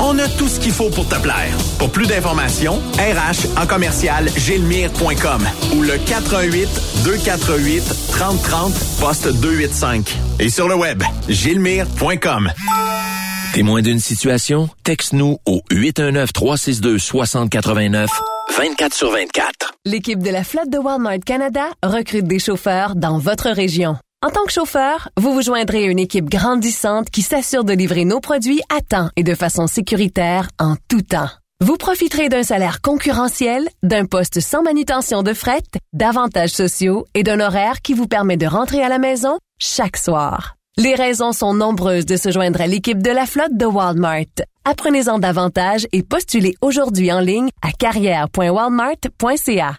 On a tout ce qu'il faut pour te plaire. Pour plus d'informations, RH en commercial gilmire.com ou le 418 248 3030 poste 285. Et sur le web, gilmire.com. Témoin d'une situation? Texte-nous au 819-362-6089, 24 sur 24. L'équipe de la flotte de Walmart Canada recrute des chauffeurs dans votre région. En tant que chauffeur, vous vous joindrez à une équipe grandissante qui s'assure de livrer nos produits à temps et de façon sécuritaire en tout temps. Vous profiterez d'un salaire concurrentiel, d'un poste sans manutention de fret, d'avantages sociaux et d'un horaire qui vous permet de rentrer à la maison chaque soir. Les raisons sont nombreuses de se joindre à l'équipe de la flotte de Walmart. Apprenez-en davantage et postulez aujourd'hui en ligne à carrière.walmart.ca.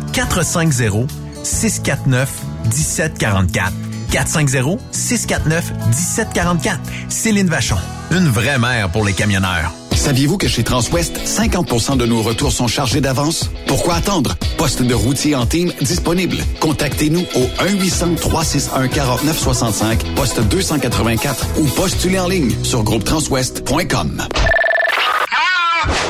450-649-1744. 450-649-1744. Céline Vachon. Une vraie mère pour les camionneurs. Saviez-vous que chez Transwest, 50% de nos retours sont chargés d'avance? Pourquoi attendre? Poste de routier en team disponible. Contactez-nous au 1-800-361-4965, poste 284 ou postulez en ligne sur groupetranswest.com.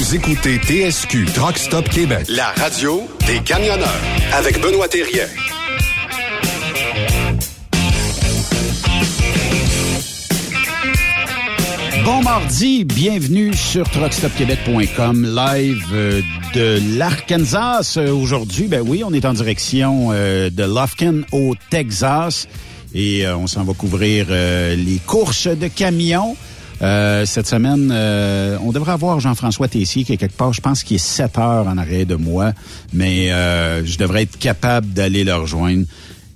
Vous écoutez TSQ Truck Stop Québec, la radio des camionneurs avec Benoît Thérien. Bon mardi, bienvenue sur truckstopquebec.com, live euh, de l'Arkansas. Euh, Aujourd'hui, ben oui, on est en direction euh, de Lufkin au Texas et on s'en va couvrir les courses de camions. Cette semaine, on devrait avoir Jean-François Tessier qui est quelque part, je pense qu'il est 7 heures en arrêt de moi, mais je devrais être capable d'aller le rejoindre.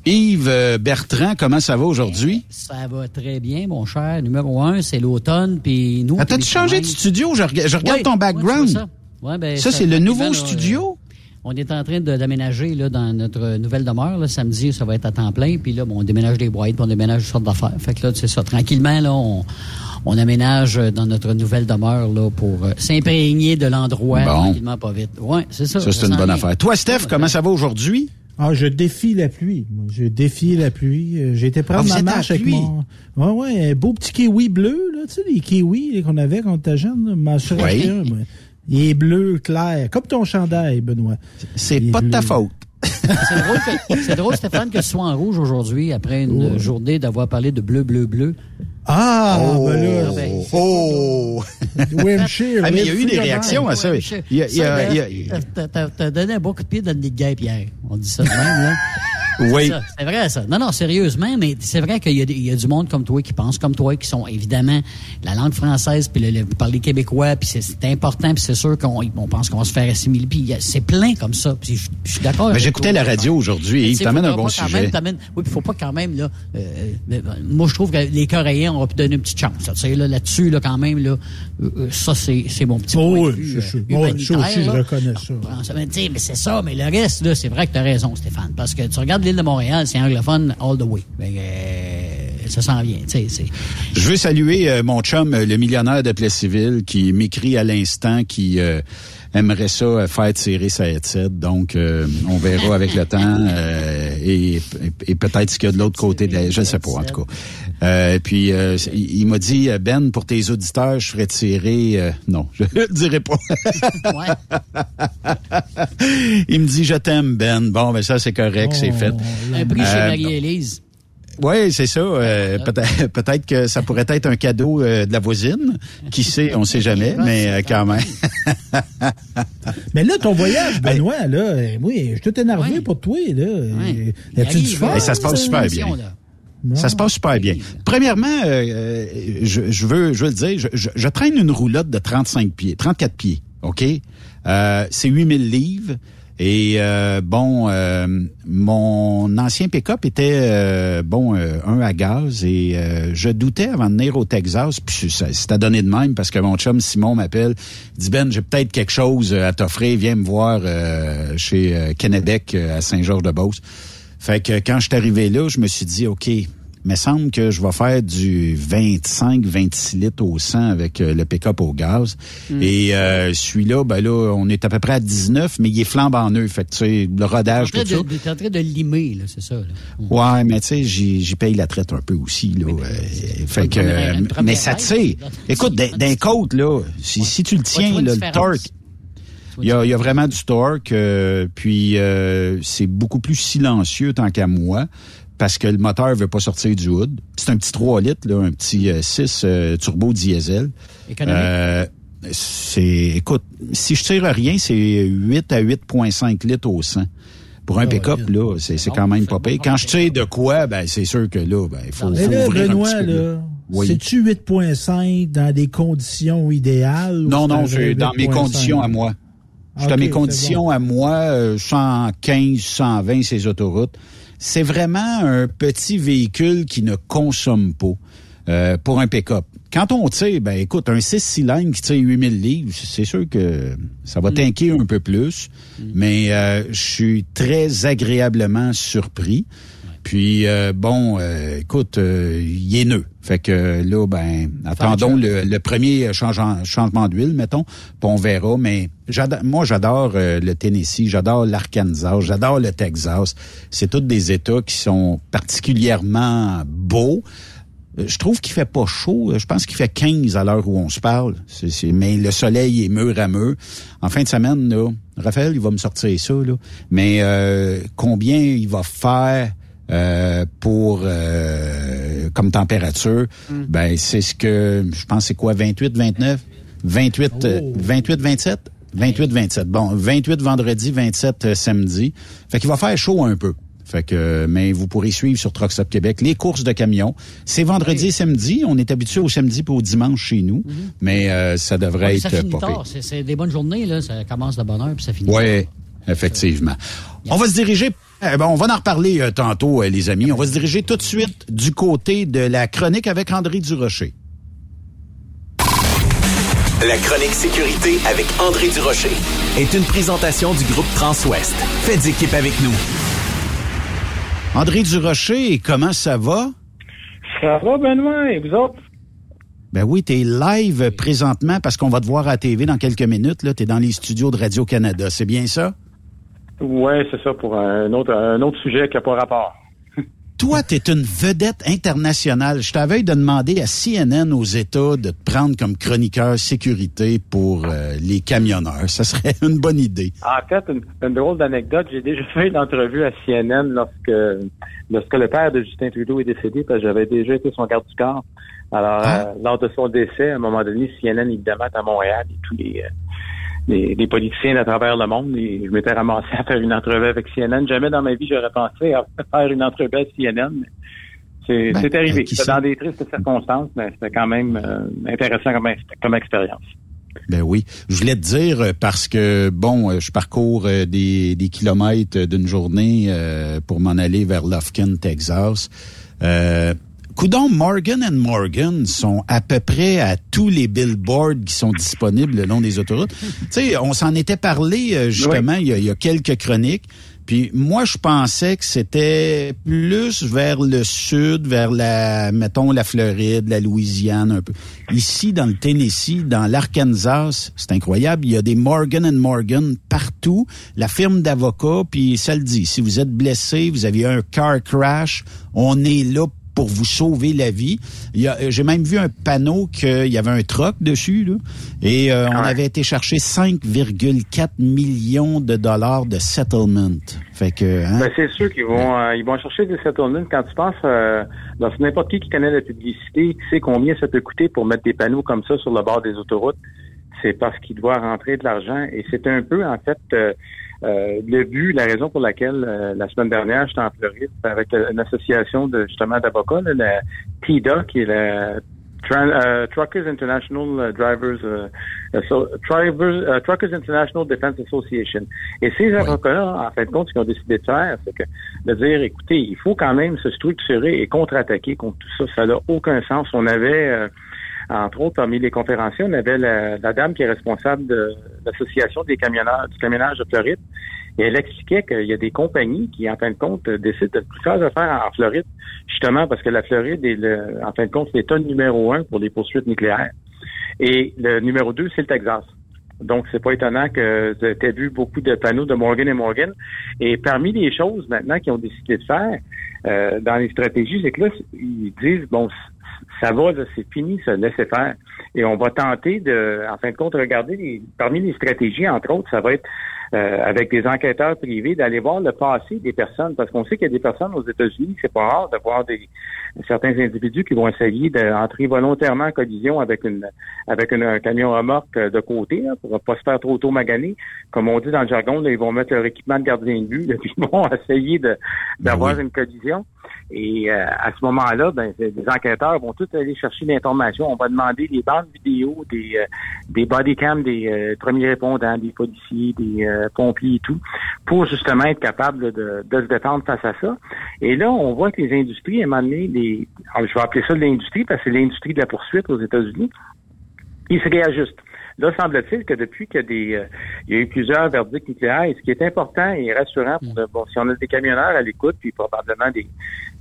Yves euh, Bertrand, comment ça va aujourd'hui? Ça va très bien, mon cher. Numéro un, c'est l'automne, puis nous... Ah, T'as-tu changé de studio? Je, regarde ton background. ça, ben, ça c'est le nouveau studio? on est en train d'aménager là dans notre nouvelle demeure. Là, samedi, ça va être à temps plein. Puis là, bon, on déménage des boîtes, puis on déménage toutes sortes d'affaires. Fait que là, c'est ça. Tranquillement, là, on, on aménage dans notre nouvelle demeure là pour euh, s'imprégner de l'endroit tranquillement, pas vite. Ouais, c'est ça. Ça, c'est une bonne affaire. Toi, Steph, comment ça va aujourd'hui? Ah, je défie la pluie. Je défie la pluie. Euh, j'ai été prendre ah, ma marche avec mon... Ouais, ouais, un beau petit kiwi bleu, là, tu sais, les kiwis qu'on avait quand on était jeune. Oui. un, moi. Il est bleu clair, comme ton chandail, Benoît. C'est pas de ta faute. c'est drôle, drôle, Stéphane, que ce soit en rouge aujourd'hui, après une journée d'avoir parlé de bleu, bleu, bleu. Ah, oh, ben là. Oh! Wimshire. Ah, mais il y a eu des réactions à ça. T'as donné un beau coup de pied dans le nid de Pierre. On dit ça de même, là. Oui. C'est vrai, ça. Non, non, sérieusement, mais c'est vrai qu'il y, y, a du monde comme toi qui pense comme toi, qui sont évidemment la langue française, puis le, parler québécois, puis c'est important, puis c'est sûr qu'on on pense qu'on va se faire assimiler, puis c'est plein comme ça. Puis je, suis d'accord. Mais j'écoutais la radio aujourd'hui, il t'amène un bon sujet. Même, oui, puis faut pas quand même là. Euh, moi, je trouve que les Coréens, on va pu donner une petite chance. Tu sais là, là-dessus, là, quand même, là, euh, euh, ça c'est c'est mon petit oh, point de vue. Je, euh, aussi, je reconnais ça. mais c'est ça, mais le reste là, c'est vrai que tu as raison, Stéphane, parce que tu regardes l'île de Montréal, c'est anglophone all the way. Ça s'en vient. Je veux saluer euh, mon chum, euh, le millionnaire de Plessisville, qui m'écrit à l'instant, qui aimerait ça faire tirer sa headset. Donc, on verra avec le temps et, peut-être ce qu'il y a de l'autre côté de la... Je ne sais pas, en tout cas. puis, il, m'a dit, Ben, pour tes auditeurs, je ferais tirer... non, je ne le dirai pas. il me dit, je t'aime, Ben. Bon, ben ça, c'est correct, c'est fait. Un prix chez Marie-Élise. Oui, c'est ça. Euh, peut-être, peut-être que ça pourrait être un cadeau euh, de la voisine. Qui sait, on sait jamais, mais euh, quand même. mais là, ton voyage, Benoît, là, oui, je suis tout énervé pour toi, là. As-tu du fun? ça se passe super bien. Ça se passe super bien. Premièrement, je, je, veux, je veux le dire, je, je, traîne une roulotte de 35 pieds, 34 pieds, OK? c'est 8000 livres. Et euh, bon, euh, mon ancien pick-up était euh, bon un à gaz et je doutais avant de venir au Texas. Puis c'était donné de même parce que mon chum Simon m'appelle, dit Ben, j'ai peut-être quelque chose à t'offrir, viens me voir chez Kennedy à Saint-Georges-de-Beauce. Fait que quand je suis arrivé là, je me suis dit ok, me semble que je vais faire du 25-26 litres au 100 avec euh, le pick-up au gaz. Hmm. Et euh, celui-là, ben là, on est à peu près à 19, mais il est flambant neuf. Fait que, tu sais, le rodage, tout ça. T'es en train de limer, là, c'est ça. Là. Ouais, mais tu sais, j'y paye la traite un peu aussi, là. Euh, fait que, mais ça, tu sais, écoute, d'un côte, là, si, si tu le tiens, là, le torque, il y, a, il y a, vraiment du torque, euh, puis euh, c'est beaucoup plus silencieux tant qu'à moi parce que le moteur veut pas sortir du hood. C'est un petit 3 litres, là, un petit 6 euh, euh, turbo diesel. Euh, c'est, écoute, si je tire rien, c'est 8 à 8,5 litres au 100. Pour un ah pick-up, là, c'est, c'est quand même pas pire. Quand je tire de quoi, ben, c'est sûr que là, ben, il faut, Mais là, Benoît, là, C'est-tu 8.5 dans des conditions idéales? Non, non, c'est dans mes conditions à moi. C'est dans mes conditions à moi, 115, 120 ces autoroutes. C'est vraiment un petit véhicule qui ne consomme pas euh, pour un pick-up. Quand on tire, ben écoute, un 6 cylindres qui tire 8000 livres, c'est sûr que ça va mm. un peu plus, mm. mais euh, je suis très agréablement surpris. Puis euh, bon, euh, écoute, il est neuf. Fait que là, ben, attendons le, premier changement, changement d'huile, mettons, puis on verra. Mais moi, j'adore le Tennessee, j'adore l'Arkansas, j'adore le Texas. C'est tous des États qui sont particulièrement beaux. Euh, je trouve qu'il fait pas chaud. Je pense qu'il fait 15 à l'heure où on se parle. mais le soleil est mur à mur. En fin de semaine, là, Raphaël, il va me sortir ça. Là. Mais euh, combien il va faire euh, pour comme température mm. Ben c'est ce que je pense c'est quoi 28, 29, 28, 28, 27. 28, 27. Bon, 28 vendredi, 27 samedi. Fait qu'il va faire chaud un peu. Fait que, mais vous pourrez suivre sur Trucks Québec les courses de camions. C'est vendredi et samedi. On est habitué au samedi et au dimanche chez nous, mhm. mais euh, ça devrait être pas C'est des bonnes journées là. Ça commence de bonne heure puis ça finit. Oui, effectivement. On va se diriger. Eh ben, on va en reparler euh, tantôt, euh, les amis. On va se diriger tout de suite du côté de la chronique avec André Durocher. La chronique sécurité avec André Durocher est une présentation du groupe Transouest. Faites équipe avec nous. André Durocher, comment ça va? Ça va, Benoît, et vous autres? Ben oui, tu es live présentement parce qu'on va te voir à la TV dans quelques minutes. Tu es dans les studios de Radio-Canada, c'est bien ça? Oui, c'est ça, pour un autre, un autre sujet qui n'a pas rapport toi, tu es une vedette internationale. Je t'avais de demander à CNN aux États de te prendre comme chroniqueur sécurité pour euh, les camionneurs. Ça serait une bonne idée. En fait, une, drôle d'anecdote. J'ai déjà fait une entrevue à CNN lorsque, lorsque le père de Justin Trudeau est décédé, parce que j'avais déjà été son garde du corps. Alors, ah. euh, lors de son décès, à un moment donné, CNN, évidemment, à Montréal et tous les... Euh, des, politiciens à travers le monde. Et je m'étais ramassé à faire une entrevue avec CNN. Jamais dans ma vie j'aurais pensé à faire une entrevue à CNN. C'est ben, arrivé. Dans des tristes circonstances, mais c'était quand même euh, intéressant comme, expérience. Ben oui. Je voulais te dire euh, parce que bon, euh, je parcours des, des kilomètres d'une journée pour m'en aller vers Lufkin, Texas. Coudon, Morgan and Morgan sont à peu près à tous les billboards qui sont disponibles le long des autoroutes. tu sais, on s'en était parlé euh, justement il, y a, quelques chroniques. Puis moi, je pensais que c'était plus vers le sud, vers la, mettons, la Floride, la Louisiane, un peu. Ici, dans le Tennessee, dans l'Arkansas, c'est incroyable. Il y a des Morgan and Morgan partout. La firme d'avocats, puis ça le dit. Si vous êtes blessé, vous avez un car crash, on est là pour vous sauver la vie. J'ai même vu un panneau qu'il y avait un troc dessus, là, et euh, on avait été chercher 5,4 millions de dollars de settlement. Fait que, hein? ben, c'est sûr qu'ils vont, euh, ils vont chercher des settlements. Quand tu penses, euh, n'importe qui qui connaît la publicité, qui sait combien ça peut coûter pour mettre des panneaux comme ça sur le bord des autoroutes, c'est parce qu'il doit rentrer de l'argent. Et c'est un peu, en fait, euh, euh, le but, la raison pour laquelle euh, la semaine dernière, j'étais en Floride avec une association de justement d'avocats, la TIDA, qui est la Truckers International Drivers, Truckers International Defense Association. Et ces avocats-là, en fin de compte, ce qu'ils ont décidé de faire, c'est que de dire, écoutez, il faut quand même se structurer et contre-attaquer contre tout ça. Ça n'a aucun sens. On avait entre autres, parmi les conférenciers, on avait la, dame qui est responsable de l'association des camionneurs, du camionnage de Floride. Et elle expliquait qu'il y a des compagnies qui, en fin de compte, décident de plus faire affaire en Floride, justement parce que la Floride est, le, en fin de compte, l'État numéro un pour les poursuites nucléaires. Et le numéro deux, c'est le Texas. Donc, c'est pas étonnant que tu aies vu beaucoup de panneaux de Morgan et Morgan. Et parmi les choses maintenant qu'ils ont décidé de faire euh, dans les stratégies, c'est que là, ils disent, bon, ça va, c'est fini, ça laisser faire. Et on va tenter de, en fin de compte, regarder les, parmi les stratégies, entre autres, ça va être euh, avec des enquêteurs privés, d'aller voir le passé des personnes, parce qu'on sait qu'il y a des personnes aux États-Unis, c'est pas rare de voir des certains individus qui vont essayer d'entrer volontairement en collision avec une avec un camion remorque de côté là, pour pas se faire trop tôt maganer. Comme on dit dans le jargon, ils vont mettre leur équipement de gardien de but, puis ils vont essayer d'avoir une collision. Et euh, à ce moment-là, ben, les enquêteurs vont tous aller chercher l'information. On va demander des bandes vidéo, des, euh, des body cams des premiers répondants, des policiers, des pompiers et tout, pour justement être capable de, de, se défendre face à ça. Et là, on voit que les industries, à un moment donné, les, je vais appeler ça de l'industrie parce que c'est l'industrie de la poursuite aux États-Unis, ils se réajustent. Là, semble-t-il que depuis qu'il y a des, euh, il y a eu plusieurs verdicts nucléaires, et ce qui est important et rassurant pour, mm. bon, si on a des camionneurs à l'écoute, puis probablement des,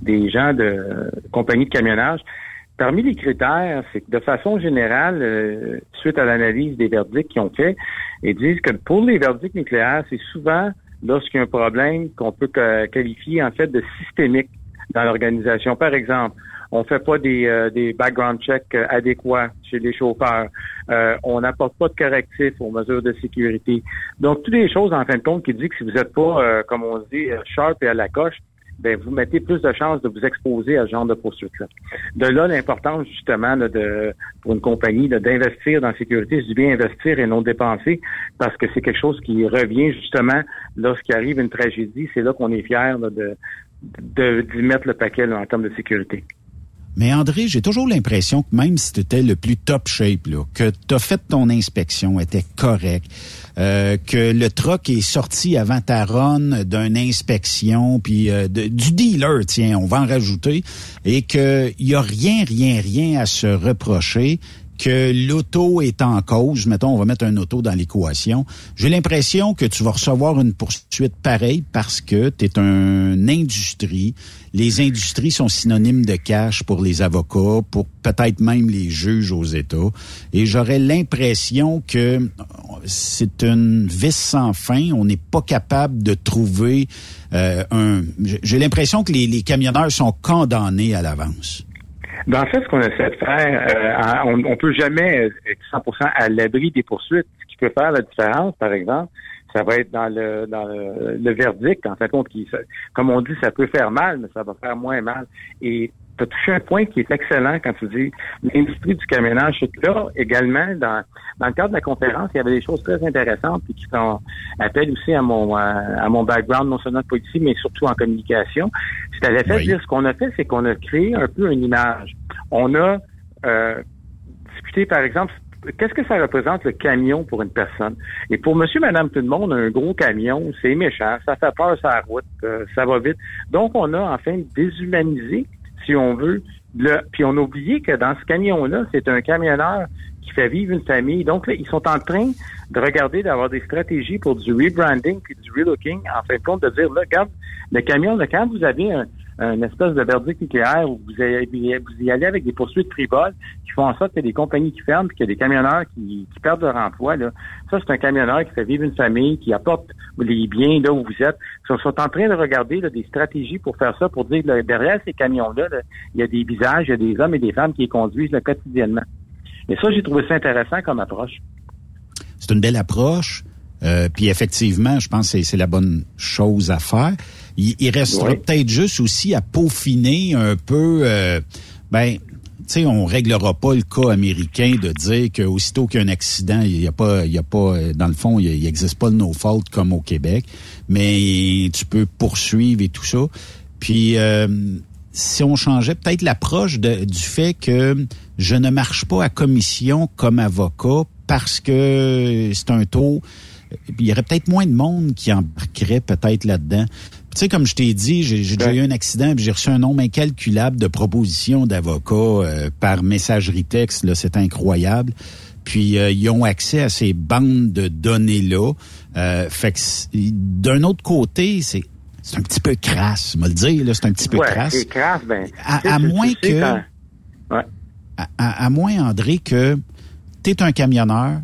des gens de compagnies de camionnage, parmi les critères, c'est que de façon générale, euh, suite à l'analyse des verdicts qu'ils ont fait, ils disent que pour les verdicts nucléaires, c'est souvent lorsqu'il y a un problème qu'on peut qualifier en fait de systémique dans l'organisation. Par exemple, on fait pas des, euh, des background checks euh, adéquats chez les chauffeurs. Euh, on n'apporte pas de correctifs aux mesures de sécurité. Donc, toutes les choses, en fin de compte, qui dit que si vous n'êtes pas, comme on dit, sharp et à la coche, ben vous mettez plus de chances de vous exposer à ce genre de poursuite-là. De là, l'importance, justement, de, pour une compagnie d'investir dans la sécurité, je dis bien investir et non dépenser, parce que c'est quelque chose qui revient, justement, lorsqu'il arrive une tragédie, c'est là qu'on est fier de d'y mettre le paquet en termes de sécurité. Mais André, j'ai toujours l'impression que même si tu étais le plus top shape, là, que tu as fait ton inspection, était correct, euh, que le truck est sorti avant ta run d'une inspection, puis euh, du dealer, tiens, on va en rajouter, et qu'il y a rien, rien, rien à se reprocher, que l'auto est en cause, mettons, on va mettre un auto dans l'équation, j'ai l'impression que tu vas recevoir une poursuite pareille parce que tu es un industrie. Les industries sont synonymes de cash pour les avocats, pour peut-être même les juges aux États. Et j'aurais l'impression que c'est une vis sans fin. On n'est pas capable de trouver euh, un... J'ai l'impression que les camionneurs sont condamnés à l'avance. Ben, en fait, ce qu'on essaie de faire, euh, on, on peut jamais être 100% à l'abri des poursuites. Ce qui peut faire la différence, par exemple, ça va être dans le dans le, verdict. En fait, compte, qui, comme on dit, ça peut faire mal, mais ça va faire moins mal. Et tu as touché un point qui est excellent quand tu dis l'industrie du camionnage. C'est là, également, dans, dans le cadre de la conférence, il y avait des choses très intéressantes et qui sont appellent aussi à mon à, mon background, non seulement de politique, mais surtout en communication. C'est à l'effet de dire ce qu'on a fait, c'est qu'on a créé un peu une image. On a euh, discuté, par exemple, qu'est-ce que ça représente le camion pour une personne? Et pour monsieur, madame, tout le monde, un gros camion, c'est méchant, ça fait peur sur la route, euh, ça va vite. Donc, on a enfin déshumanisé si on veut. Le, puis on a oublié que dans ce camion-là, c'est un camionneur qui fait vivre une famille. Donc là, ils sont en train de regarder, d'avoir des stratégies pour du rebranding puis du relooking, en fin de compte, de dire, là, regarde, le camion, là, quand vous avez un, un espèce de verdict nucléaire où vous, vous y allez avec des poursuites frivoles qui font en sorte qu'il y a des compagnies qui ferment puis qu'il y a des camionneurs qui, qui perdent leur emploi. Là. Ça, c'est un camionneur qui fait vivre une famille, qui apporte les biens là où vous êtes. Ils sont en train de regarder là, des stratégies pour faire ça, pour dire derrière ces camions-là, il y a des visages, il y a des hommes et des femmes qui les conduisent là, quotidiennement. Et ça, j'ai trouvé ça intéressant comme approche. C'est une belle approche. Euh, puis effectivement, je pense que c'est la bonne chose à faire. Il, il restera peut-être juste aussi à peaufiner un peu. Euh, ben, tu sais, on réglera pas le cas américain de dire qu'aussitôt qu'il y a un accident, il y a pas, il y a pas, dans le fond, il n'existe pas de no fault comme au Québec, mais tu peux poursuivre et tout ça. Puis euh, si on changeait peut-être l'approche du fait que je ne marche pas à commission comme avocat parce que c'est un taux il y aurait peut-être moins de monde qui embarquerait peut-être là-dedans. Tu sais, comme je t'ai dit, j'ai déjà eu un accident, j'ai reçu un nombre incalculable de propositions d'avocats euh, par messagerie texte. Là, c'est incroyable. Puis euh, ils ont accès à ces bandes de données-là. Euh, fait que d'un autre côté, c'est c'est un petit peu crasse, me le dire, là, c'est un petit peu crasse. C'est crasse, ben. À, moins que. À, moins, André, que tu es un camionneur,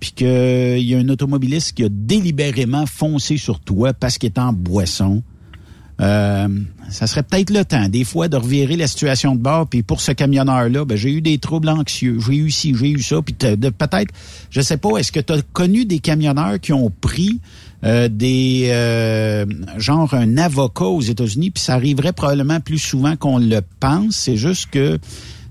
puis qu'il y a un automobiliste qui a délibérément foncé sur toi parce qu'il est en boisson, euh, ça serait peut-être le temps, des fois, de revirer la situation de bord. Puis pour ce camionneur-là, ben, j'ai eu des troubles anxieux. J'ai eu ci, j'ai eu ça. Puis peut-être, je sais pas, est-ce que tu as connu des camionneurs qui ont pris euh, des euh, genre un avocat aux États-Unis, puis ça arriverait probablement plus souvent qu'on le pense? C'est juste que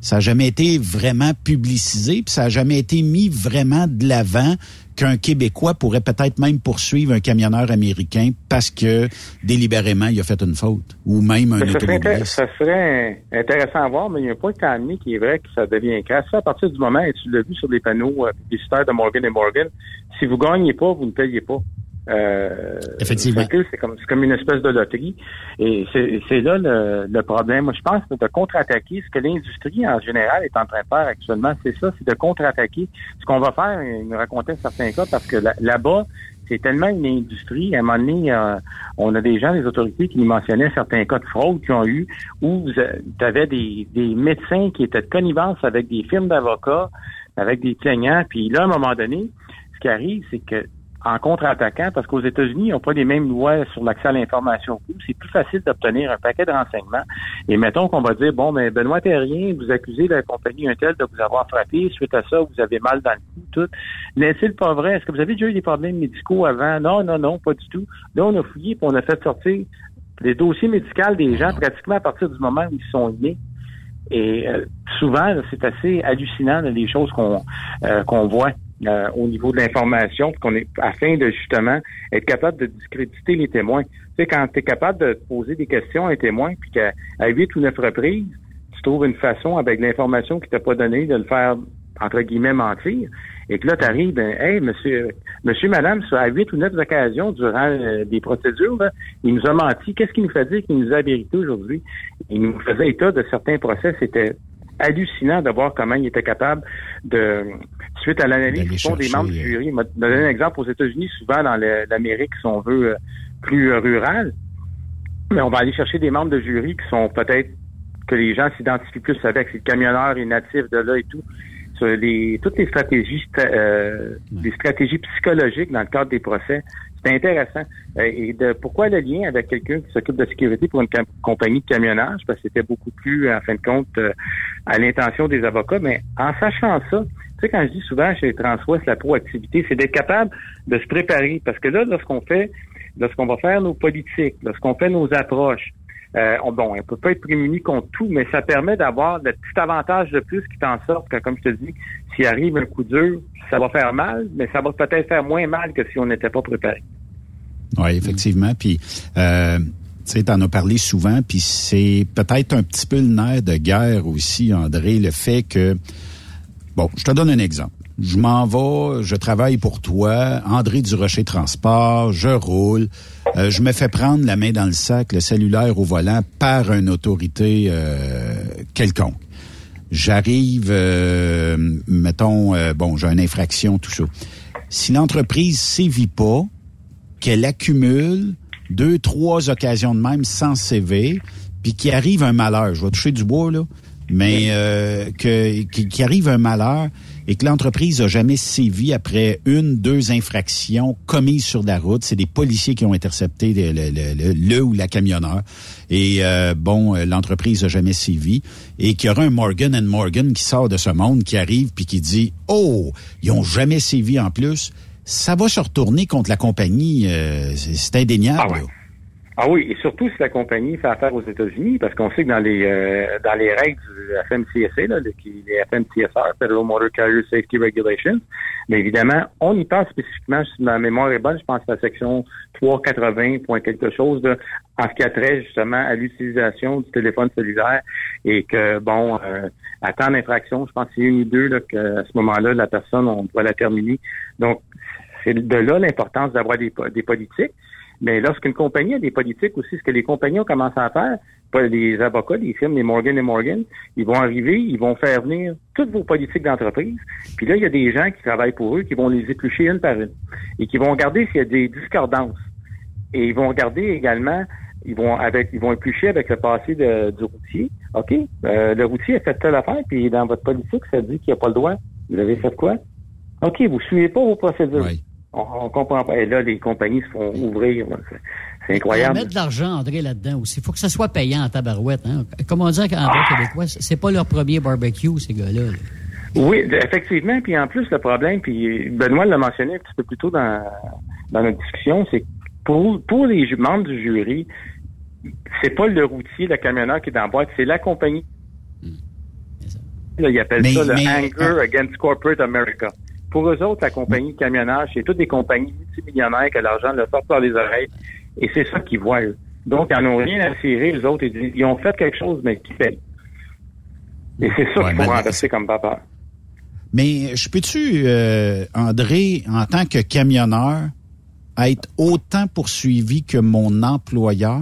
ça n'a jamais été vraiment publicisé, puis ça n'a jamais été mis vraiment de l'avant qu'un Québécois pourrait peut-être même poursuivre un camionneur américain parce que délibérément il a fait une faute, ou même un automobiliste. Ça serait intéressant à voir, mais il y a un point amené qui est vrai que ça devient crasse. À partir du moment, et tu l'as vu sur les panneaux euh, publicitaires de Morgan Morgan, si vous gagnez pas, vous ne payez pas. Euh, Effectivement. C'est comme, comme une espèce de loterie. Et c'est là le, le, problème. Moi, je pense de contre-attaquer ce que l'industrie en général est en train de faire actuellement. C'est ça, c'est de contre-attaquer. Ce qu'on va faire, il nous racontait certains cas, parce que là-bas, c'est tellement une industrie. À un moment donné, euh, on a des gens, des autorités qui mentionnaient certains cas de fraude qu'ils ont eu où tu avais des, des médecins qui étaient de connivence avec des firmes d'avocats, avec des plaignants. Puis là, à un moment donné, ce qui arrive, c'est que en contre-attaquant, parce qu'aux États-Unis, ils n'ont pas les mêmes lois sur l'accès à l'information. C'est plus facile d'obtenir un paquet de renseignements. Et mettons qu'on va dire, bon, mais Benoît Terrien, vous accusez la compagnie Intel de vous avoir frappé. Suite à ça, vous avez mal dans le cou, tout. N'est-il pas vrai? Est-ce que vous avez déjà eu des problèmes médicaux avant? Non, non, non, pas du tout. Là, on a fouillé et on a fait sortir les dossiers médicaux des gens pratiquement à partir du moment où ils sont nés. Et euh, souvent, c'est assez hallucinant les choses qu'on euh, qu'on voit. Euh, au niveau de l'information, qu'on est afin de justement être capable de discréditer les témoins. Tu sais, quand tu es capable de poser des questions à un témoin, puis qu'à huit ou neuf reprises, tu trouves une façon avec l'information qu'il t'a pas donnée de le faire entre guillemets mentir, et que là, tu arrives, ben, hey, monsieur, monsieur, madame, à huit ou neuf occasions durant euh, des procédures, il nous a menti. Qu'est-ce qu'il nous fait dire qu'il nous a vérité aujourd'hui? Il nous faisait état de certains procès, c'était hallucinant de voir comment il était capable de, suite à l'analyse des membres du euh, jury. Je vais donner un exemple aux États-Unis, souvent dans l'Amérique, si on veut, euh, plus euh, rurale. Mais on va aller chercher des membres de jury qui sont peut-être que les gens s'identifient plus avec, c'est le camionneur et natif de là et tout. Sur les, toutes les stratégies, euh, les stratégies psychologiques dans le cadre des procès. C'est intéressant. Euh, et de pourquoi le lien avec quelqu'un qui s'occupe de sécurité pour une compagnie de camionnage? Parce que c'était beaucoup plus, en fin de compte, euh, à l'intention des avocats. Mais en sachant ça, tu sais, quand je dis souvent chez Transwest, la proactivité, c'est d'être capable de se préparer. Parce que là, lorsqu'on fait, lorsqu'on va faire nos politiques, lorsqu'on fait nos approches, euh, on, bon, on peut pas être prémuni contre tout, mais ça permet d'avoir le petit avantage de plus qui t'en sorte que, comme je te dis, s'il arrive un coup dur, ça va faire mal, mais ça va peut-être faire moins mal que si on n'était pas préparé. Oui, effectivement. Puis, euh, tu sais, t'en as parlé souvent, puis c'est peut-être un petit peu le nerf de guerre aussi, André, le fait que, bon, je te donne un exemple. Je m'en vais, je travaille pour toi, André Durocher Transport, je roule, euh, je me fais prendre la main dans le sac, le cellulaire au volant par une autorité euh, quelconque. J'arrive, euh, mettons, bon, j'ai une infraction, tout ça. Si l'entreprise sévit pas, qu'elle accumule deux, trois occasions de même sans CV, puis qu'il arrive un malheur, je vais toucher du bois, là, mais que, qu'il arrive un malheur, et que l'entreprise a jamais sévi après une, deux infractions commises sur la route. C'est des policiers qui ont intercepté le, ou la camionneur. Et euh, bon, euh, l'entreprise a jamais sévi. Et qu'il y aura un Morgan Morgan qui sort de ce monde, qui arrive puis qui dit « Oh, ils ont jamais sévi en plus », ça va se retourner contre la compagnie. Euh, c'est indéniable. Ah ah oui, et surtout si la compagnie fait affaire aux États-Unis, parce qu'on sait que dans les euh, dans les règles du FMCSA, là, les FMCSR, Federal Motor Carrier Safety Regulations, mais évidemment, on y parle spécifiquement, si ma mémoire est bonne, je pense à la section 380 point quelque chose, en ce qui a trait justement à l'utilisation du téléphone cellulaire et que, bon, euh, à temps d'infraction, je pense qu'il y a une ou deux, là, qu'à ce moment-là, la personne, on doit la terminer. Donc, c'est de là l'importance d'avoir des, des politiques. Mais lorsqu'une compagnie a des politiques aussi, ce que les compagnies ont commencé à faire, pas les avocats, les firmes, les Morgan et Morgan, ils vont arriver, ils vont faire venir toutes vos politiques d'entreprise. Puis là, il y a des gens qui travaillent pour eux, qui vont les éplucher une par une et qui vont regarder s'il y a des discordances. Et ils vont regarder également, ils vont avec, ils vont éplucher avec le passé de, du routier. OK, euh, le routier a fait telle affaire, puis dans votre politique, ça dit qu'il n'y a pas le droit. Vous avez fait quoi? OK, vous suivez pas vos procédures. On, comprend pas. Et là, les compagnies se font ouvrir. C'est incroyable. Il mettre de l'argent, André, là-dedans aussi. Il faut que ça soit payant en tabarouette. Hein? Comme on dit en québécois, c'est pas leur premier barbecue, ces gars-là. Oui, effectivement. Puis en plus, le problème, puis Benoît l'a mentionné un petit peu plus tôt dans, dans notre discussion, c'est pour, pour les membres du jury, c'est pas le routier, le camionneur qui est dans la boîte, c'est la compagnie. ils appellent ça le Anger Against Corporate America. Pour eux autres, la compagnie de camionnage, c'est toutes des compagnies multimillionnaires que l'argent leur sort par les oreilles. Et c'est ça qu'ils voient, eux. Donc, ils n'ont rien à cirer, les autres. Ils, ont fait quelque chose, mais qui fait? Et c'est ça qu'il faut remplacer comme papa. Mais je peux-tu, euh, André, en tant que camionneur, être autant poursuivi que mon employeur?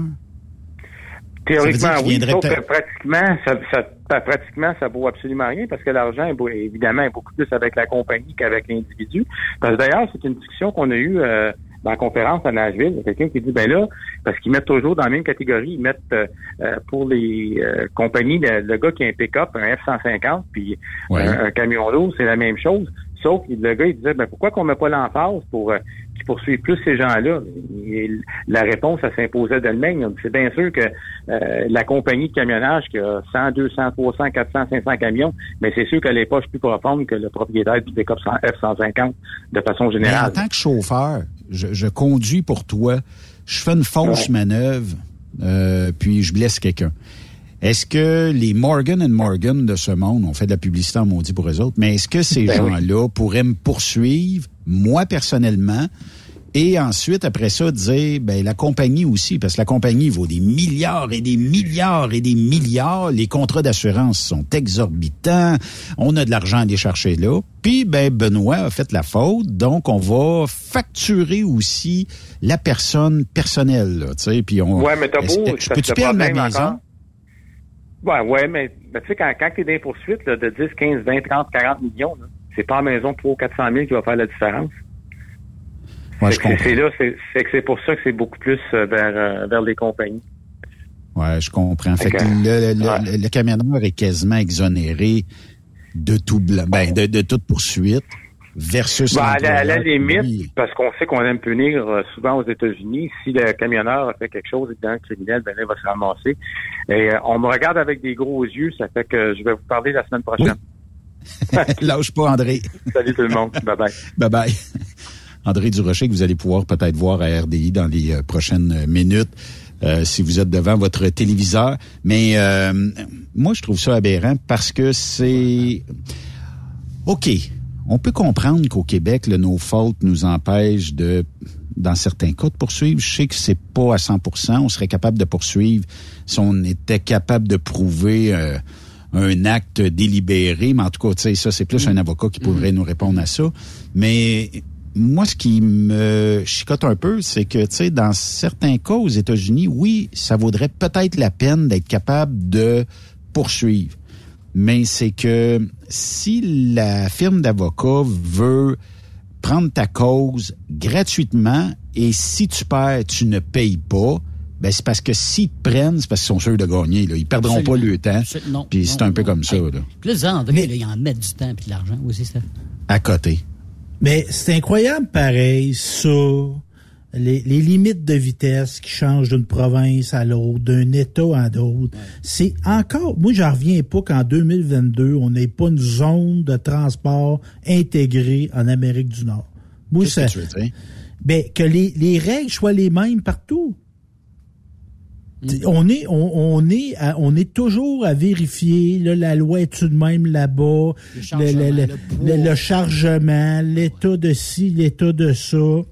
Théoriquement, oui. Sauf que pratiquement, ça, ça, pratiquement, ça vaut absolument rien parce que l'argent, évidemment, est beaucoup plus avec la compagnie qu'avec l'individu. Parce que d'ailleurs, c'est une discussion qu'on a eue euh, dans la conférence à Nashville. Il y a quelqu'un qui dit, ben là, parce qu'ils mettent toujours dans la même catégorie, ils mettent euh, euh, pour les compagnies, le, gars qui a un pick-up, un F-150, puis un, camion d'eau, c'est la même chose. Sauf que le gars, il disait, ben pourquoi qu'on met pas l'emphase pour qu'ils poursuivent plus ces gens-là? la réponse, ça s'imposait d'elle-même. C'est bien sûr que euh, la compagnie de camionnage qui a 100, 200, 300, 400, 500 camions, mais c'est sûr qu'elle est pas plus profonde que le propriétaire du pick-up F-150 de façon générale. en tant que chauffeur, je, conduis pour toi, je fais une fausse manœuvre, euh, puis je blesse quelqu'un. Est-ce que les Morgan and Morgan de ce monde, ont fait de la publicité en maudit pour eux autres, mais est-ce que ces ben gens-là pourraient me poursuivre, moi personnellement, et ensuite, après ça, dire, ben, la compagnie aussi, parce que la compagnie vaut des milliards et des milliards et des milliards. Les contrats d'assurance sont exorbitants. On a de l'argent à aller chercher là. Puis, ben, Benoît a fait la faute. Donc, on va facturer aussi la personne personnelle, tu sais. Puis on. Ouais, mais t'as beau, peux-tu perdre ma maison? Ouais, ouais, mais, tu sais, quand, quand tu es dans une poursuite de 10, 15, 20, 30, 40 millions, c'est pas la maison pour 400 000 qui va faire la différence. Ouais, je comprends. C'est là, c'est que c'est pour ça que c'est beaucoup plus euh, vers, euh, vers les compagnies. Ouais, je comprends. Fait que le, le, le, camionneur est quasiment exonéré de tout ben, de, de toute poursuite versus ben, à, la, limite, parce qu'on sait qu'on aime punir euh, souvent aux États-Unis, si le camionneur a fait quelque chose évidemment criminel, ben il va se ramasser. Et euh, on me regarde avec des gros yeux, ça fait que je vais vous parler la semaine prochaine. Lâche pas, André. Salut tout le monde. Bye bye. bye bye. André Durocher, que vous allez pouvoir peut-être voir à RDI dans les euh, prochaines minutes. si vous êtes devant votre téléviseur. Mais moi, je trouve ça aberrant parce que c'est... OK, on peut comprendre qu'au Québec, le no fault nous empêche de, dans certains cas, de poursuivre. Je sais que c'est pas à 100% On serait capable de poursuivre si on était capable de prouver euh, un acte délibéré. Mais en tout cas, tu sais, ça, c'est plus un avocat qui pourrait nous répondre à ça. Mais moi, ce qui me chicote un peu, c'est que, tu sais, dans certains cas aux États-Unis, oui, ça vaudrait peut-être la peine d'être capable de poursuivre mais c'est que si la firme d'avocats veut prendre ta cause gratuitement et si tu perds, tu ne payes pas, ben c'est parce que s'ils te prennent, c'est parce qu'ils sont sûrs de gagner. Là. Ils perdront pas le temps. Puis c'est un peu comme ça. Là. Puis là, André, là, ils en mettent du temps et de l'argent aussi, ça. À côté. Mais c'est incroyable pareil, ça les, limites de vitesse qui changent d'une province à l'autre, d'un État à l'autre. C'est encore, moi, j'en reviens pas qu'en 2022, on n'ait pas une zone de transport intégrée en Amérique du Nord. Moi, ça, que tu veux dire? Ben, que les, les règles soient les mêmes partout. Mm. On est, on, est, on est toujours à vérifier. Là, la loi est tout de même là-bas? Le chargement, l'état de ci, l'état de ça.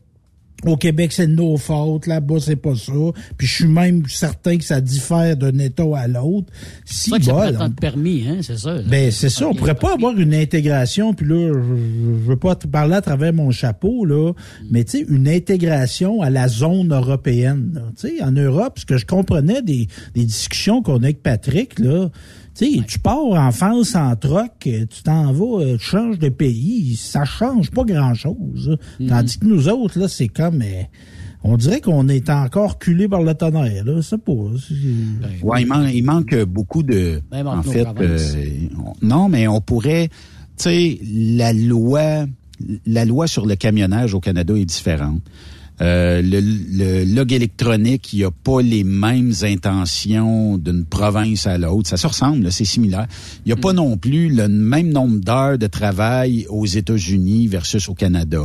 Au Québec, c'est nos fautes. Là-bas, c'est pas ça. Puis je suis même certain que ça diffère d'un État à l'autre. Si c'est ça que permis, hein, c'est ça. Ben, c'est ça. On pourrait pas avoir une intégration. Puis là, je, veux pas te parler à travers mon chapeau, là. Mais tu sais, une intégration à la zone européenne. Tu sais, en Europe, ce que je comprenais des, des discussions qu'on a avec Patrick, là, sais, tu pars en France en troc, tu t'en vas, euh, tu changes de pays, ça change pas grand-chose. Mhm. Tandis que nous autres, là, c'est comme... Euh, on dirait qu'on est encore culé par le tonnerre, là. C'est pas... Ben, ouais, il, manque beaucoup de... Ben, en fait, euh, non, mais on pourrait... Tu sais, la loi... La loi sur le camionnage au Canada est différente. Euh, le, le, log électronique, il n'y a pas les mêmes intentions d'une province à l'autre. Ça se ressemble, c'est similaire. Il n'y a pas mm. non plus le même nombre d'heures de travail aux États-Unis versus au Canada.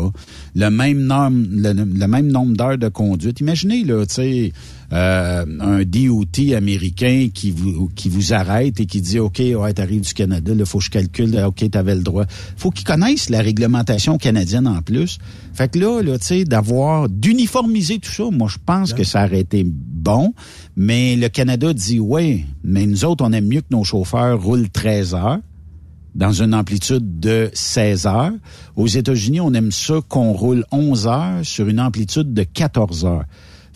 Le même, norme, le, même nombre d'heures de conduite. Imaginez, là, tu sais, euh, un DOT américain qui vous qui vous arrête et qui dit OK, ouais, t'arrives du Canada, il faut que je calcule, OK, t'avais le droit. Faut qu'ils connaissent la réglementation canadienne en plus. Fait que là, là tu sais, d'avoir d'uniformiser tout ça, moi je pense que ça aurait été bon, mais le Canada dit ouais, mais nous autres on aime mieux que nos chauffeurs roulent 13 heures dans une amplitude de 16 heures. Aux États-Unis, on aime ça qu'on roule 11 heures sur une amplitude de 14 heures.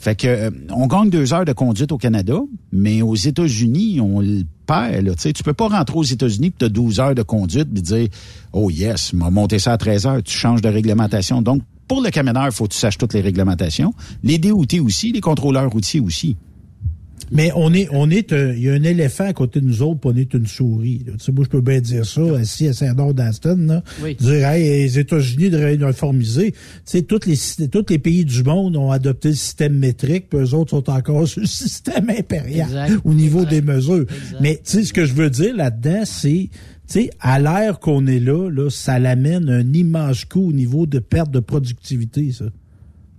Fait que euh, on gagne deux heures de conduite au Canada, mais aux États-Unis, on le perd. Là. Tu peux pas rentrer aux États-Unis tu as 12 heures de conduite et dire Oh yes, m'a monté ça à 13 heures, tu changes de réglementation. Donc, pour le camionneur, il faut que tu saches toutes les réglementations. Les DOT aussi, les contrôleurs routiers aussi. Mais on est, on est, il y a un éléphant à côté de nous autres, puis on est une souris. Tu sais, moi, je peux bien dire ça, assis à Saint-Dor d'Aston, dire, hey, les États-Unis devraient uniformiser. Tu sais, tous les, tous les pays du monde ont adopté le système métrique, puis eux autres sont encore sur le système impérial au niveau des mesures. Mais, tu sais, ce que je veux dire là-dedans, c'est, tu sais, à l'ère qu'on est là, là, ça l'amène un immense coup au niveau de perte de productivité, ça.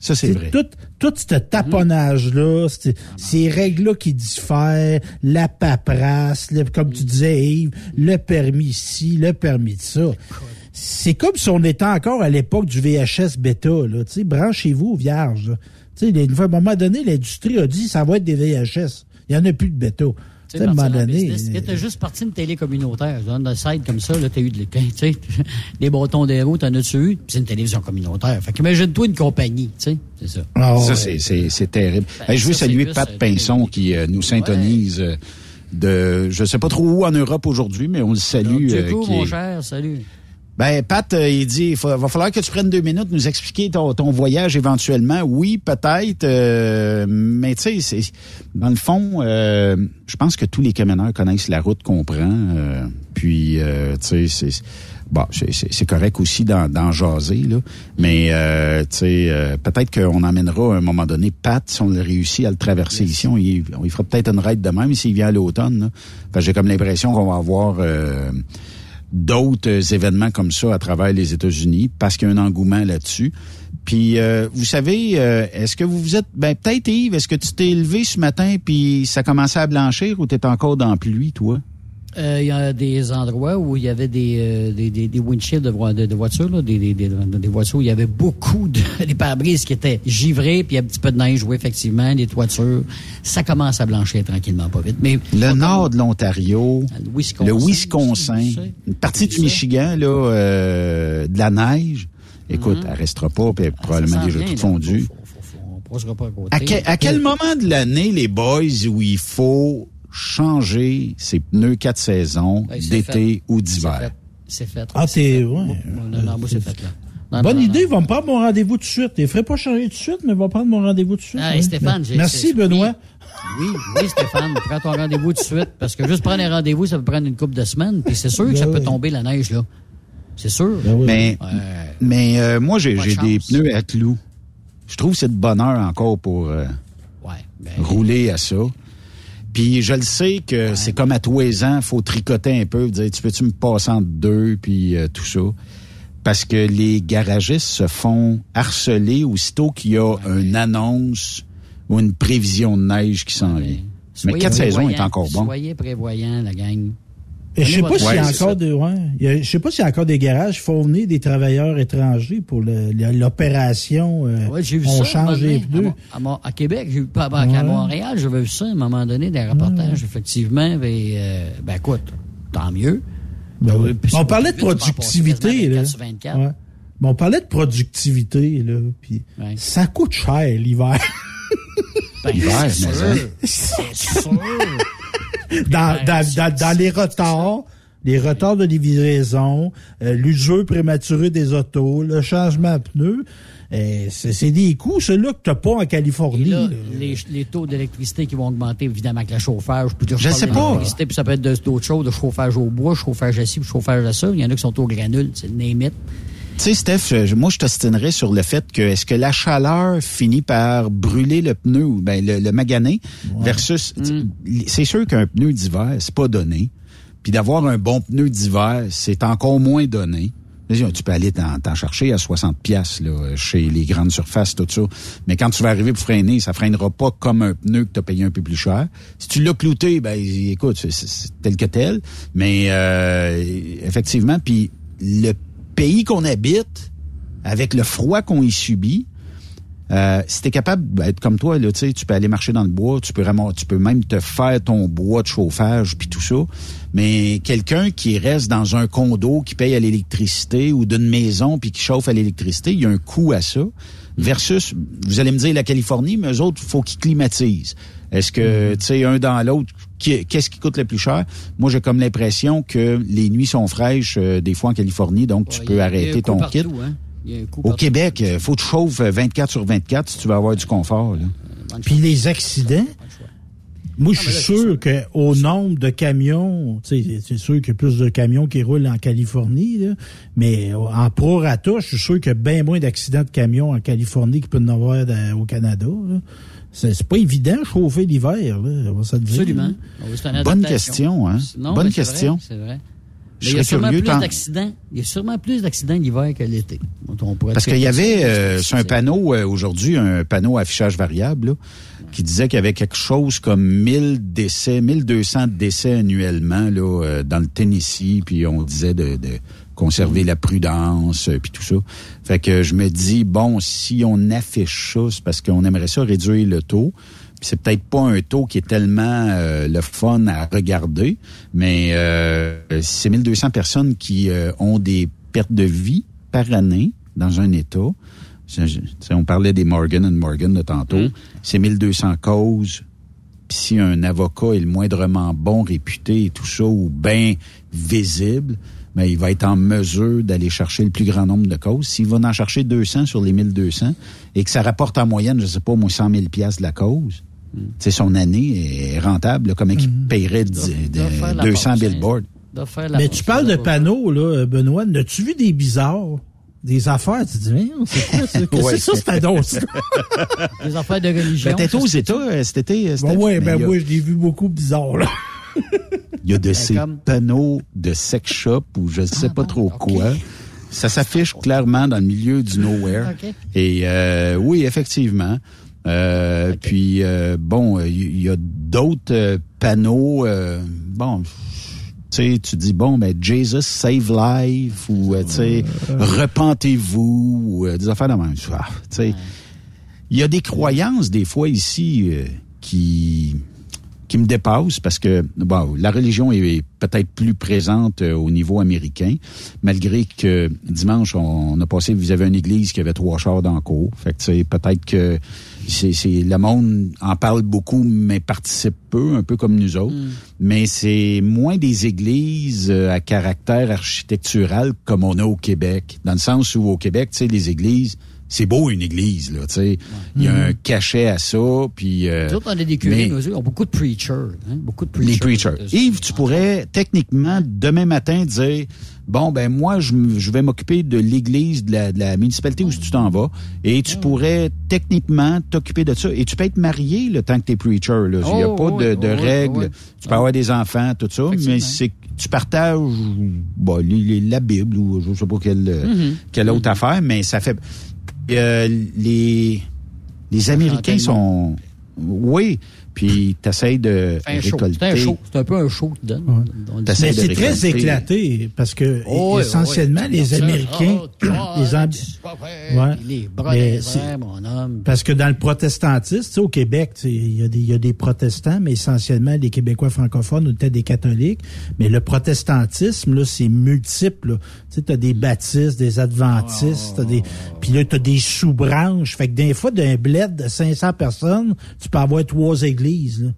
Ça, c'est vrai. Tout, tout ce taponnage-là, ces règles-là qui diffèrent, la paperasse, comme tu disais, Yves, le permis ici, le permis de ça. C'est comme si on était encore à l'époque du VHS bêta, là. Tu sais, branchez-vous, vierge. Tu sais, à un moment donné, l'industrie a dit, ça va être des VHS. Il n'y en a plus de bêta. Tu donné. T'es juste parti d'une télé communautaire. Dans le site comme ça, là, t'as eu de tu sais, des bâtons des roues, t'en as-tu eu? c'est une télévision communautaire. Fait qu'imagine-toi une compagnie, tu sais. C'est ça. Ah ça, c'est terrible. Ben, je veux saluer Pat Pinson qui euh, nous syntonise. Euh, de, je sais pas trop où en Europe aujourd'hui, mais on le salue. Du coup, mon cher, salut. Ben, Pat, euh, il dit, il va falloir que tu prennes deux minutes nous expliquer ton, voyage éventuellement. Oui, peut-être, euh, mais tu sais, dans le fond, euh, je pense que tous les camionneurs connaissent la route qu'on prend. puis, tu sais, c'est bon, c'est correct aussi d'en jaser là, mais tu sais, peut-être qu'on emmènera à un moment donné Pat si on réussit à le traverser ici, on y, fera peut-être une raide de même s'il vient à l'automne. J'ai comme l'impression qu'on va avoir d'autres événements comme ça à travers les États-Unis parce qu'il y a un engouement là-dessus. Puis, euh, vous savez, euh, est-ce que vous vous êtes... Ben, peut-être, Yves, est-ce que tu t'es levé ce matin puis ça commençait à blanchir ou t'es encore dans la pluie, toi? Euh, il y a des endroits où il y avait des, euh, des, des, des windshields de, de, voitures, là, des, des, des, voitures où il y avait beaucoup de des pare-brises qui étaient givrés, puis il y a un petit peu de neige, oui, effectivement, des toitures. Ça commence à blanchir tranquillement, pas vite. Mais le nord de l'Ontario, le Wisconsin, une partie du Michigan, là, euh, de la neige. Écoute, mm-hmm. elle restera pas, puis ah, probablement déjà tout fondu. à, à quel moment de l'année, les boys, où il faut changer ses pneus quatre saisons ben, d'été ou d'hiver. C'est fait. Ah, c'est... Ouais. Non, non, c'est fait, là. Bonne idée, il va me prendre mon rendez-vous tout de suite. Il ne ferait pas changer tout de suite, mais il va prendre mon rendez-vous tout de suite. Ah, et Stéphane, j'ai, Merci, Benoît. Oui, oui, Stéphane, prends ton rendez-vous tout de suite. Parce que juste prendre un rendez-vous, ça peut prendre une couple de semaines. Puis c'est sûr que ça ben peut tomber la neige, là. C'est sûr. Ben mais, mais euh, moi, j'ai, des pneus à clous. Je trouve que c'est de bonheur encore pour euh, rouler à ça. Puis je le sais que c'est comme à tous les ans, faut tricoter un peu, dire tu peux-tu me passer en deux, puis euh, tout ça. Parce que les garagistes se font harceler aussitôt qu'il y a une annonce ou une prévision de neige qui s'en vient. Mais quatre saisons est encore bon. Soyez prévoyants, la gang. Je sais pas s'il y a encore des, ouais, je sais pas s'il y a encore des garages venir des travailleurs étrangers pour l'opération. Euh, ouais, j'ai vu on ça, change les pneus. À, Québec, j'ai pas à Montréal, j'avais vu ça à un moment donné des reportages, effectivement. Mais, euh, ben écoute, tant mieux. Ben oui. on parlait de productivité là. Mais on parlait de productivité là, puis ça coûte cher l'hiver. Ben, l'hiver, c'est sûr dans, dans, dans, les retards, les retards de livraison, euh, l'usure prématuré des autos, le changement de pneus. Euh, c'est des coûts, ceux-là que tu n'as pas en Californie. les, les, taux d'électricité qui vont augmenter, évidemment, avec le chauffage. Je, je sais pas. Puis ça peut être d'autres choses, de chauffage au bois, chauffage à ci, chauffage à ça. Il y en a qui sont au granule, c'est le name tu sais, Steph, moi, je t'ostinerais sur le fait que est-ce que la chaleur finit par brûler le pneu, ben, le, le magané, versus, mm. c'est sûr qu'un pneu d'hiver, c'est pas donné. Puis d'avoir un bon pneu d'hiver, c'est encore moins donné. Tu peux aller t'en chercher à 60 pièces là chez les grandes surfaces, tout ça. Mais quand tu vas arriver pour freiner, ça freinera pas comme un pneu que tu as payé un peu plus cher. Si tu l'as clouté, ben écoute, c'est tel que tel. Mais euh, effectivement, puis le pays qu'on habite, avec le froid qu'on y subit, euh, si t'es capable d'être comme toi, là, tu peux aller marcher dans le bois, tu peux tu peux même te faire ton bois de chauffage puis tout ça. Mais quelqu'un qui reste dans un condo qui paye à l'électricité ou d'une maison puis qui chauffe à l'électricité, il y a un coût à ça. Versus, vous allez me dire la Californie, mais eux autres, faut qu'ils climatisent. Est-ce que, tu sais, un dans l'autre, qu'est-ce qui coûte le plus cher? Moi, j'ai comme l'impression que les nuits sont fraîches euh, des fois en Californie, donc tu peux arrêter ton kit. Hein. Au Québec, il faut que tu chauffes 24 sur 24 si tu veux avoir du confort. Là. Puis les accidents, moi, je ah, suis sûr qu'au nombre de camions, c'est sûr qu'il y a plus de camions qui roulent en Californie, là, mais en prorata, je suis sûr qu'il y a bien moins d'accidents de camions en Californie qu'il peut y en avoir au Canada. C'est pas évident chauffer l'hiver, on va se dire. Absolument. Bonne question, hein? Bonne question. C'est vrai il y a sûrement plus d'accidents. Il y a sûrement plus d'accidents l'hiver que l'été. Parce qu'il y avait euh, sur un panneau euh, aujourd'hui, un panneau affichage variable, qui disait qu'il y avait quelque chose comme 1000 décès, 1200 décès annuellement là, euh, dans le Tennessee, puis on disait de, de conserver la prudence, puis tout ça. Fait que je me dis, bon, si on affiche ça, c'est parce qu'on aimerait ça réduire le taux c'est peut-être pas un taux qui est tellement euh, le fun à regarder, mais euh, c'est 1200 personnes qui euh, ont des pertes de vie par année dans un État. On parlait des Morgan and Morgan de tantôt. Mm. C'est 1200 causes. Puis si un avocat est le moindrement bon réputé et tout ça, ou bien visible, mais ben, il va être en mesure d'aller chercher le plus grand nombre de causes. S'il va en chercher 200 sur les 1200 et que ça rapporte en moyenne, je sais pas, au moins 100 000 pièces de la cause, c'est son année est rentable, comme qui mm paierait 200 billboards. Mais tu parles de panneaux, là, Benoît. As-tu vu des bizarres? Des affaires, tu te dis, c'est quoi ça? Qu'est-ce que c'est ça, Des affaires de religion. Ben, aux États euh, cet été. Bon, oui, ben, moi, je l'ai vu beaucoup bizarre, là. Il y a de ben, ces panneaux de sex shop ou je ne sais ah, pas trop quoi. Ça s'affiche clairement dans le milieu du nowhere. Et euh, oui, effectivement. Euh, puis euh, bon, il y, a d'autres euh, panneaux. bon, sais, tu dis bon, ben Jesus save life ou tu sais, repentez-vous ou des affaires de même. Tu sais, il y a des croyances des fois ici qui qui me dépasse parce que bon, la religion est peut-être plus présente euh, au niveau américain, malgré que dimanche on, a passé vous avez une église qui avait trois chars dans le cours. Fait que c'est peut-être que c'est le monde en parle beaucoup mais participe peu, un peu comme nous autres. Mm. Mais c'est moins des églises euh, à caractère architectural comme on a au Québec, dans le sens où au Québec, tu sais, les églises c'est beau une église là, tu sais. Il y a un cachet à ça, puis. Euh, on a des curés, nous, ont beaucoup de preachers, hein, beaucoup de preachers. Les preachers. Yves, tu pourrais techniquement demain matin dire. Bon, ben moi, je, je vais m'occuper de l'église de la, de la, municipalité où tu t'en vas. Et tu pourrais techniquement t'occuper de ça. Et tu peux être marié le temps que tu es preacher. Il n'y a oh, pas de, de règles. Tu peux avoir des enfants, tout ça. Mais c'est tu partages bon, la Bible ou je sais pas quelle, mm-hmm. quelle autre mm-hmm. affaire, mais ça fait euh, les, les Américains sont... Oui, puis t'essayes de récolter. C'est un, peu un show que Mais c'est très éclaté parce que oh, essentiellement les Américains, oh, les, ouais, mon homme. Parce que dans le protestantisme, au Québec, il y, a des, y a des protestants, mais essentiellement les Québécois francophones ou peut-être des catholiques. Mais le protestantisme là, c'est multiple. Tu as des baptistes, des adventistes, des, puis là t'as des sous-branches. Fait que des fois d'un bled de 500 personnes, tu peux avoir trois églises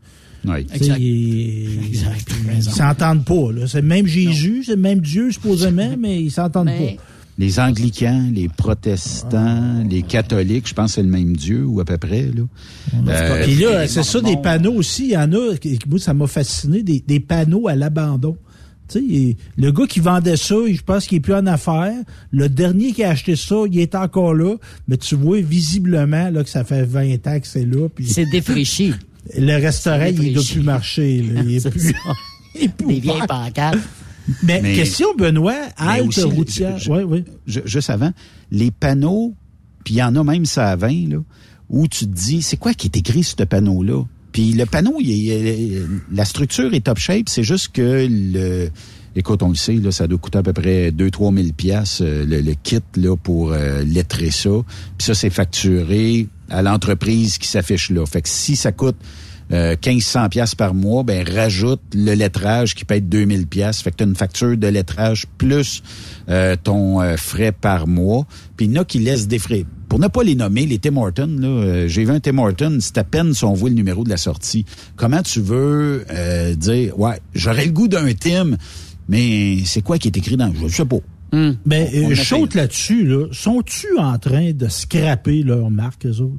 oui. Exact. Ils s'entendent pas. C'est le même Jésus, c'est le même Dieu supposément, mais ils s'entendent pas. Les anglicans, les protestants, ah. les catholiques, je pense que c'est le même Dieu ou à peu près. Là. Euh, là, c'est ça, des panneaux aussi. Il y en a, moi, ça m'a fasciné, des, panneaux à l'abandon. Le gars qui vendait ça, je pense qu'il est plus en affaires. Le dernier qui a acheté ça, il est encore là. Mais tu vois visiblement là, que ça fait 20 ans que c'est là. C'est défraîchi. Le restaurant, il ne doit plus marcher. Là. Il est plus... Des vieilles pancartes. Mais, question, Benoît, halte routière. Oui, oui. juste avant, les panneaux, puis il y en a même ça à 20, là, où tu te dis, c'est quoi qui est écrit sur ce panneau-là? Puis le panneau, il, la structure est top shape, c'est juste que le... Écoute, on le sait, là, ça doit coûter à peu près 2-3 000 pièces le, kit là, pour euh, lettrer ça. Puis ça, c'est facturé à l'entreprise qui s'affiche là. Fait que si ça coûte euh, 1500 pièces par mois, ben rajoute le lettrage qui peut être 2000 pièces. Fait que tu as une facture de lettrage plus euh, ton euh, frais par mois. Puis il y en a qui laissent des frais. Pour ne pas les nommer, les Tim Hortons, là, euh, j'ai vu un Tim Hortons, c'est à peine si on voit le numéro de la sortie. Comment tu veux dire, ouais, j'aurais le goût d'un Tim, mais c'est quoi qui est écrit dans... Je sais pas. Hmm. Ben, on, là-dessus, là. Sont-tu en train de scraper leur marque, eux autres?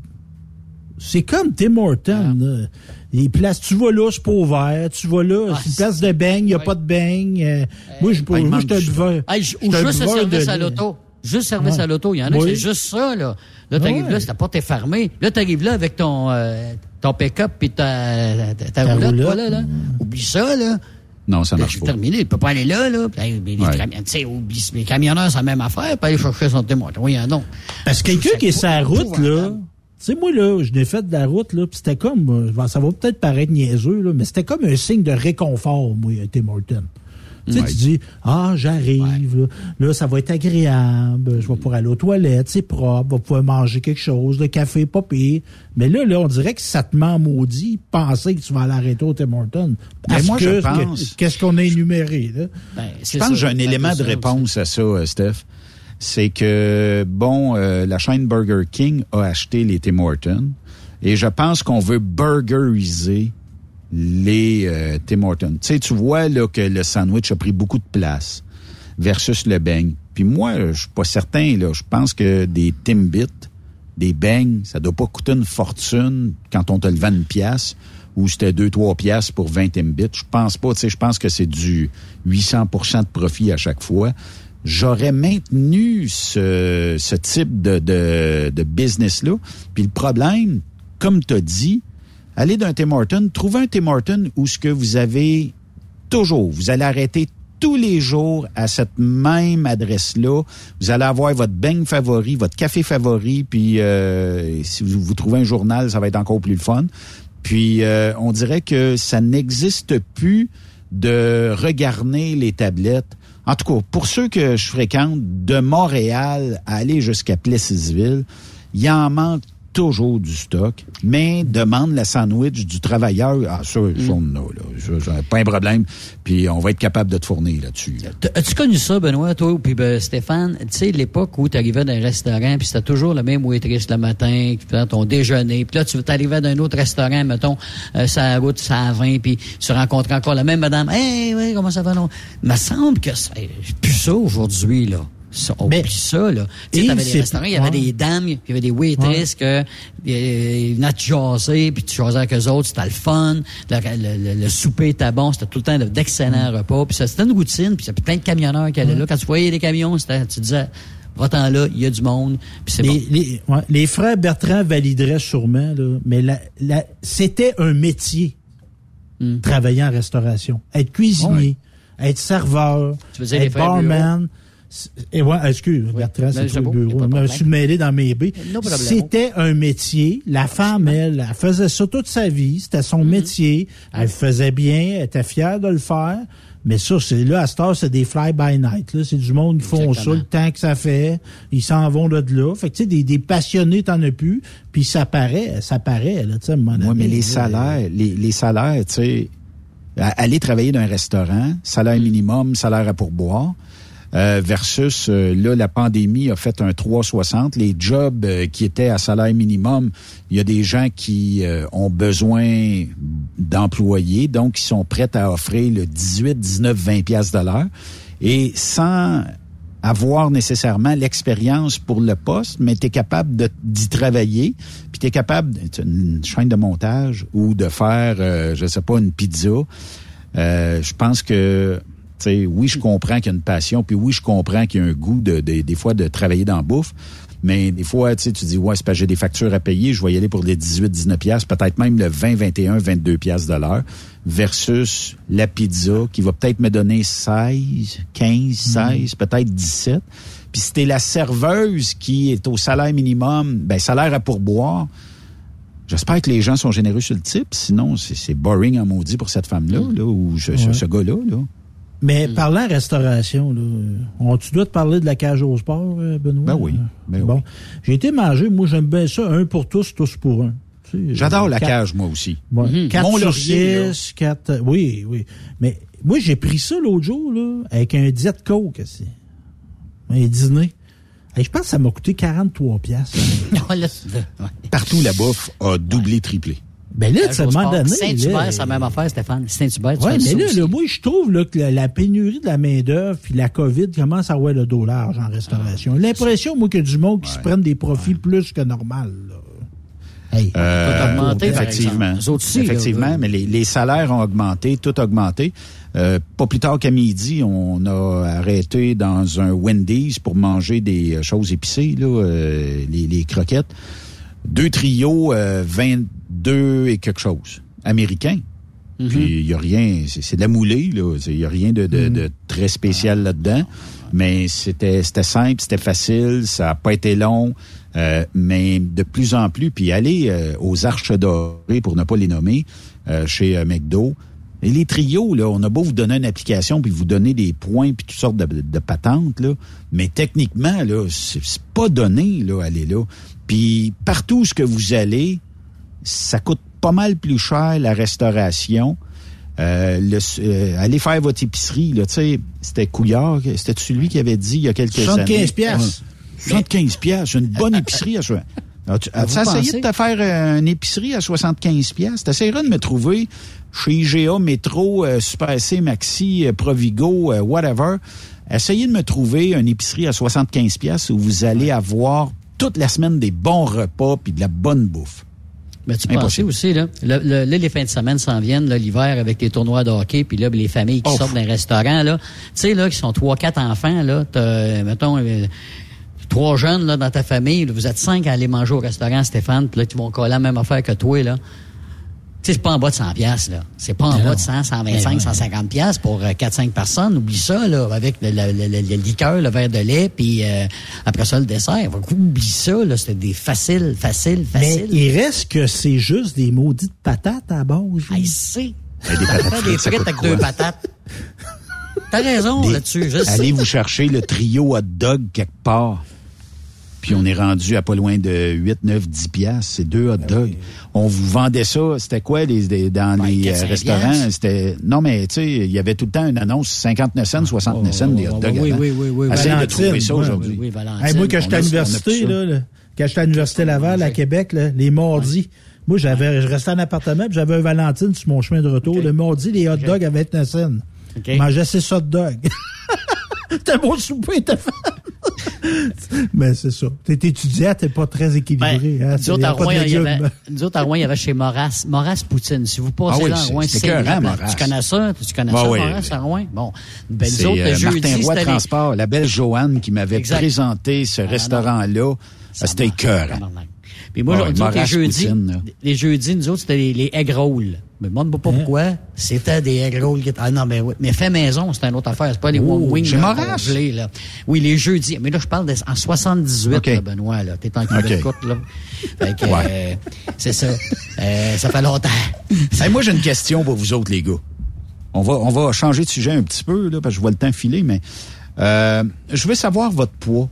C'est comme Tim Hortons. Ah. Les places, tu vas là, c'est pas ouvert. Tu vas là, ah, c'est une place de beigne, il n'y a pas de beigne. Euh, moi, je moi, moi, te buveur. Ou juste un service à l'auto. Juste service à l'auto. Il y en a, c'est juste ça, là. Là, t'arrives là, ta porte est fermée. Là, t'arrives là avec ton, euh, ton pick-up puis ta, ta, ta, roulotte, là, là. Oublie ça, là. Non, ça marche pas. Terminé. Il peut pas aller là, là. Les, les, oublie, les camionneurs, c'est la même affaire. Pas aller chercher son témoin. Oui, non. Parce que quelqu'un qui est sur la route, là, sais, moi, là, je l'ai fait de la route, là, puis c'était comme, euh, ça va peut-être paraître niaiseux, là, mais c'était comme un signe de réconfort, moi, Tim Horton. Tu sais, tu dis, ah, j'arrive, là, ça va être agréable, je vais pouvoir aller aux toilettes, c'est propre, je vais pouvoir manger quelque chose, le café, pas pire. Mais là, là, on dirait que ça te ment maudit, penser que tu vas aller arrêter au Tim Horton. Ben, moi, je pense... Qu'est-ce qu'on a énuméré, là? Ben, je pense que j'ai un élément de réponse à ça, euh, Steph c'est que, bon, euh, la chaîne Burger King a acheté les Tim Hortons et je pense qu'on veut burgeriser les euh, Tim Hortons. Tu vois là que le sandwich a pris beaucoup de place versus le beigne. Puis moi, je suis pas certain, là. Je pense que des Timbits, des beignes, ça doit pas coûter une fortune quand on te le vend une pièce ou c'était 2-3 pièces pour 20 Timbits. Je pense pas, tu sais, je pense que c'est du 800% de profit à chaque fois j'aurais maintenu ce, ce type de, de, de business-là. Puis le problème, comme tu as dit, allez d'un Tim Horton, trouvez un Tim Horton où ce que vous avez toujours, vous allez arrêter tous les jours à cette même adresse-là. Vous allez avoir votre beigne favori, votre café favori, puis euh, si vous, vous, trouvez un journal, ça va être encore plus le fun. Puis euh, on dirait que ça n'existe plus de regarder les tablettes en tout cas, pour ceux que je fréquente, de Montréal à aller jusqu'à Plessisville, il en manque toujours du stock, mais demande la sandwich du travailleur. Ah, ça, mm. là. pas un problème. Puis on va être capable de te fournir là-dessus. As-tu connu ça, Benoît, toi, puis ben, Stéphane? Tu sais, l'époque où tu arrivais dans un restaurant, puis c'était toujours le même waitress le matin, puis ton déjeuner. Puis là, tu t'arrivais dans un autre restaurant, mettons, euh, ça route, ça à 20, puis tu rencontrais encore la même madame. Hey, oui, comment ça va, non? Il me semble que c'est plus ça aujourd'hui, là. On mais, ça, là. Tu sais, t'avais des restaurants, il y avait des dames, il y avait des waitresses que, euh, ils venaient te jaser, puis tu jasais avec eux autres, c'était le fun. Le, le, souper était bon, c'était tout le temps d'excellents mm. repas. Puis ça, c'était une routine, puis il y avait plein de camionneurs qui allaient là. Quand tu voyais les camions, c'était, tu disais, va-t'en là, il y a du monde, puis c'est bon. Les, ouais, les, frères Bertrand valideraient sûrement, là, mais la, la, c'était un métier, mm. travailler en restauration. Être cuisinier, être serveur, être barman. Et ouais, excuse, Bertrand, c'est le bureau. Je me suis mêlé dans mes baies. C'était un métier. La femme, elle, elle faisait ça toute sa vie. C'était son mm-hmm. métier. Elle faisait bien. Elle était fière de le faire. Mais ça, c'est là, à cette heure, c'est des fly-by-night. C'est du monde qui font ça le temps que ça fait. Ils s'en vont là de là. Fait que, tu sais, des, des passionnés, t'en as plus. Puis ça paraît, ça paraît, là, tu sais, Oui, mais les salaires, les, les salaires, tu sais, aller travailler dans un restaurant, salaire minimum, salaire à pourboire, euh, versus euh, là la pandémie a fait un 360 les jobs euh, qui étaient à salaire minimum il y a des gens qui ont besoin d'employés donc ils sont prêts à offrir le 18 19 20 pièces de l'heure et sans avoir nécessairement l'expérience pour le poste, mais tu es capable d'y travailler, puis tu es capable une chaîne de montage ou de faire, je sais pas, une pizza. je pense que oui, je comprends qu'il y a une passion, puis oui, je comprends qu'il y a un goût de, des fois de travailler dans la bouffe. Mais des fois, tu dis, ouais, c'est pas j'ai des factures à payer, je vais y aller pour les 18, 19 pièces, peut-être même le 20, 21, 22 pièces de l'heure, versus la pizza qui va peut-être me donner 16, 15, 16, peut-être 17. Puis si t'es la serveuse qui est au salaire minimum, ben salaire à pourboire, J'espère que les gens sont généreux sur le type, sinon c'est boring en maudit pour cette femme-là, là, ou ce, ce gars-là. Là. Mais mm. parlant restauration, là, on, tu dois te parler de la cage au sport, euh, Benoît? Ben oui. Ben bon. J'ai été manger, moi j'aime bien ça, un pour tous, tous pour un. J'adore la cage, moi aussi. Ouais. Mm-hmm. Quatre sur six, quatre... Euh, oui, oui. Mais moi, j'ai pris ça l'autre jour, là, avec un diète coke, un dîner. je pense que ça m'a coûté 43 piastres. Partout la bouffe a doublé, triplé. Ben là, ça m'a donné. Saint-Hubert, c'est la même affaire, Stéphane. Saint-Hubert, Oui, mais là, le, moi, je trouve là, que la, pénurie de la main-d'œuvre puis la COVID commence à avoir le dos large en restauration. L'impression, moi, qu'il y a du monde qui se prennent des profits plus que normal. Là. Hey, euh, augmenté, effectivement. Aussi, effectivement, mais les, les, salaires ont augmenté, tout a augmenté. Euh, pas plus tard qu'à midi, on a arrêté dans un Wendy's pour manger des choses épicées, là, euh, les, les, croquettes. Deux trios, euh, 20 deux et quelque chose, américain. Mhm. Puis il y a rien, c'est de la moulée, là. Il y a rien de, de, très spécial là-dedans. Mais c'était simple, c'était facile, ça n'a pas été long. Euh, mais de plus en plus, puis aller euh, aux Arches dorées, pour ne pas les nommer, euh, chez McDo, et les trios, là, on a beau vous donner une application puis vous donner des points puis toutes sortes de, de patentes, là, mais techniquement, là, c'est pas donné, là, aller là. Puis partout où ce que vous allez, ça coûte pas mal plus cher la restauration. Euh, le, euh, allez faire votre épicerie, là, tu sais, c'était Couillard, c'était celui qui avait dit il y a quelques 75 années. 75 piastres. 75 piastres, une bonne épicerie à As-tu essayé de te faire euh, une épicerie à 75 piastres? T'essaieras de me trouver chez IGA, Métro, Super C, Maxi, Provigo, whatever. Essayez de me trouver une épicerie à 75 piastres où vous allez avoir toute la semaine des bons repas puis de la bonne bouffe. Mais tu pensais aussi, là, là, les fins de semaine s'en viennent, l'hiver, avec les tournois de hockey, puis là, les familles qui sortent d'un restaurant, là, tu sais, là, qui sont trois, quatre enfants, là, t'as, mettons, euh, trois jeunes, là, dans ta famille, vous êtes cinq à aller manger au restaurant, Stéphane, puis là, tu vont coller la même affaire que toi, là c'est pas en bas de 100 pièces là. C'est pas en bas de 100, 125, 150 pièces pour 4-5 euh, personnes. Oublie ça, là, avec le, le, le, liqueur, le verre de lait, puis euh, après ça, le dessert. Oublie ça, là. C'était des faciles, faciles, faciles. Mais il reste que c'est juste des maudites patates à base. Ah, c'est. Des patates des frites avec deux patates. T'as raison là-dessus. Allez vous chercher le trio hot dog quelque part. Puis on est rendu à pas loin de 8, 9, 10 piastres. C'est deux hot ben dogs. On vous vendait ça. C'était quoi les, dans ben, les euh, restaurants? C'était Non, mais tu sais, il y avait tout le temps une annonce 59 cents, 69 cents des hot dogs. Oui, oui, oui, oui. Essayez de trouver ça aujourd'hui. Oui, moi, quand j'étais à l'université, là, quand j'étais à l'université Laval, à Québec, les mardis, moi, j'avais, je restais en appartement, puis j'avais un Valentine sur mon chemin de retour. Le mardi, les hot dogs avaient 29 cents. Okay. Mangeais ces hot dogs. T'as bon souper, t'as fait. Mais c'est ça. T'es étudiant, t'es pas très équilibré. Ben, hein, nous, autres, à Rouen, il y avait, nous autres, à Rouen, il y avait chez Moras, Moras Poutine. Si vous passez ah oui, là à Rouen, c'est Tu connais ça? Tu connais bah ça, oui, Moras, à Rouen? Bon. Ben, nous autres, euh, jeudi, Martin Roy Transport, la belle Joanne qui m'avait présenté ce ah, restaurant-là. C'était cœur. Puis moi, ah, ouais, les jeudis, les jeudis, nous autres, c'était les, les egg rolls. Mais moi, pas hein? pourquoi. C'était des egg rolls. Ah non, mais oui. Mais fait maison, c'est une autre affaire. C'est pas les one wings. J'ai là. Oui, les jeudis. Mais là, je parle en 78, là, Benoît, là. T'es en okay. de là. Fait que, euh, c'est ça. Euh, ça fait longtemps. hey, moi, j'ai une question pour vous autres, les gars. On va, on va changer de sujet un petit peu, là, parce que je vois le temps filer, mais, euh, je veux savoir votre poids.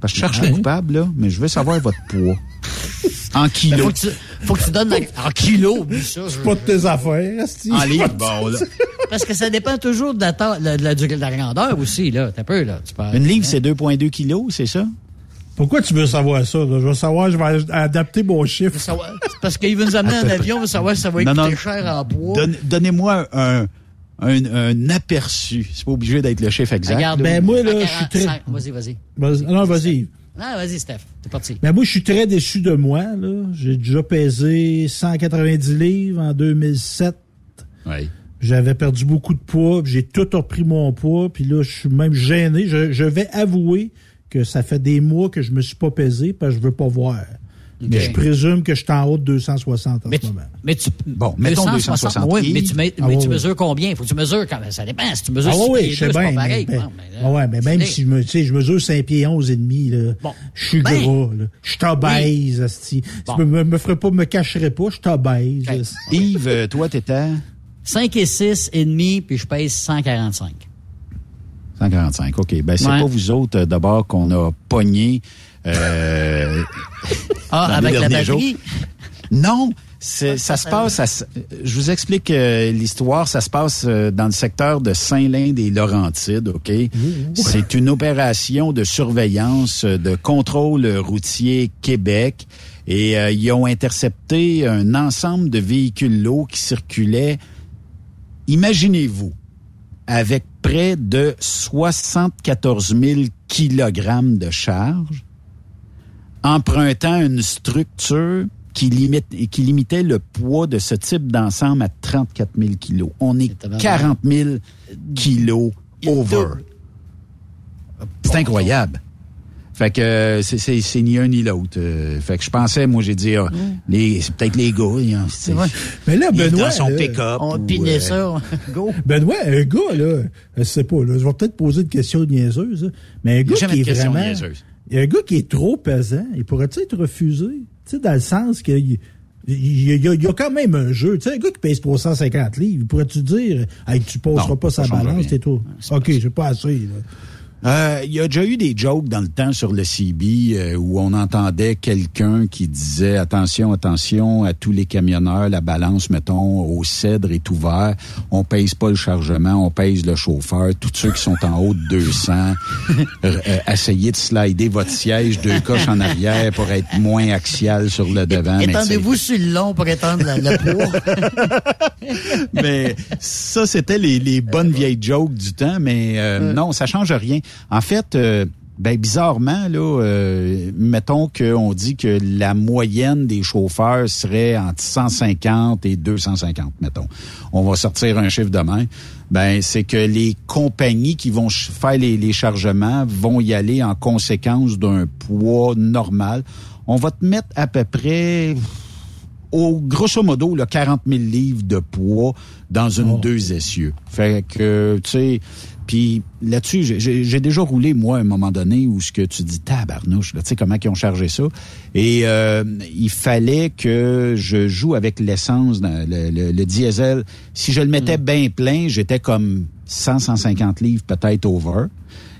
Parce que je cherche le coupable, là, mais je veux savoir votre poids. En kilos. faut, que tu, faut que tu donnes en kilos. C'est pas de tes affaires, En livres, bon, là. Parce que ça dépend toujours de la, de la, de la grandeur aussi, là. T'as peu, là. Tu Une livre, c'est 2,2 kilos, c'est ça? Pourquoi tu veux savoir ça? Je veux savoir, je vais adapter mon chiffre. Parce qu'il veut nous amener en avion, on veut savoir si ça va être coûter cher en poids. Donnez-moi un, un, un, aperçu. C'est pas obligé d'être le chiffre exact. Regarde, ben moi, là, je suis très... Vas-y, vas-y. non, vas-y. Ah, vas-y, Steph. T'es parti. Ben moi, je suis très déçu de moi. Là. J'ai déjà pesé 190 livres en 2007. Oui. J'avais perdu beaucoup de poids, j'ai tout repris mon poids, puis là, je suis même gêné. Je, je, vais avouer que ça fait des mois que je me suis pas pesé parce que je veux pas voir. Mais je présume que je suis en haut de 260 en mais ce moment. Mais tu, bon, mettons 260. Oui, mais tu, mais, ah, tu mesures combien? Faut que tu mesures quand Ça dépend. Si tu mesures ah, 6 oui, pieds je sais 2, bien, c'est pas pareil. Mais, Bon, mais là, ouais, mais même si je me, tu je mesure 5 pieds 11 et demi, là. Bon. Je suis Ben. gras, là. Je suis obèse, asti. Bon. Tu me, me, ferais pas, me cacherais pas, je suis obèse. Okay. Yves, euh, toi, t'étais? 5 et 6 et demi, puis je pèse 145. 145. OK. Ben, c'est Ouais. pas vous autres, euh, d'abord, qu'on a pogné. Euh, Ah, dans avec les la jours. batterie? Non, c'est, ça se passe. à- je vous explique euh, l'histoire. Ça se passe euh, dans le secteur de Saint-Lin des Laurentides. Ok, c'est une opération de surveillance euh, de contrôle routier Québec et euh, ils ont intercepté un ensemble de véhicules lourds qui circulaient. Imaginez-vous avec près de 74 000 kilogrammes de charge empruntant une structure qui, limite, qui limitait le poids de ce type d'ensemble à 34 000 kilos. On est tabarnak. 40 000 kilos over. C'est incroyable. Fait que c'est- ni un ni l'autre. Euh, fait que je pensais, moi j'ai dit, ah, les c'est peut-être les gars. vrai. Mais là, Benoît. son là. On ou, pinait euh, ça. Go. Benoît, un gars, là, je sais pas, là, je vais peut-être poser une question niaiseuse, là, mais un gars qui est vraiment. niaiseuse. Il y a un gars qui est trop pesant, il pourrait-tu être refusé? Tu sais, dans le sens que. Il y, a, il y quand même un jeu. Tu sais, un gars qui pèse 350 livres, pourrais-tu dire, hey, tu passeras Non, pas sa balance, t'es trop. OK, j'ai pas assez. Là. Euh, Il y a déjà eu des jokes dans le temps sur le CB euh, où on entendait quelqu'un qui disait attention, attention à tous les camionneurs, la balance, mettons, au cèdre est ouvert, on pèse pas le chargement, on pèse le chauffeur, tous ceux qui sont en haut de 200, euh, euh, essayez de slider votre siège deux coches en arrière pour être moins axial sur le devant. mais Étendez-vous sur le long pour étendre la- le poids. mais ça, c'était les, les bonnes vieilles jokes du temps, mais euh, non, ça change rien. En fait, euh, ben bizarrement, là, euh, mettons qu'on dit que la moyenne des chauffeurs serait entre 150 et 250, mettons. On va sortir un chiffre demain. Ben, c'est que les compagnies qui vont faire les, les chargements vont y aller en conséquence d'un poids normal. On va te mettre à peu près au grosso modo, là, 40 000 livres de poids dans une deux essieux. Fait que, tu sais, puis là-dessus, j'ai- déjà roulé, moi, à un moment donné, où ce que tu dis, tabarnouche, là, tu sais, comment ils ont chargé ça. Et euh, il fallait que je joue avec l'essence, le, le- le diesel. Si je le mettais bien plein, j'étais comme 100, 150 livres peut-être over.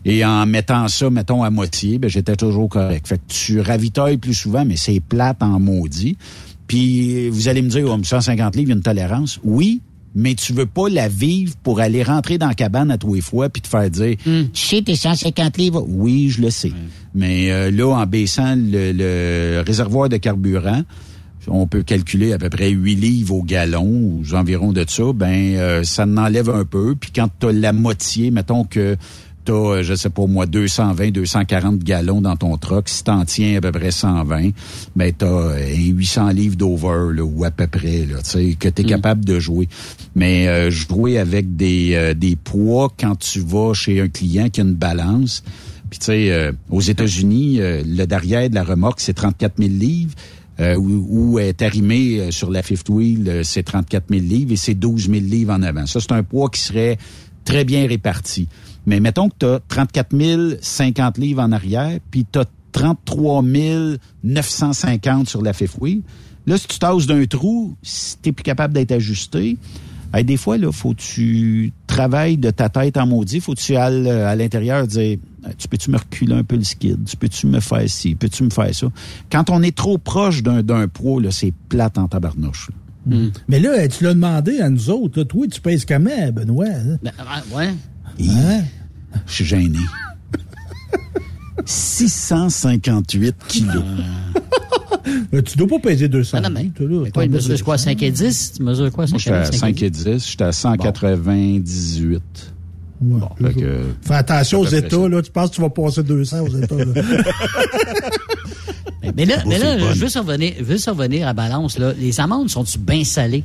Et en mettant ça, mettons, à moitié, ben, j'étais toujours correct. Fait que tu ravitailles plus souvent, mais c'est plate en maudit. Puis vous allez me dire, oh, 150 livres, il y a une tolérance. Oui, mais tu veux pas la vivre pour aller rentrer dans la cabane à tous les fois puis te faire dire, tu sais, t'es 150 livres. Oui, je le sais. Mais euh, là, en baissant le, le réservoir de carburant, on peut calculer à peu près 8 livres au gallon, aux environs de ça, ben euh, ça en enlève un peu. Puis quand tu as la moitié, mettons que tu as, je sais pas moi, 220, 240 gallons dans ton truck, si t'en tiens à peu près 120, ben tu as 800 livres d'over, là, ou à peu près, là, tu sais, que tu es capable de jouer. Mais euh, jouer avec des, euh, des poids quand tu vas chez un client qui a une balance, puis tu sais, euh, aux États-Unis, euh, le derrière de la remorque, c'est 34 000 livres. Euh, où, où est arrimé euh, sur la fifth wheel, euh, c'est 34 000 livres et c'est 12 000 livres en avant. Ça, c'est un poids qui serait très bien réparti. Mais mettons que tu as 34 050 livres en arrière, puis tu as 33 950 sur la fifth wheel. Là, si tu tasses d'un trou, si tu plus capable d'être ajusté, hey, des fois, là, faut que tu travailles de ta tête en maudit, faut que tu ailles euh, à l'intérieur dire Hey, Tu peux-tu me reculer un peu le skid? Tu peux-tu me faire ci? Peux-tu me faire ça? Quand on est trop proche d'un d'un poids, là, c'est plate en tabarnouche. là. Mais là, tu l'as demandé à nous autres. Là, toi, tu pèses comment, Benoît? hein? Ben, ah, ouais. Hein? Je suis gêné. 658 kilos. Euh, tu dois pas peser 200 Ah non, mais, livres, toi, mais quoi, il mesure quoi, 5 et 10? Tu mesures quoi, Moi, 5 j'étais à 5 et 10, j'étais à 198. Ouais, Bon, fait que, Fais attention aux États, là. Tu penses que tu vas passer 200 aux États, là. Mais là, mais je veux survenir, je veux survenir à balance, là. Les amandes sont-tu bien salées?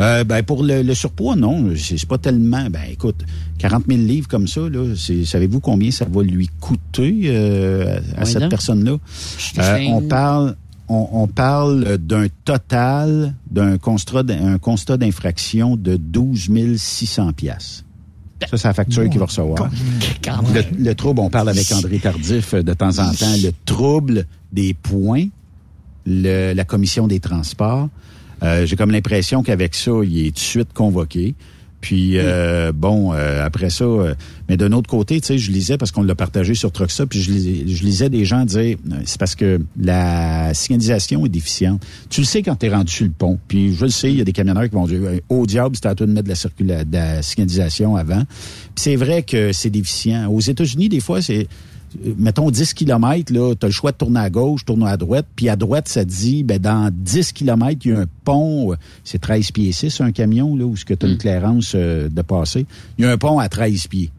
Euh, ben pour le, surpoids, non. C'est pas tellement. Ben écoute, 40 000 livres comme ça, là, savez-vous combien ça va lui coûter euh, à, cette personne-là? Euh, on parle. On, parle d'un total d'un constat d'un constat d'infraction de 12 600 pièces. Ça, c'est la facture qu'il va recevoir. Le, trouble, on parle avec André Tardif de temps en temps, le trouble des points, la commission des transports, euh, j'ai comme l'impression qu'avec ça, il est tout de suite convoqué. Puis euh, bon, euh, après ça, mais d'un autre côté, tu sais, je lisais parce qu'on l'a partagé sur Truxa, puis je lisais, je lisais des gens dire, c'est parce que la signalisation est déficiente. Tu le sais quand tu es rendu sur le pont. Puis je le sais, il y a des camionneurs qui vont dire, au diable, c'était à toi de mettre de la, de la signalisation avant. Puis c'est vrai que c'est déficient. Aux États-Unis, des fois, c'est mettons 10 km, là, tu as le choix de tourner à gauche, tourner à droite, puis à droite, ça te dit, ben, dans 10 km, il y a un pont, euh, c'est 13 pieds 6, un camion, là, où ce que tu as une mm. clairance euh, de passer. Il y a un pont à 13 pieds.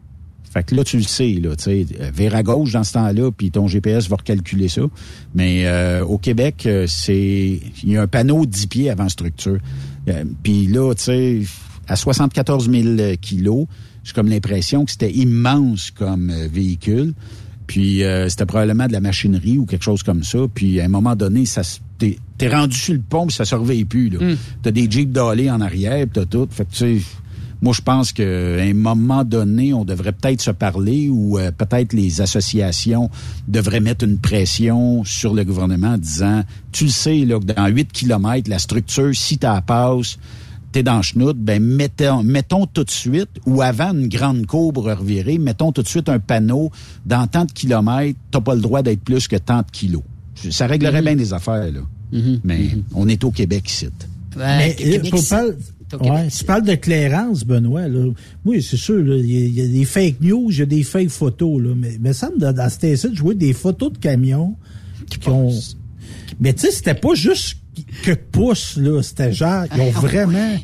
Fait que là, tu le sais, là, tu sais, euh, vers à gauche dans ce temps-là, puis ton GPS va recalculer ça. Mais au Québec, c'est il y a un panneau de 10 pieds avant structure. puis là, tu sais, à 74 000 kilos, j'ai comme l'impression que c'était immense comme véhicule. Puis euh, c'était probablement de la machinerie ou quelque chose comme ça. Puis à un moment donné, ça t'es, t'es rendu sur le pont, puis ça se réveille plus. Là. Mm. T'as des jeeps d'allée en arrière, puis t'as tout. Fait que tu sais, moi je pense qu'à un moment donné, on devrait peut-être se parler ou euh, peut-être les associations devraient mettre une pression sur le gouvernement en disant, tu le sais là, que dans 8 kilomètres, la structure, si t'as passe, t'es dans chenoute, ben mettons, mettons tout de suite, ou avant une grande courbe revirée, mettons tout de suite un panneau dans tant de kilomètres, t'as pas le droit d'être plus que tant de kilos. Ça réglerait mhm. bien des affaires, là. Mhm. Mais mhm. on est au Québec ici. Mais Ouais, tu parles de clairance, Benoît. Là. Oui, c'est sûr, il y, a des fake news, il y a des fake photos. Là, mais mais ça me dans, dans cette je vois des photos de camions qui, ont. Mais tu sais, c'était pas juste que pouces, là. C'était genre, ils ont vraiment.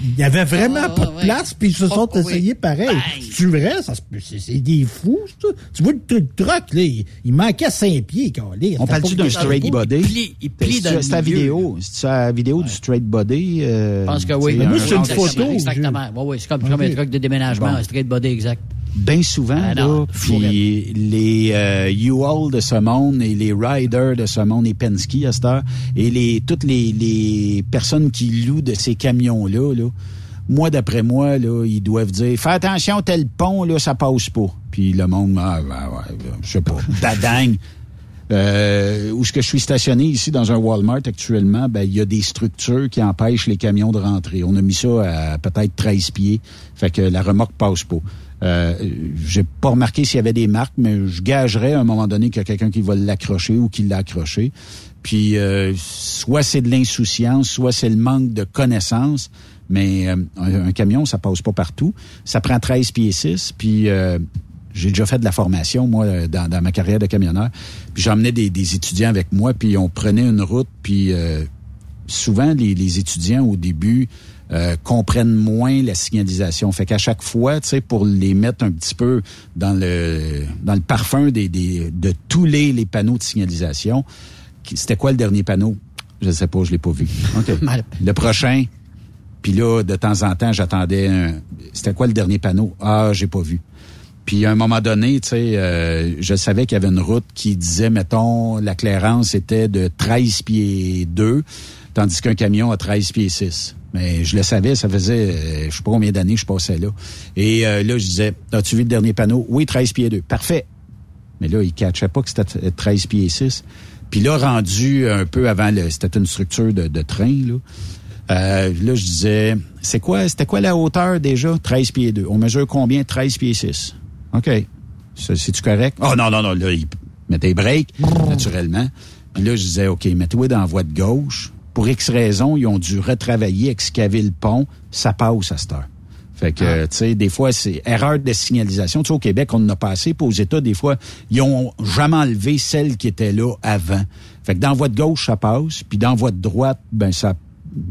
Il y avait vraiment ah, pas de place, puis ils se sont oh, essayés pareil. C'est vrai, ça c'est des fous, ça. Tu vois le truc, là, il, manquait 5 pieds, On parle-tu d'un straight body? C'est la vidéo. C'est la vidéo du straight body. Euh, Je pense que oui. Moi, c'est une photo. Exactement. Oui, oui, c'est comme, comme un truc de déménagement, un straight body exact bien souvent, ah là, puis les euh, U-Haul de ce monde et les riders de ce monde, et Penske à cette heure, et les toutes les, les personnes qui louent de ces camions-là, là, moi, d'après moi, là, ils doivent dire Fais attention, tel pont, là, ça passe pas. Puis le monde, ah, ben, ouais, je sais pas, badang. Euh, où ce que je suis stationné? Ici dans un Walmart actuellement, ben il y a des structures qui empêchent les camions de rentrer. On a mis ça à peut-être 13 pieds, fait que la remorque passe pas. Euh, j'ai pas remarqué s'il y avait des marques, mais je gagerais à un moment donné qu'il y a quelqu'un qui va l'accrocher ou qui l'a accroché. Puis euh, soit c'est de l'insouciance, soit c'est le manque de connaissances. Mais euh, un, camion, ça passe pas partout. Ça prend 13 pieds 6, puis euh, j'ai déjà fait de la formation, moi, dans, ma carrière de camionneur. Puis j'emmenais des, étudiants avec moi, puis on prenait une route, puis souvent, les, étudiants, au début, euh, comprennent moins la signalisation. Fait qu'à chaque fois, tu sais, pour les mettre un petit peu dans le dans le parfum des, des de tous les, les panneaux de signalisation, c'était quoi le dernier panneau? Je sais pas, je l'ai pas vu. le prochain, puis là, de temps en temps, j'attendais un... C'était quoi le dernier panneau? Ah, j'ai pas vu. Puis à un moment donné, tu sais, euh, je savais qu'il y avait une route qui disait, mettons, la clairance était de 13 pieds 2, tandis qu'un camion a 13 pieds 6. Mais je le savais, ça faisait, euh, je sais pas combien d'années je passais là. Et euh, là, je disais, as-tu vu le dernier panneau? Oui, 13 pieds 2. Parfait. Mais là, il ne catchait pas que c'était 13 pieds 6. Puis là, rendu un peu avant, le, c'était une structure de, train, là. Euh, là, je disais, c'est quoi, c'était quoi la hauteur déjà? 13 pieds 2. On mesure combien? 13 pieds 6. OK. C'est-tu correct? Oh non, non, non. Là, il mettait break, naturellement. Puis là, je disais, OK, mets-toi dans la voie de gauche pour X raisons, ils ont dû retravailler, excaver le pont, ça passe à cette heure. Fait que, ah. tu sais, des fois, c'est erreur de signalisation. Tu sais, au Québec, on en a passé. Puis aux États, des fois, ils ont jamais enlevé celle qui était là avant. Fait que dans voie de gauche, ça passe. Puis dans voie de droite, ben ça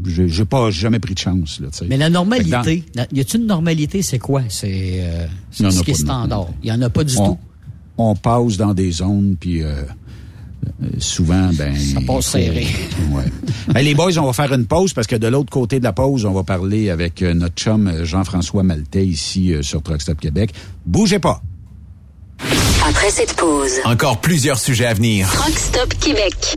j'ai pas jamais pris de chance là, Mais la normalité, y a-t-il une normalité? C'est quoi? C'est euh, ce qui est standard. Il y en a pas du tout. On passe dans des zones puis euh, souvent, ben... Ça passe serré. Ouais. les boys, on va faire une pause parce que de l'autre côté de la pause, on va parler avec notre chum Jean-François Maltais ici sur Truck Stop Québec. Bougez pas! Après cette pause, encore plusieurs sujets à venir. Truck Stop Québec.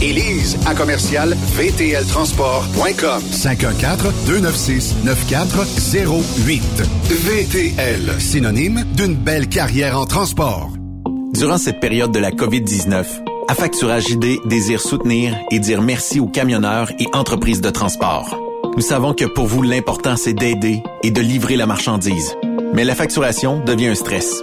Élise à commercial vtltransport.com 514-296-9408. VTL, synonyme d'une belle carrière en transport. Durant cette période de la COVID-19, Affacturage ID désire soutenir et dire merci aux camionneurs et entreprises de transport. Nous savons que pour vous, l'important, c'est d'aider et de livrer la marchandise. Mais la facturation devient un stress.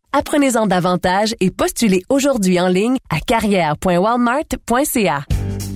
Apprenez-en davantage et postulez aujourd'hui en ligne à carrière.walmart.ca.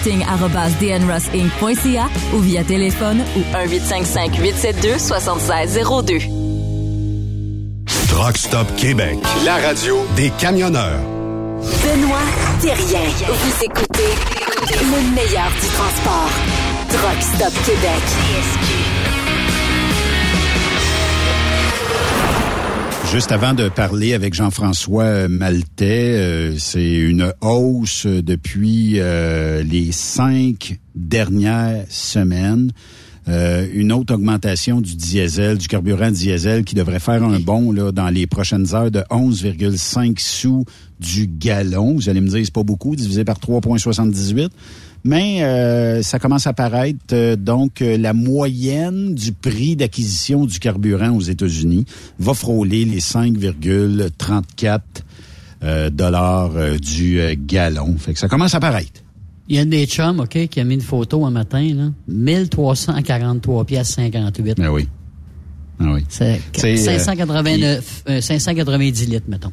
recruiting.dnrossinc.ca ou via téléphone au 1855 872 7602. Truck Stop Québec, la radio des camionneurs. Benoît Thérien. Vous écoutez le meilleur du transport. Truck Stop Québec. Juste avant de parler avec Jean-François Maltais, euh, c'est une hausse depuis euh, les cinq dernières semaines. Euh, une autre augmentation du diesel, du carburant diesel qui devrait faire un bond là, dans les prochaines heures de 11,5 sous du gallon. Vous allez me dire, c'est pas beaucoup, divisé par 3,78. Mais euh, ça commence à paraître euh, donc euh, la moyenne du prix d'acquisition du carburant aux États-Unis va frôler les 5,34 dollars du gallon. Fait que ça commence à paraître. Il y a des chums, OK, qui a mis une photo un matin, là. 1343 pièces 58. Ah oui. Ah oui. C'est 589, 590 litres, mettons.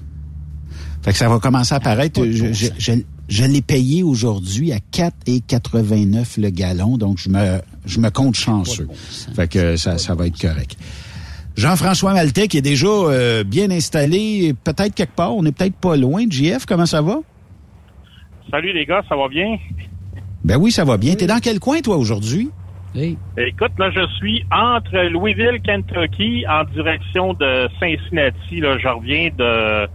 Fait que ça va commencer à. Je, je, je, je l'ai payé aujourd'hui à 4,89 le gallon, donc je me, je me compte chanceux. Fait que ça, ça va être correct. Jean-François Maltais qui est déjà euh, bien installé, peut-être quelque part, on n'est peut-être pas loin. JF, comment ça va? Salut les gars, ça va bien? Ben oui, ça va bien. T'es dans quel coin, toi, aujourd'hui? Oui. Écoute, là, je suis entre Louisville, Kentucky, en direction de Cincinnati. Là, je reviens de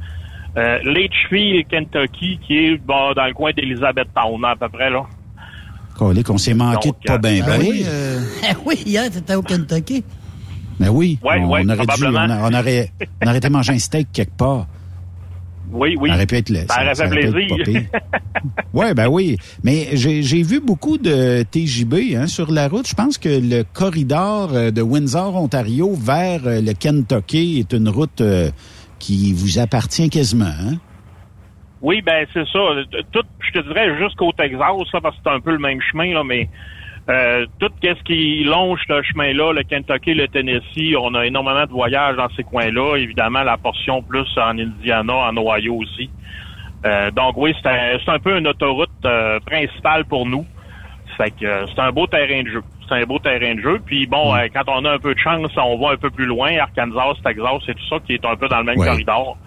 euh, Litchfield, Kentucky, qui est bon, dans le coin d'Elizabethtown, à peu près, là. Collé qu'on s'est manqué Donc, de pas bien, ben. oui, euh, oui, hier, t'étais au Kentucky. Ben oui. Ouais, on, ouais, aurait dû, on, a- on aurait, on aurait été manger un steak quelque part. Oui, oui. Ça aurait pu être le- Ça aurait fait aurait pu être plaisir. Ouais, ben oui. Mais j'ai j'ai vu beaucoup de TJB hein, sur la route. Je pense que le corridor euh, de Windsor, Ontario, vers le Kentucky est une route euh, qui vous appartient quasiment. Hein? Oui, ben c'est ça. Tout, je te dirais jusqu'au Texas, ça, parce que c'est un peu le même chemin, là, mais euh, tout ce qui longe ce chemin-là, le Kentucky, le Tennessee, on a énormément de voyages dans ces coins-là. Évidemment, la portion plus en Indiana, en Ohio aussi. Euh, donc oui, c'est un, peu une autoroute euh, principale pour nous. Que euh, c'est un beau terrain de jeu. C'est un beau terrain de jeu. Puis bon, euh, quand on a un peu de chance, on va un peu plus loin, Arkansas, Texas, c'est tout ça qui est un peu dans le même Ouais. corridor.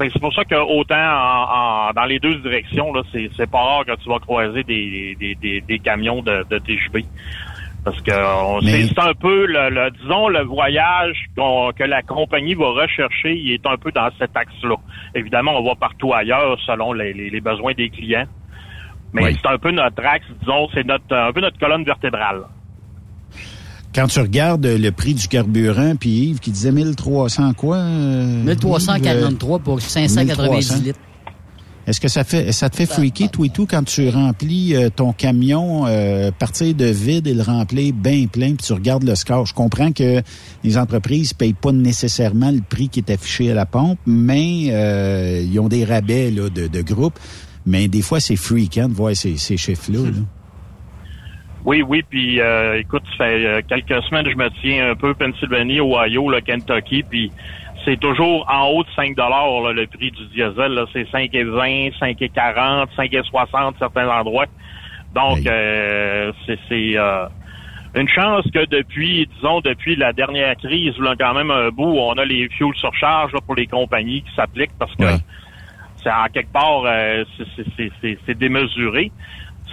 C'est pour ça que autant en, en- dans les deux directions, là, c'est, c'est pas rare que tu vas croiser des, des, des, des camions de, de TJB. Parce que on- Mais- c'est, un peu le, le- disons le voyage que la compagnie va rechercher, il est un peu dans cet axe-là. Évidemment, on va partout ailleurs selon les, les- les besoins des clients. Mais Oui. c'est un peu notre axe, disons, c'est notre un peu notre colonne vertébrale. Quand tu regardes euh, le prix du carburant, puis Yves qui disait 1300 quoi? euh, 1343 pour 590 1300. litres. Est-ce que ça fait ça te fait freaker, toi et tout, quand tu remplis euh, ton camion, euh, partir de vide et le remplir bien plein, puis tu regardes le score? Je comprends que les entreprises payent pas nécessairement le prix qui est affiché à la pompe, mais euh, ils ont des rabais là, de, de groupe. Mais des fois, c'est freakant de voir ces, ces chiffres-là. là. Oui, oui, puis euh, écoute, ça fait euh, quelques semaines je me tiens un peu Pennsylvanie, Ohio, le Kentucky, puis c'est toujours en haut de 5 dollars le prix du diesel. C'est 5,20, 5,40, 5,60 certains endroits. Donc, euh, c'est euh, une chance que depuis, disons, depuis la dernière crise, là, quand même un bout, on a les fuels surcharge là, pour les compagnies qui s'appliquent parce que c'est en quelque part, euh, c'est démesuré.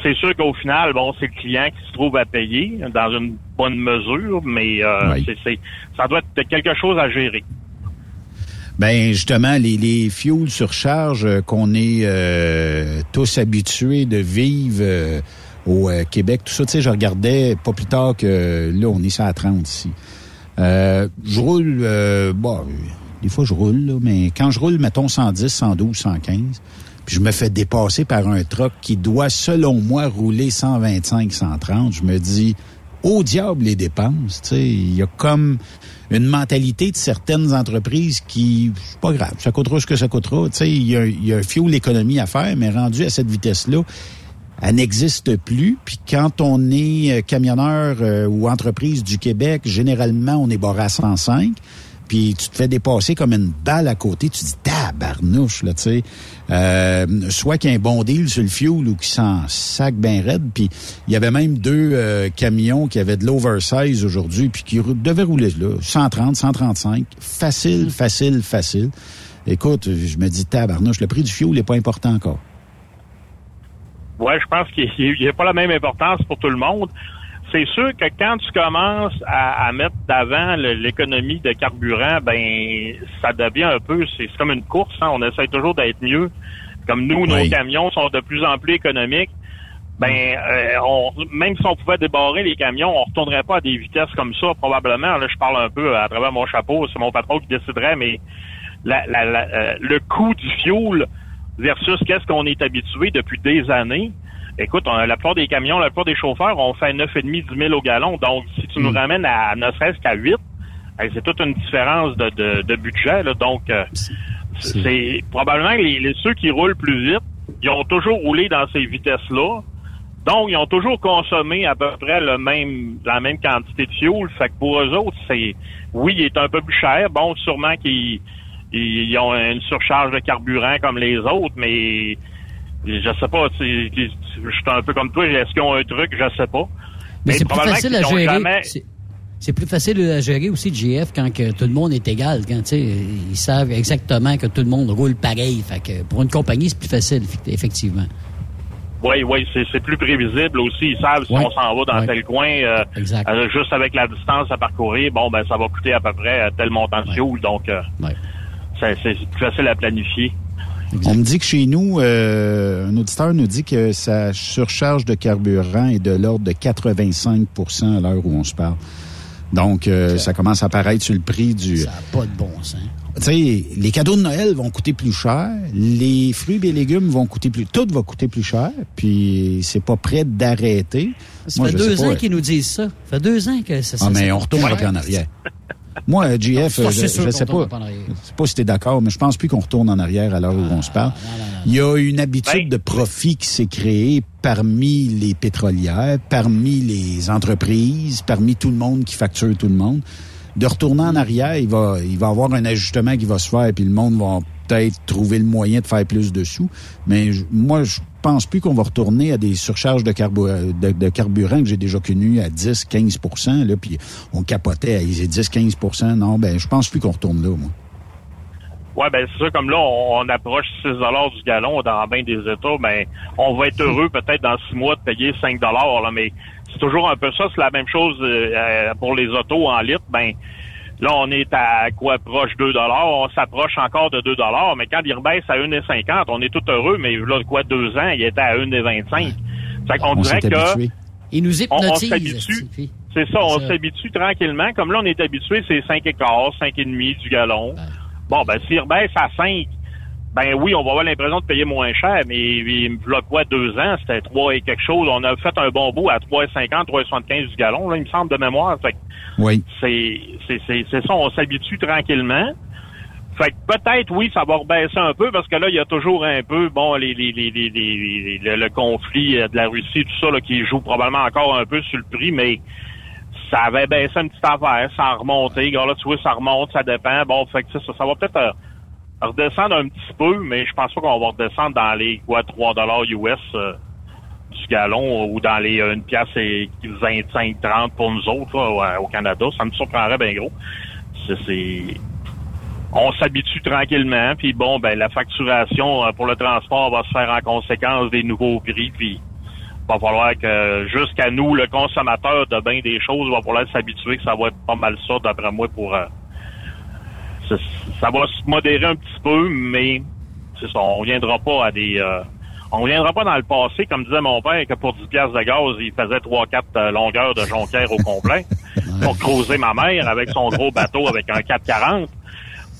C'est sûr qu'au final, bon, c'est le client qui se trouve à payer dans une bonne mesure, mais euh, Oui. c'est c'est- ça doit être quelque chose à gérer. Ben justement, les, les fuels surcharge euh, qu'on est euh, tous habitués de vivre euh, au Québec, tout ça, tu sais, je regardais pas plus tard que là, on est à 30 ici. je roule, bon, des fois je roule, mais quand je roule, mettons 110, 112, 115, puis je me fais dépasser par un truck qui doit, selon moi, rouler 125, 130, je me dis, au diable les dépenses. Il y a comme une mentalité de certaines entreprises qui, c'est pas grave, ça coûtera ce que ça coûtera. Il y a, y a un fuel économie à faire, mais rendu à cette vitesse-là, elle n'existe plus. Puis quand on est euh, camionneur euh, ou entreprise du Québec, généralement, on est barré à 105 puis tu te fais dépasser comme une balle à côté, tu te dis tabarnouche là, tu sais. Euh, soit qu'il y ait un bon deal sur le fuel ou qu'il s'en sac bien raide, puis il y avait même deux euh, camions qui avaient de l'oversize aujourd'hui puis qui devaient rouler là, 130, 135, facile, facile, facile. Écoute, je me dis tabarnouche, le prix du fuel n'est pas important encore. Ouais, je pense qu'il n'y a pas la même importance pour tout le monde c'est sûr que quand tu commences à, mettre d'avant l'économie de carburant, ben ça devient un peu, c'est comme une course. Hein. on essaie toujours d'être mieux. Comme nous, nos camions sont de plus en plus économiques. Ben, euh, on, même si on pouvait débarrer les camions, on retournerait pas à des vitesses comme ça, probablement. Là, je parle un peu à travers mon chapeau, c'est mon patron qui déciderait, mais euh, le coût du fuel versus qu'est-ce qu'on est habitué depuis des années, Écoute, la plupart des camions, la plupart des chauffeurs ont fait 9,5, 10 000 au gallon. Donc, si tu nous hmm. ramènes à ne serait-ce qu'à 8, c'est toute une différence de, budget. Donc, euh, c'est probablement les, ceux qui roulent plus vite, ils ont toujours roulé dans ces vitesses-là. Donc, ils ont toujours consommé à peu près le même, la même quantité de fuel. Fait que pour eux autres, c'est, oui, il est un peu plus cher. Bon, sûrement qu'ils ils ont une surcharge de carburant comme les autres, mais je sais pas, je suis un peu comme toi, est-ce qu'ils ont un truc, je sais pas. Mais, c'est plus facile à gérer. C'est plus facile à gérer aussi GF quand que tout le monde est égal, quand ils savent exactement que tout le monde roule pareil. Fait que pour une compagnie, c'est plus facile, effectivement. Oui, oui, c'est plus prévisible aussi. Ils savent si on s'en va dans tel coin, euh, euh, juste avec la distance à parcourir, bon, ben ça va coûter à peu près euh, tel montant de fuel, donc c'est plus facile à planifier. On me dit que chez nous, euh, un auditeur nous dit que sa surcharge de carburant est de l'ordre de 85% à l'heure où on se parle. Donc, euh, ça commence à apparaître sur le prix du... Ça n'a pas de bon sens. Tu sais, les cadeaux de Noël vont coûter plus cher, les fruits et légumes vont coûter plus... Tout va coûter plus cher, puis c'est pas prêt d'arrêter. Ça fait deux ans qu'ils nous disent ça. Ça fait deux ans que ça... Ah, mais on retourne en arrière. Moi, GF, je, je sais pas. sais pas si tu es d'accord, mais je pense plus qu'on retourne en arrière à l'heure où on se parle. Il y a une habitude de profit qui s'est créée parmi les pétrolières, parmi les entreprises, parmi tout le monde qui facture tout le monde. De retourner en arrière, il va, il va avoir un ajustement qui va se faire, puis le monde va peut-être trouver le moyen de faire plus de sous. Mais moi, je pense plus qu'on va retourner à des surcharges de, carburant que j'ai déjà connues à 10, 15 là, puis on capotait à 10, 15% Non, ben, je pense plus qu'on retourne là, moi. Ouais, ben c'est ça, comme là, on, approche 6 du gallon dans bien des États, ben on va être heureux peut-être dans six mois de payer 5 là, mais c'est toujours un peu ça, c'est la même chose euh, pour les autos en litre, ben Là, on est à quoi proche 2 On s'approche encore de 2 mais quand il rebaisse à 1,50, on est tout heureux, mais là, quoi, deux ans, il était à 1,25. Fait qu'on dirait que... Il nous hypnotise. On, s'habitue. C'est ça, on s'habitue tranquillement. Comme là, on est habitué, c'est 5 écarts, 5,5 du gallon. Bon, ben, s'il rebaisse à 5, ben oui, on va avoir l'impression de payer moins cher, mais il me quoi deux ans, c'était 3 et quelque chose. On a fait un bon bout à 3,50, 3,75 du gallon, là, il me semble de mémoire. Fait oui. C'est, ça, on s'habitue tranquillement. Fait que peut-être, oui, ça va rebaisser un peu parce que là, il y a toujours un peu, bon, les, les, les, les, le conflit euh, de la Russie, tout ça, là, qui joue probablement encore un peu sur le prix, mais ça avait baissé une petite affaire, ça a remonté. Là, tu vois, ça remonte, ça dépend. Bon, fait que ça, ça va peut-être euh, redescendre un petit peu, mais je pense pas qu'on va redescendre dans les, quoi, 3 dollars US euh, du gallon ou dans les une pièce et 25, 30 pour nous autres, au Canada. Ça me surprendrait bien gros. C'est, on s'habitue tranquillement, puis bon, ben la facturation euh, pour le transport va se faire en conséquence des nouveaux prix, puis va falloir que jusqu'à nous, le consommateur de bien des choses, va falloir s'habituer que ça va être pas mal ça, d'après moi, pour euh, ça va se modérer un petit peu, mais c'est ça, on viendra pas à des... Euh, on viendra pas dans le passé, comme disait mon père, que pour 10 piastres de gaz, il faisait 3-4 euh, longueurs de jonquière au complet pour creuser ma mère avec son gros bateau avec un 440.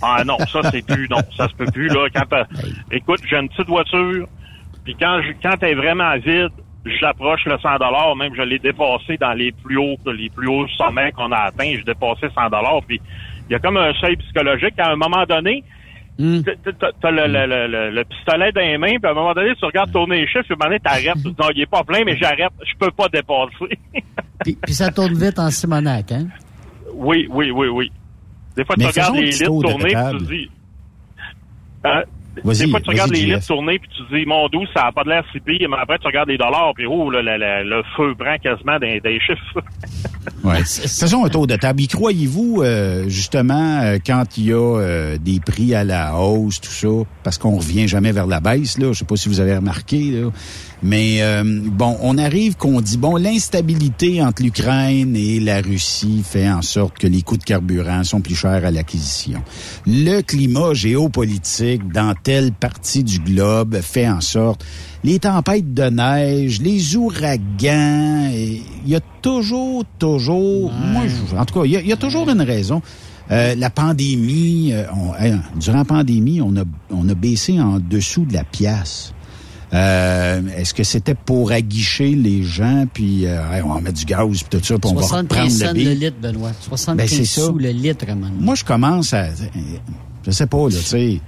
Ah non, ça c'est plus, non, ça se peut plus, là. Quand, écoute, j'ai une petite voiture, puis quand je, quand elle est vraiment vide, j'approche le 100 dollars, même je l'ai dépassé dans les plus hauts, les plus hauts sommets qu'on a atteints, j'ai dépassé 100 dollars, puis il y a comme un seuil psychologique. À un moment donné, hmm. t'as le, le, le, pistolet dans les mains, puis à un moment donné, tu regardes tourner les chiffres, puis à un moment donné, t'arrêtes. Tu dis, non, il est pas plein, mais j'arrête. Je peux pas dépasser. puis, puis, ça tourne vite en Simonac, hein? Oui, oui, oui, oui. Des fois, tu regardes les litres tourner, puis tu dis... Hein? Des fois, tu regardes les litres tourner, puis tu dis, mon doux, ça n'a pas de l'air si pire, mais après, tu regardes les dollars, puis oh, le, le, feu prend quasiment des, des chiffres. ouais. Faisons un tour de table. Y croyez-vous, euh, justement, euh, quand il y a euh, des prix à la hausse, tout ça, parce qu'on revient jamais vers la baisse, là, je sais pas si vous avez remarqué, là, mais euh, bon, on arrive qu'on dit, bon, l'instabilité entre l'Ukraine et la Russie fait en sorte que les coûts de carburant sont plus chers à l'acquisition. Le climat géopolitique dans telle partie du globe fait en sorte les tempêtes de neige, les ouragans, il y a toujours, toujours, moi, en tout cas, il y, a, toujours une raison. Euh, la pandémie, euh, durant la pandémie, on a, on a baissé en dessous de la pièce. Euh, est-ce que c'était pour aguicher les gens, puis euh, on va mettre du gaz, puis tout ça, puis on va reprendre le, le litre, Benoît. 75 ben, sous le litre, vraiment. Moi, je commence à... Je sais pas, là, tu sais...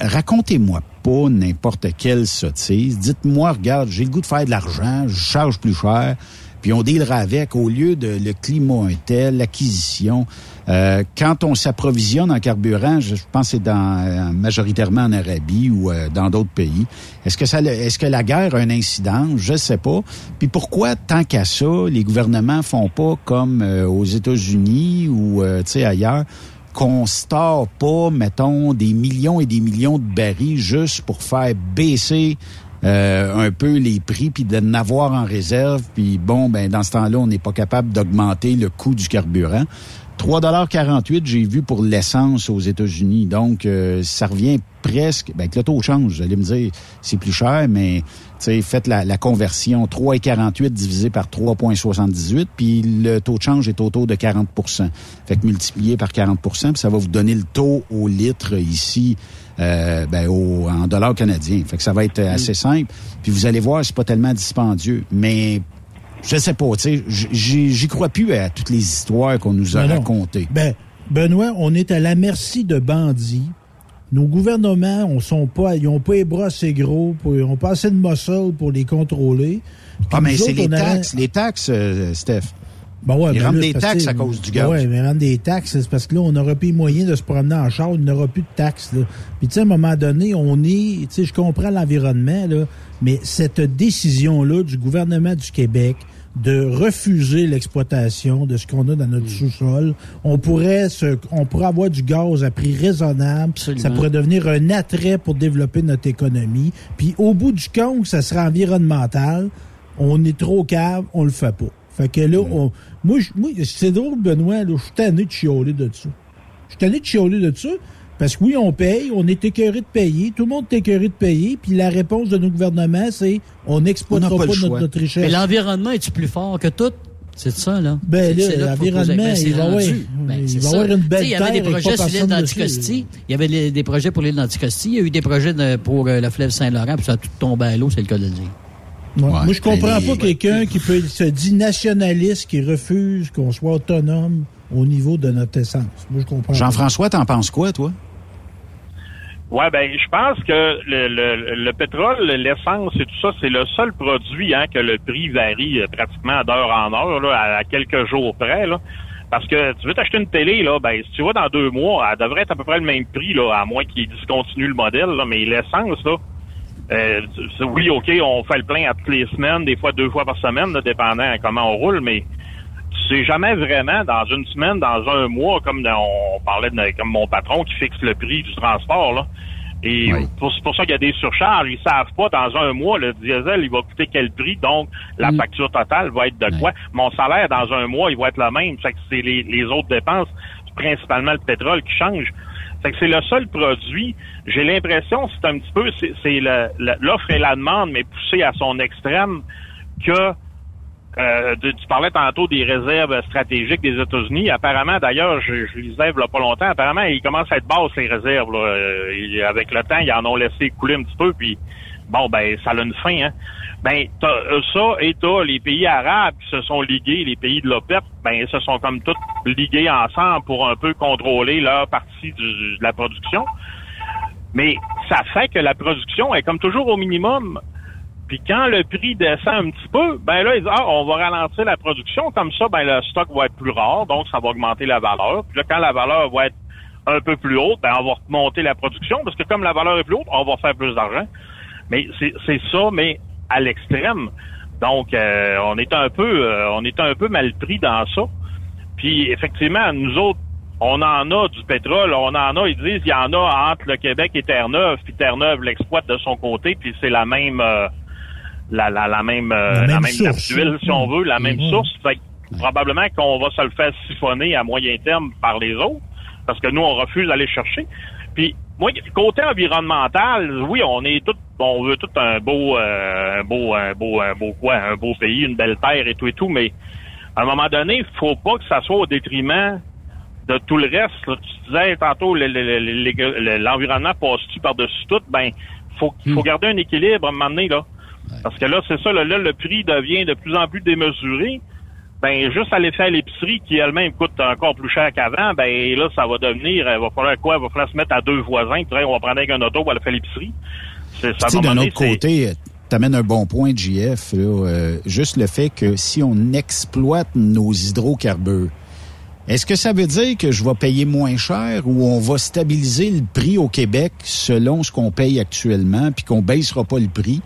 Racontez-moi pas n'importe quelle sottise. Dites-moi, regarde, j'ai le goût de faire de l'argent, je charge plus cher, puis on dealera avec au lieu de le climat un tel, l'acquisition. Euh, quand on s'approvisionne en carburant, je pense que c'est dans euh, majoritairement en Arabie ou euh, dans d'autres pays. Est-ce que ça, est-ce que la guerre a un incident? Je sais pas. Puis pourquoi tant qu'à ça, les gouvernements font pas comme aux États-Unis ou tu ailleurs qu'on store pas, mettons, des millions et des millions de barils juste pour faire baisser un peu les prix, puis de n'avoir en réserve, puis bon, ben dans ce temps-là, on n'est pas capable d'augmenter le coût du carburant. 3,48 j'ai vu pour l'essence aux États-Unis. Donc, euh, ça revient presque... Ben, avec le taux change, vous allez me dire, c'est plus cher, mais faites la, la conversion. 3,48 divisé par 3,78, puis le taux de change est autour de 40% Fait que multiplié par 40% puis ça va vous donner le taux au litre ici euh, ben, au, en dollars canadiens. Fait que ça va être assez simple. Puis vous allez voir, c'est pas tellement dispendieux. Mais je sais pas, tu sais, j'y crois plus à toutes les histoires qu'on nous a racontées. Ben, Benoît, on est à la merci de bandits. Nos gouvernements, on sont pas, ils ont pas les bras assez gros, pour, ils ont pas assez de muscle pour les contrôler. ah, mais c'est les, taxes, les taxes, euh, Steph. Ben ouais, ils ben rendent des taxes à cause du gaz. Oui, mais rendent des taxes, c'est parce que là, on n'aura plus moyen de se promener en char, il n'aura plus de taxes. Là. Puis tu sais, à un moment donné, on est, tu sais, je comprends l'environnement, là, mais cette décision-là du gouvernement du Québec, de refuser l'exploitation de ce qu'on a dans notre hmm. sous-sol. On pourrait se, on pourrait avoir du gaz à prix raisonnable. Ça pourrait devenir un attrait pour développer notre économie. Puis au bout du compte, ça sera environnemental. On est trop cave, on le fait pas. Fait que là, on, moi, moi c'est drôle, Benoît, là, je suis tanné de chialer de ça. Je suis tanné de chialer de ça. Parce que oui, on paye, on est écœuré de payer, tout le monde est écœuré de payer, puis la réponse de nos gouvernements, c'est on n'exploitera pas, notre, richesse. Mais l'environnement est-tu plus fort que tout? C'est ça, là. Ben, l'environnement, ben, il, va, ben, il va avoir une belle Il y avait des projets sur l'île d'Anticosti. Il y avait des projets pour l'île d'Anticosti. Il y a eu des projets pour euh, le fleuve Saint-Laurent, puis ça a tout tombé à l'eau, c'est le cas de le dire. Moi, je comprends pas quelqu'un qui peut se dit nationaliste, qui refuse qu'on soit autonome au niveau de notre essence. Moi, je comprends. Jean-François, t'en penses quoi, toi? Ouais, ben je pense que le, le, le pétrole, l'essence et tout ça, c'est le seul produit hein, que le prix varie euh, pratiquement d'heure en heure, là, à, quelques jours près. Là. Parce que tu veux t'acheter une télé, là, ben si tu vas dans deux mois, elle devrait être à peu près le même prix, là, à moins qu'il discontinue le modèle, là, mais l'essence, là, euh, oui, OK, on fait le plein à toutes les semaines, des fois deux fois par semaine, là, dépendant comment on roule, mais c'est jamais vraiment dans une semaine, dans un mois, comme on parlait de comme mon patron qui fixe le prix du transport. Là. Et c'est pour ça qu'il y a des surcharges. Ils savent pas dans un mois le diesel il va coûter quel prix, donc la mm. facture totale va être de quoi? Mon salaire dans un mois il va être le même. C'est les, les autres dépenses, principalement le pétrole qui change. Fait que c'est le seul produit. J'ai l'impression, c'est un petit peu, c'est l'offre et la demande, mais poussée à son extrême, que euh, tu parlais tantôt des réserves stratégiques des États-Unis. Apparemment, d'ailleurs, je, je lisais il pas longtemps, apparemment, ils commencent à être basses, les réserves. Là. Euh, avec le temps, ils en ont laissé couler un petit peu, puis bon, ben, ça a une fin, hein. Ben, t'as euh, ça et t'as les pays arabes qui se sont ligués, les pays de l'OPEP, ben, ils se sont comme tous ligués ensemble pour un peu contrôler leur partie de la production. Mais ça fait que la production est comme toujours au minimum. Puis quand le prix descend un petit peu, ben là, ils disent, ah, on va ralentir la production. Comme ça, ben le stock va être plus rare, donc ça va augmenter la valeur. Puis là, quand la valeur va être un peu plus haute, ben on va remonter la production, parce que comme la valeur est plus haute, on va faire plus d'argent. Mais c'est ça, mais à l'extrême. Donc, euh, on est un peu, euh, on est un peu mal pris dans ça. Puis, effectivement, nous autres, on en a du pétrole, on en a, ils disent, il y en a entre le Québec et Terre-Neuve, puis Terre-Neuve l'exploite de son côté, puis c'est la même, euh, la, la, la, même, la, même, d'huile, si on veut, la même mm-hmm. source. Fait probablement qu'on va se le faire siphonner à moyen terme par les autres, parce que nous, on refuse d'aller chercher. Puis, moi, côté environnemental, oui, on est tout, on veut tout un beau, euh, un beau, un beau, un beau quoi, un beau pays, une belle terre et tout et tout, mais à un moment donné, il faut pas que ça soit au détriment de tout le reste. Tu disais tantôt, l'environnement passe-tu par-dessus tout, ben, faut, faut hmm. garder un équilibre à un moment donné, là. Parce que là, c'est ça, là, le prix devient de plus en plus démesuré ben juste aller faire l'épicerie qui elle-même coûte encore plus cher qu'avant, ben là ça va devenir, il va falloir quoi, il va falloir se mettre à deux voisins, puis on va prendre avec un auto pour aller faire l'épicerie. D'un autre côté, t'amènes un bon point, JF. Euh, juste le fait que si on exploite nos hydrocarbures, est-ce que ça veut dire que je vais payer moins cher ou on va stabiliser le prix au Québec selon ce qu'on paye actuellement, puis qu'on baissera pas le prix?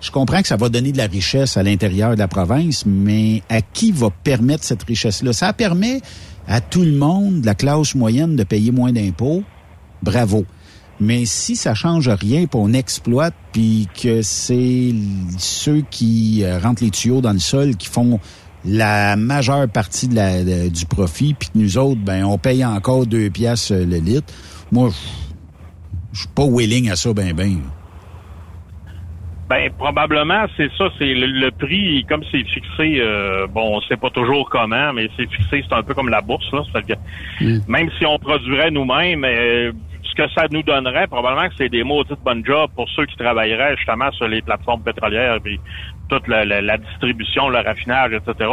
Je comprends que ça va donner de la richesse à l'intérieur de la province, mais à qui va permettre cette richesse-là? Ça permet à tout le monde, la classe moyenne, de payer moins d'impôts. Bravo. Mais si ça change rien, puis on exploite, puis que c'est ceux qui euh, rentrent les tuyaux dans le sol qui font la majeure partie de la, du profit, puis que nous autres, ben, on paye encore deux piastres le litre. Moi, je suis pas willing à ça, ben, ben. Ben probablement c'est ça, c'est le, prix comme c'est fixé. Euh, bon, on sait pas toujours comment, mais c'est fixé, c'est un peu comme la bourse là. Que, mm. Même si on produirait nous-mêmes, euh, ce que ça nous donnerait, probablement que c'est des de bonnes jobs pour ceux qui travailleraient justement sur les plateformes pétrolières, puis toute la, distribution, le raffinage, etc.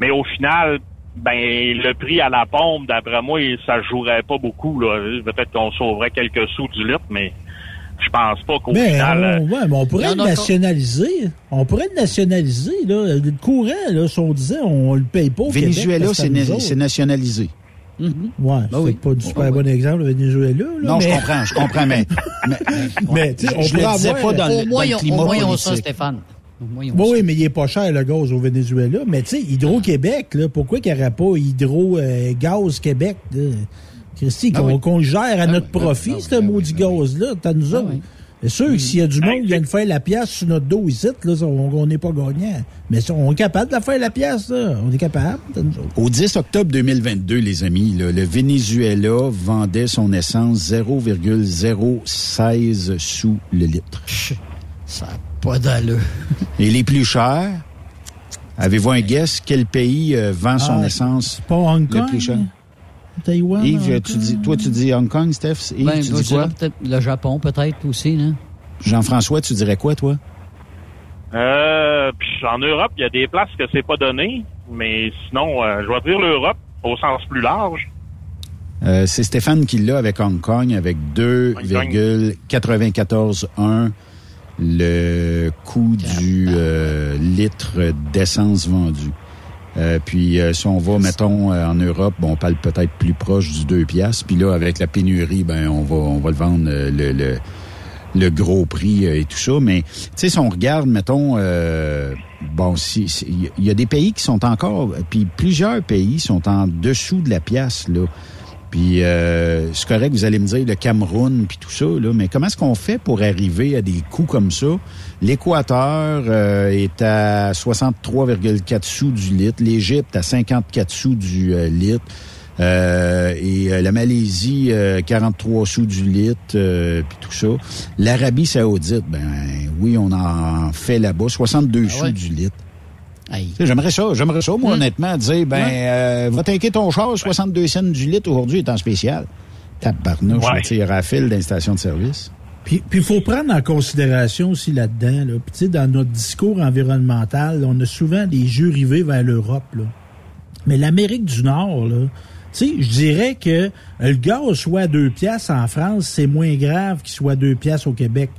Mais au final, ben le prix à la pompe, d'après moi, ça jouerait pas beaucoup. Là. Peut-être qu'on sauverait quelques sous du litre, mais je pense pas qu'au final. Euh, ouais, mais on pourrait le nationaliser. On pourrait le nationaliser, là. Le courant, là, si on disait, on le paye pas. Au Venezuela, c'est nationalisé. Ouais, ben c'est pas du super bon exemple, le Venezuela. Là, non, je comprends, je comprends, mais. mais, tu sais, on je le disais pas dans, le, dans le climat politique. ça, Stéphane. Oui, oui, mais il est pas cher le gaz au Venezuela. Mais tu sais, Hydro-Québec, là, pourquoi qu'il n'y aurait pas Hydro-Gaz Québec? Christy, ah qu'on le gère à ah notre profit, ah ce maudit gaz-là, t'as nous autres. C'est sûr que s'il y a du monde qui vient de faire la pièce sur notre dos ici, là, on n'est pas gagnant. Mais on est capable de faire la pièce, là. On est capable. Au 10 octobre 2022, les amis, le Venezuela vendait son essence 0,016 sous le litre. Ça n'a pas d'allure. Et les plus chers, avez-vous un guess quel pays euh, vend son essence pas Hong Kong? le plus cher? Taïwan. Yves, tu dis, toi, tu dis Hong Kong, Steph? Yves, ben, tu dis quoi? Peut-être le Japon, peut-être aussi, non? Jean-François, tu dirais quoi, toi? Euh, en Europe, il y a des places que c'est pas donné, mais sinon, euh, je vais dire l'Europe au sens plus large. Euh, c'est Stéphane qui l'a avec Hong Kong, avec 2,941 le coût du euh, litre d'essence vendu. Euh, puis euh, si on va, mettons, euh, en Europe, bon, on parle peut-être plus proche du 2 piastres. Puis là, avec la pénurie, ben on va on va le vendre le, le, le gros prix et tout ça. Mais tu sais, si on regarde, mettons, bon, si il y a des pays qui sont encore, puis plusieurs pays sont en dessous de la pièce là. Puis euh, c'est correct, vous allez me dire le Cameroun puis tout ça, là, mais comment est-ce qu'on fait pour arriver à des coûts comme ça? L'Équateur euh, est à 63,4 sous du litre, l'Égypte à 54 sous du euh, litre. Euh, et euh, la Malaisie, 43 sous du litre, puis tout ça. L'Arabie saoudite, ben oui, on en fait là-bas, 62 ah sous du litre. J'aimerais ça, j'aimerais ça, moi, hmm. honnêtement, dire, ben, va t'inquiéter ton char, 62 cents du litre aujourd'hui est en spécial. Tabarnouche, ouais. il y aura fil d'instation de service. Puis il faut prendre en considération aussi là-dedans, là, puis dans notre discours environnemental, on a souvent des jeux rivés vers l'Europe. Là. Mais l'Amérique du Nord, là, tu sais, je dirais que le gaz soit à deux piastres en France, c'est moins grave qu'il soit à deux piastres au Québec.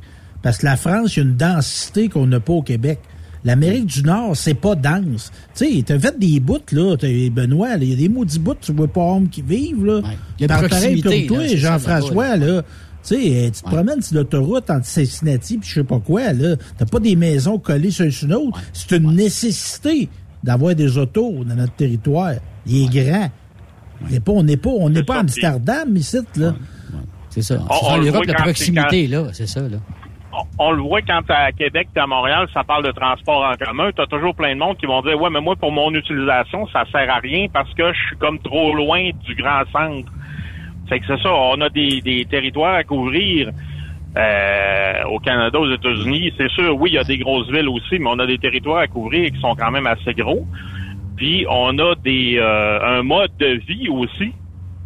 Parce que la France, il y a une densité qu'on n'a pas au Québec. L'Amérique du Nord, c'est pas dense. Tu sais, t'as fait des bouts, là, Benoît, il y a des maudits bouts, tu vois pas hommes qui vivent, là. Il y a pareil comme toi, Jean-François, là. Tu sais, tu te promènes sur l'autoroute entre Cincinnati puis je sais pas quoi, là. T'as pas des maisons collées sur une autre. C'est une nécessité d'avoir des autos dans notre territoire. Il est grand. on n'est pas, on n'est pas, Amsterdam, ici, là. C'est ça. On, l'Europe de proximité, là. C'est ça, là. On, le voit quand à Québec, t'es à Montréal, ça parle de transport en commun. T'as toujours plein de monde qui vont dire, ouais, mais moi, pour mon utilisation, ça sert à rien parce que je suis comme trop loin du grand centre. C'est que c'est ça, on a des, des territoires à couvrir. Euh, au Canada, aux États-Unis, c'est sûr, oui, il y a des grosses villes aussi, mais on a des territoires à couvrir qui sont quand même assez gros. Puis on a des euh, un mode de vie aussi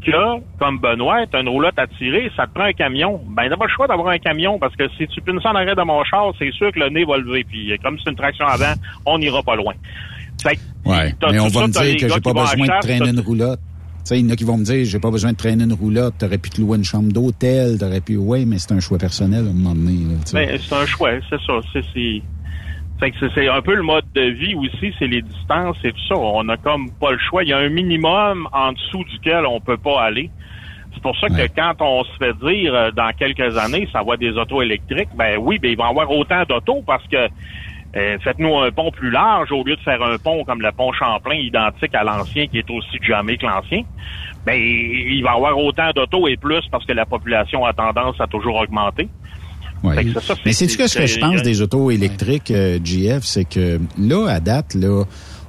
que, comme Benoît, t'as une roulotte à tirer, ça te prend un camion. Ben, t'as pas le choix d'avoir un camion parce que si tu pines ça en arrêt de mon char, c'est sûr que le nez va lever. Puis comme c'est une traction avant, on n'ira pas loin. Fait, ouais, mais on va me dire que j'ai pas besoin de traîner une roulotte sais, il y en a qui vont me dire, j'ai pas besoin de traîner une roulotte, t'aurais pu te louer une chambre d'hôtel, t'aurais pu, ouais, mais c'est un choix personnel à un moment donné. Ben, c'est un choix, c'est ça. C'est, c'est, que c'est un peu le mode de vie aussi, c'est les distances et tout ça. On a comme pas le choix. Il y a un minimum en dessous duquel on peut pas aller. C'est pour ça que quand on se fait dire euh, dans quelques années, ça va être des autos électriques, ben oui, ben il va y avoir autant d'autos parce que euh, faites-nous un pont plus large au lieu de faire un pont comme le pont Champlain, identique à l'ancien, qui est aussi jamais que l'ancien. Ben, il va y avoir autant d'autos et plus parce que la population a tendance à toujours augmenter. Ouais. Mais c'est ce que, ce que je pense des autos électriques, euh, GF, c'est que là, à date, là,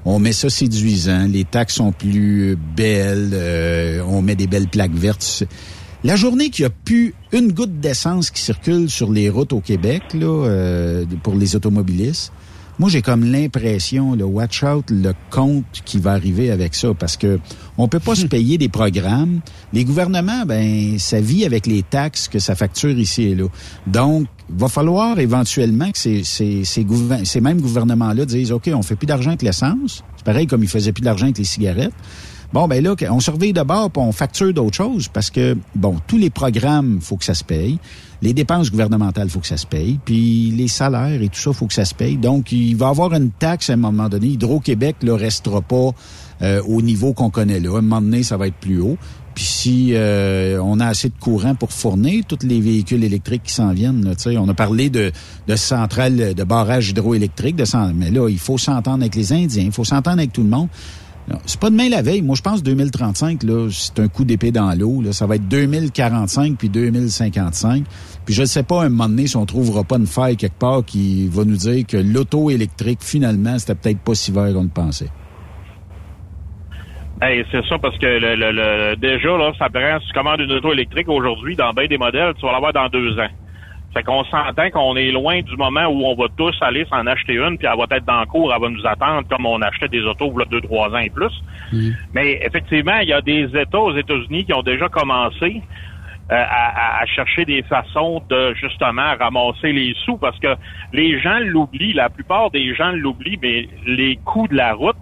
on met ça séduisant, les taxes sont plus belles, euh, on met des belles plaques vertes. La journée qu'il n'y a plus une goutte d'essence qui circule sur les routes au Québec, là, pour les automobilistes, moi, j'ai comme l'impression, le watch out, le compte qui va arriver avec ça, parce que on peut pas se payer des programmes. Les gouvernements, ben, ça vit avec les taxes que ça facture ici et là. Donc, va falloir éventuellement que ces, ces, ces, ces mêmes gouvernements-là disent, OK, on fait plus d'argent avec l'essence. C'est pareil comme ils faisaient plus d'argent avec les cigarettes. Bon, ben là, on surveille d'abord, puis on facture d'autres choses, parce que, bon, tous les programmes, faut que ça se paye. Les dépenses gouvernementales, faut que ça se paye. Puis les salaires et tout ça, faut que ça se paye. Donc, il va y avoir une taxe à un moment donné. Hydro-Québec ne restera pas euh, au niveau qu'on connaît là. À un moment donné, ça va être plus haut. Puis si euh, on a assez de courant pour fournir tous les véhicules électriques qui s'en viennent, là, on a parlé de, de centrales de barrage hydroélectrique, de mais là, il faut s'entendre avec les Indiens, il faut s'entendre avec tout le monde. C'est pas demain la veille. Moi, je pense 2035, là, c'est un coup d'épée dans l'eau. Là. Ça va être 2045 puis 2055. Puis je ne sais pas, un moment donné, si on trouvera pas une faille quelque part qui va nous dire que l'auto électrique, finalement, c'était peut-être pas si vert qu'on le pensait. Hey, c'est ça, parce que le, le, déjà, là, ça prend, si tu commandes une auto électrique aujourd'hui, dans bien des modèles, tu vas l'avoir dans deux ans. Fait qu'on s'entend qu'on est loin du moment où on va tous aller s'en acheter une, puis elle va être dans le cours, elle va nous attendre comme on achetait des autos là, deux, trois ans et plus. Mais effectivement, il y a des États aux États-Unis qui ont déjà commencé euh, à, à, chercher des façons de justement ramasser les sous parce que les gens l'oublient, la plupart des gens l'oublient, mais les coûts de la route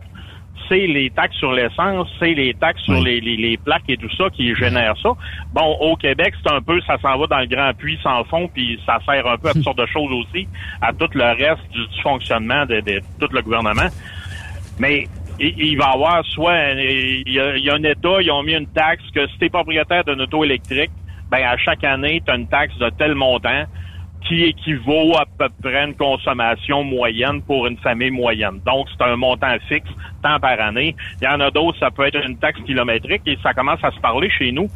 c'est les taxes sur l'essence, c'est les taxes sur les, les, plaques et tout ça qui génèrent ça. Bon, au Québec, c'est un peu, ça s'en va dans le grand puits sans fond, puis ça sert un peu à toutes sortes de choses aussi, à tout le reste du, fonctionnement de, tout le gouvernement. Mais il, va y avoir soit, il y, a, un État, ils ont mis une taxe que si tu es propriétaire d'une auto électrique, ben à chaque année, tu as une taxe de tel montant qui équivaut à peu près à une consommation moyenne pour une famille moyenne. Donc, c'est un montant fixe, tant par année. Il y en a d'autres, ça peut être une taxe kilométrique et ça commence à se parler chez nous.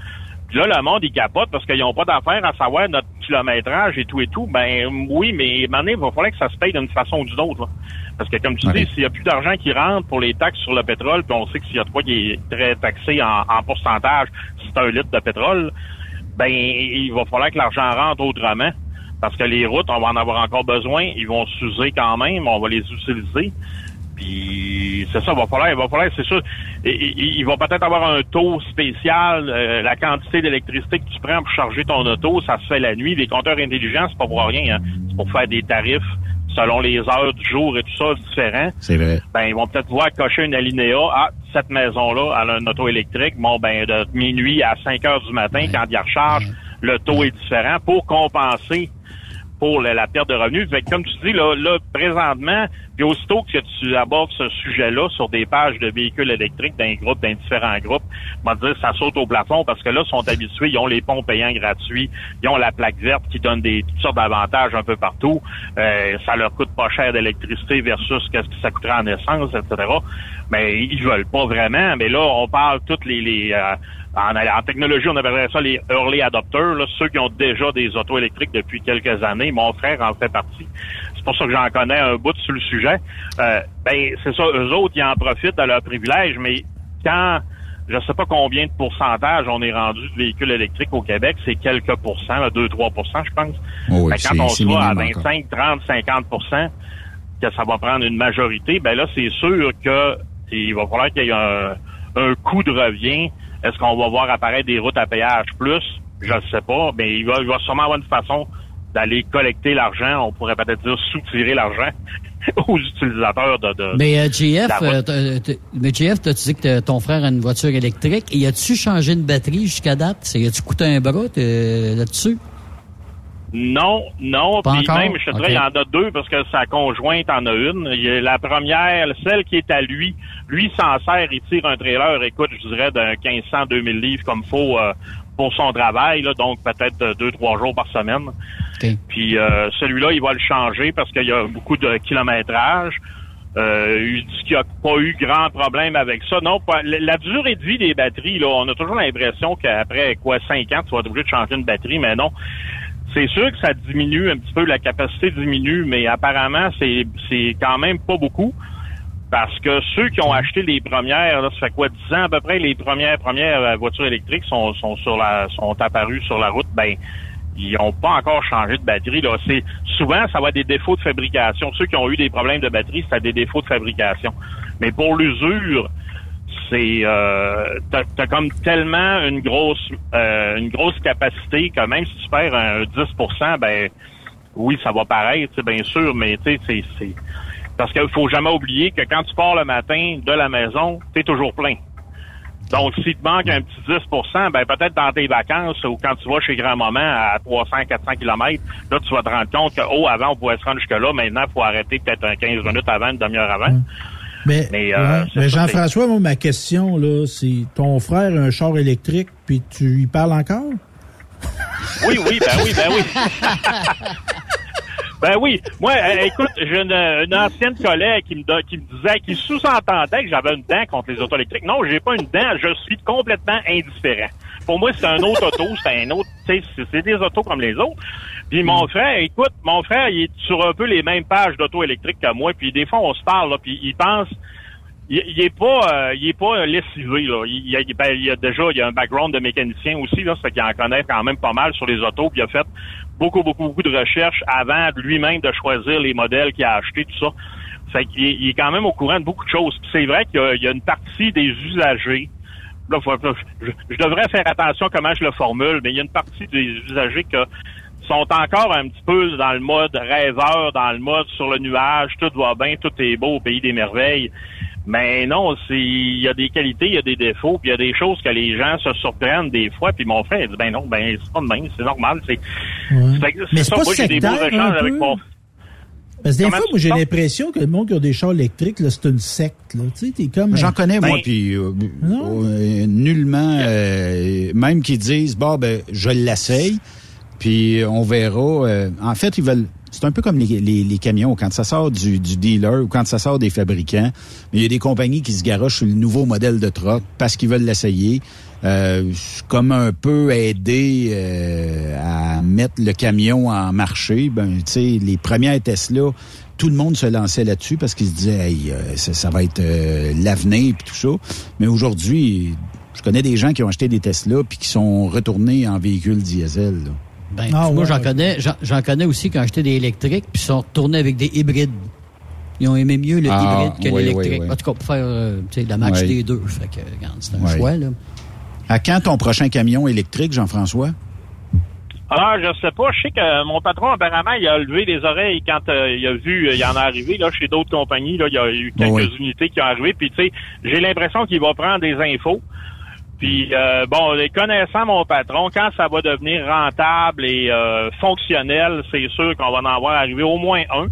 Puis là, le monde, il capote parce qu'ils n'ont pas d'affaires à savoir notre kilométrage et tout et tout. Ben oui, mais maintenant, il va falloir que ça se paye d'une façon ou d'une autre. là. Parce que comme tu dis, s'il y a plus d'argent qui rentre pour les taxes sur le pétrole, puis on sait que s'il y a de quoi qui est très taxé en, en pourcentage, c'est un litre de pétrole, ben il va falloir que l'argent rentre autrement. Parce que les routes, on va en avoir encore besoin. Ils vont s'user quand même. On va les utiliser. Puis c'est ça, il va falloir, il va falloir, c'est sûr, il, va peut-être avoir un taux spécial, euh, la quantité d'électricité que tu prends pour charger ton auto, ça se fait la nuit. Les compteurs intelligents, c'est pas pour rien, hein. c'est pour faire des tarifs selon les heures du jour et tout ça différents. C'est vrai. Ben ils vont peut-être voir cocher une alinéa. Ah, cette maison-là, elle a un auto électrique. Bon, ben de minuit à 5 heures du matin, quand il y a recharge, le taux est différent pour compenser pour la, la perte de revenus. Fait que, comme tu dis, là, là, présentement, puis aussitôt que tu abordes ce sujet-là sur des pages de véhicules électriques d'un groupe, d'un différents groupes, on va dire ça saute au plafond parce que là, ils sont habitués, ils ont les ponts payants gratuits, ils ont la plaque verte qui donne des toutes sortes d'avantages un peu partout. Euh, ça leur coûte pas cher d'électricité versus qu'est-ce que ça coûterait en essence, etc. Mais ils veulent pas vraiment. Mais là, on parle toutes les, les euh, en, en technologie, on appellerait ça les early adopters, là, ceux qui ont déjà des autos électriques depuis quelques années. Mon frère en fait partie. C'est pour ça que j'en connais un bout sur le sujet. Euh, ben, c'est ça, eux autres, ils en profitent de leur privilège, mais quand je sais pas combien de pourcentage on est rendu de véhicules électriques au Québec, c'est quelques pourcents, 2-3% je pense. Oh oui, Ben, quand on soit à minime encore. 25, 30, 50% que ça va prendre une majorité, ben là, c'est sûr que il va falloir qu'il y ait un, un coût de revient. Est-ce qu'on va voir apparaître des routes à péage plus? Je ne sais pas, mais il va, il va sûrement avoir une façon d'aller collecter l'argent. On pourrait peut-être dire soutirer l'argent aux utilisateurs de, de Mais euh, euh, mais JF, t'as dit que ton frère a une voiture électrique. Et as-tu changé une batterie jusqu'à date? C'est- As-tu coûté un bras t'es- là-dessus? Non, non. Pas Puis encore? même, je te dirais, il y en a deux parce que sa conjointe en a une. Il y a la première, celle qui est à lui, lui s'en sert, il tire un trailer, écoute, je dirais d'un 1500, 2000 livres comme faut euh, pour son travail, là, donc peut-être euh, deux, trois jours par semaine. Puis euh, celui-là, il va le changer parce qu'il y a beaucoup de kilométrage. Euh, il dit qu'il n'y a pas eu grand problème avec ça. Non, pas- la, la durée de vie des batteries, là, on a toujours l'impression qu'après quoi cinq ans, tu vas être obligé de changer une batterie, mais non. C'est sûr que ça diminue un petit peu, la capacité diminue, mais apparemment, c'est c'est quand même pas beaucoup. Parce que ceux qui ont acheté les premières, ça fait quoi, 10 ans à peu près, les premières premières euh, voitures électriques sont, sont sur la sont apparues sur la route, ben ils n'ont pas encore changé de batterie. Là. C'est souvent ça va être des défauts de fabrication. Ceux qui ont eu des problèmes de batterie, c'est des défauts de fabrication. Mais pour l'usure, c'est euh, t'as, t'as comme tellement une grosse euh, une grosse capacité que même si tu perds un 10% ben oui, ça va paraître, bien sûr, mais tu sais, c'est, c'est parce qu'il faut jamais oublier que quand tu pars le matin de la maison, tu es toujours plein. Donc, s'il te manque un petit 10% ben peut-être dans tes vacances ou quand tu vas chez grand-maman à 300, 400 km, là, tu vas te rendre compte que, oh, avant, on pouvait se rendre jusque-là. Maintenant, il faut arrêter peut-être un 15 minutes avant, une demi-heure avant. Mais, Mais, euh, ouais, mais Jean-François, moi, ma question, là, c'est ton frère a un char électrique, puis tu y parles encore? Oui, oui, ben oui, ben oui. ben oui. Moi, euh, écoute, j'ai une, une ancienne collègue qui me, don- qui me disait, qui sous-entendait que j'avais une dent contre les autos électriques. Non, j'ai pas une dent, je suis complètement indifférent. Pour moi, c'est un autre auto, c'est un autre, c'est des autos comme les autres. Puis mon frère, écoute, mon frère, il est sur un peu les mêmes pages d'auto électriques que moi, puis des fois, on se parle, là, puis il pense il, il est pas euh, il est pas lessivé là. Il, il, a, ben, il a déjà il a un background de mécanicien aussi là, c'est qu'il en connaît quand même pas mal sur les autos, puis il a fait beaucoup beaucoup beaucoup de recherches avant lui-même de choisir les modèles qu'il a achetés tout ça. Fait qu'il est- quand même au courant de beaucoup de choses. Puis c'est vrai qu'il y a, il y a une partie des usagers Là, faut- faut- je, je devrais faire attention à comment je le formule, mais il y a une partie des usagers que sont encore un petit peu dans le mode rêveur, dans le mode sur le nuage, tout va bien, tout est beau au pays des merveilles. Mais non, c'est il y a des qualités, il y a des défauts, puis il y a des choses que les gens se surprennent des fois. Puis mon frère il dit ben non, ben c'est pas de même, c'est normal. C'est ça, pas moi j'ai des beaux échanges avec mon. Parce que des Comment fois, moi, j'ai l'impression que le monde qui a des chars électriques, là, c'est une secte, là. Tu sais, t'es comme... J'en connais, moi, Ben, puis euh, euh, nullement, euh, même qu'ils disent, bon, ben, je l'essaye, puis on verra. euh, en fait, ils veulent... C'est un peu comme les, les, les camions, quand ça sort du, du dealer ou quand ça sort des fabricants. Il y a des compagnies qui se garochent sur le nouveau modèle de truck parce qu'ils veulent l'essayer. euh, comme un peu aidé à mettre le camion en marché. Ben, tu sais, les premières Tesla, tout le monde se lançait là-dessus parce qu'ils se disaient, hey, ça, va être l'avenir puis tout ça. Mais aujourd'hui, je connais des gens qui ont acheté des Tesla puis qui sont retournés en véhicule diesel. Ben, ah, moi, j'en connais, j'en connais aussi qui ont acheté des électriques puis sont retournés avec des hybrides. Ils ont aimé mieux le ah, hybride que l'électrique. En tout cas, pour faire euh, la match des deux. Fait que, c'est un choix, là. À quand ton prochain camion électrique, Jean-François? Ah, je sais pas. Je sais que mon patron, apparemment, il a levé les oreilles quand euh, il a vu, il en est arrivé, là, chez d'autres compagnies, là, il y a eu quelques unités qui ont arrivé. Puis, tu sais, j'ai l'impression qu'il va prendre des infos. Puis, euh, bon, les connaissant mon patron, quand ça va devenir rentable et fonctionnel, c'est sûr qu'on va en avoir arrivé au moins un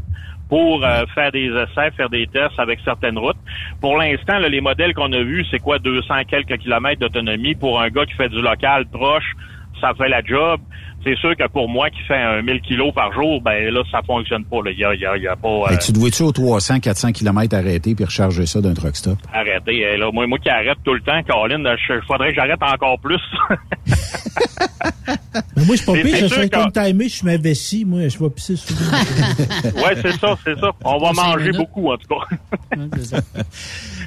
pour euh, faire des essais, faire des tests avec certaines routes. Pour l'instant, les modèles qu'on a vus, c'est quoi 200 quelques kilomètres d'autonomie pour un gars qui fait du local proche, ça fait la job c'est sûr que pour moi qui fais un 1000 kilos par jour, ben là, ça fonctionne pas. Il y a, y a, y a pas. Euh... tu dois-tu aux 300, 400 km arrêter puis recharger ça d'un truck stop? Arrêter. Eh, là, moi, moi qui arrête tout le temps, Colin, il faudrait que j'arrête encore plus. Mais moi, je suis pas pire, je suis comme timé, je suis vessie, moi, je vais pisser sur Ouais, c'est ça, c'est ça. On va manger beaucoup, en tout cas.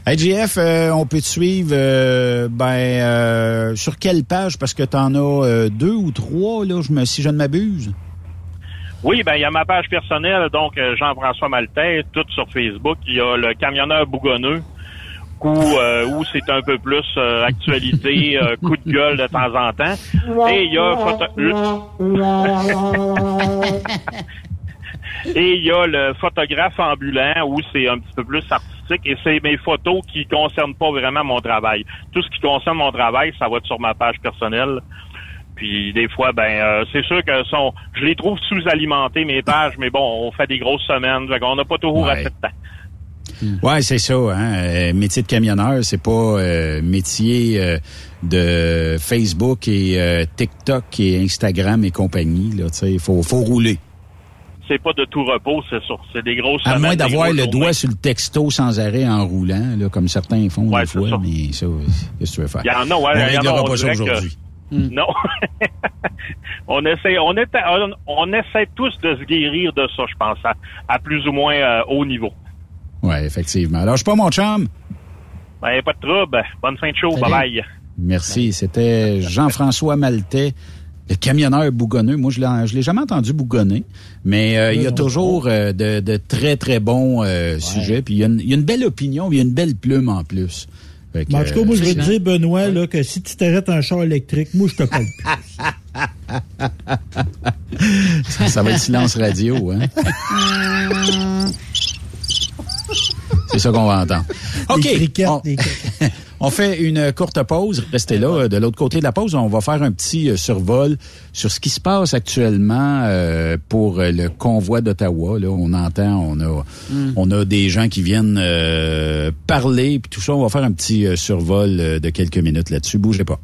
hey, JF, euh, on peut te suivre, euh, ben, euh, sur quelle page? Parce que tu en as deux ou trois, là, si je ne m'abuse. Oui, ben il y a ma page personnelle, donc Jean-François Maltais, tout sur Facebook. Il y a le camionneur bougonneux, où, euh, où c'est un peu plus euh, actualité, coup de gueule de temps en temps. Et il y a Et il y a le photographe ambulant où c'est un petit peu plus artistique et c'est mes photos qui concernent pas vraiment mon travail. Tout ce qui concerne mon travail, ça va être sur ma page personnelle. Puis des fois, ben euh, c'est sûr que sont, je les trouve sous-alimentés mes pages, mais bon, on fait des grosses semaines, on n'a pas toujours assez de temps. Hmm. Ouais, c'est ça. Hein? Euh, métier de camionneur, c'est pas euh, métier de Facebook et TikTok et Instagram et compagnie. Là, il faut, faut rouler. C'est pas de tout repos, c'est ça. C'est des grosses. À moins d'avoir le doigt sur le texto sans arrêt en roulant, là, comme certains font des fois, mais ça, qu'est-ce que tu veux faire? Il y en a, ouais. il y en a, pas ça aujourd'hui. Hmm. Non. on essaie, on, on, essaie tous de se guérir de ça, je pense, à, plus ou moins euh, haut niveau. Oui, effectivement. Alors, je suis pas mon chum. Ben, pas de trouble. Bonne fin de show. Bye bye. Merci. C'était Jean-François Maltais. Le camionneur bougonneux, moi je l'ai, l'ai jamais entendu bougonner, mais euh, il y a toujours euh, de, très très bons sujets. Puis il y, a une, belle opinion, il y a une belle plume en plus. en tout cas, moi, je veux te dire, Benoît, là, que si tu t'arrêtes un char électrique, moi, je te parle plus. ça, va être silence radio, hein? C'est ça qu'on va entendre. OK. On, fait une courte pause. Restez là. De l'autre côté de la pause, on va faire un petit euh, survol sur ce qui se passe actuellement euh, pour euh, le convoi d'Ottawa. Là, on entend, on a, on a des gens qui viennent parler, puis tout ça. On va faire un petit survol de quelques minutes là-dessus. Bougez pas.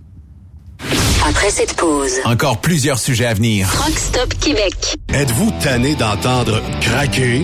Après cette pause, encore plusieurs sujets à venir. Rockstop Québec. Êtes-vous tanné d'entendre craquer,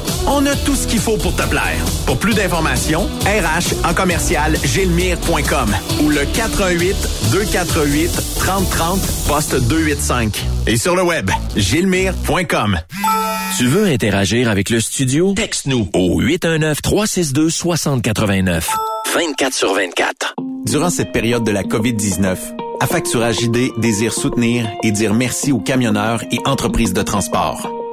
On a tout ce qu'il faut pour te plaire. Pour plus d'informations, RH en commercial gilmire.com ou le 418 248 3030 poste 285. Et sur le web, gilmire.com. Tu veux interagir avec le studio? Texte-nous au 819-362-6089. 24 sur 24. Durant cette période de la COVID-19, Affacturage JD désire soutenir et dire merci aux camionneurs et entreprises de transport.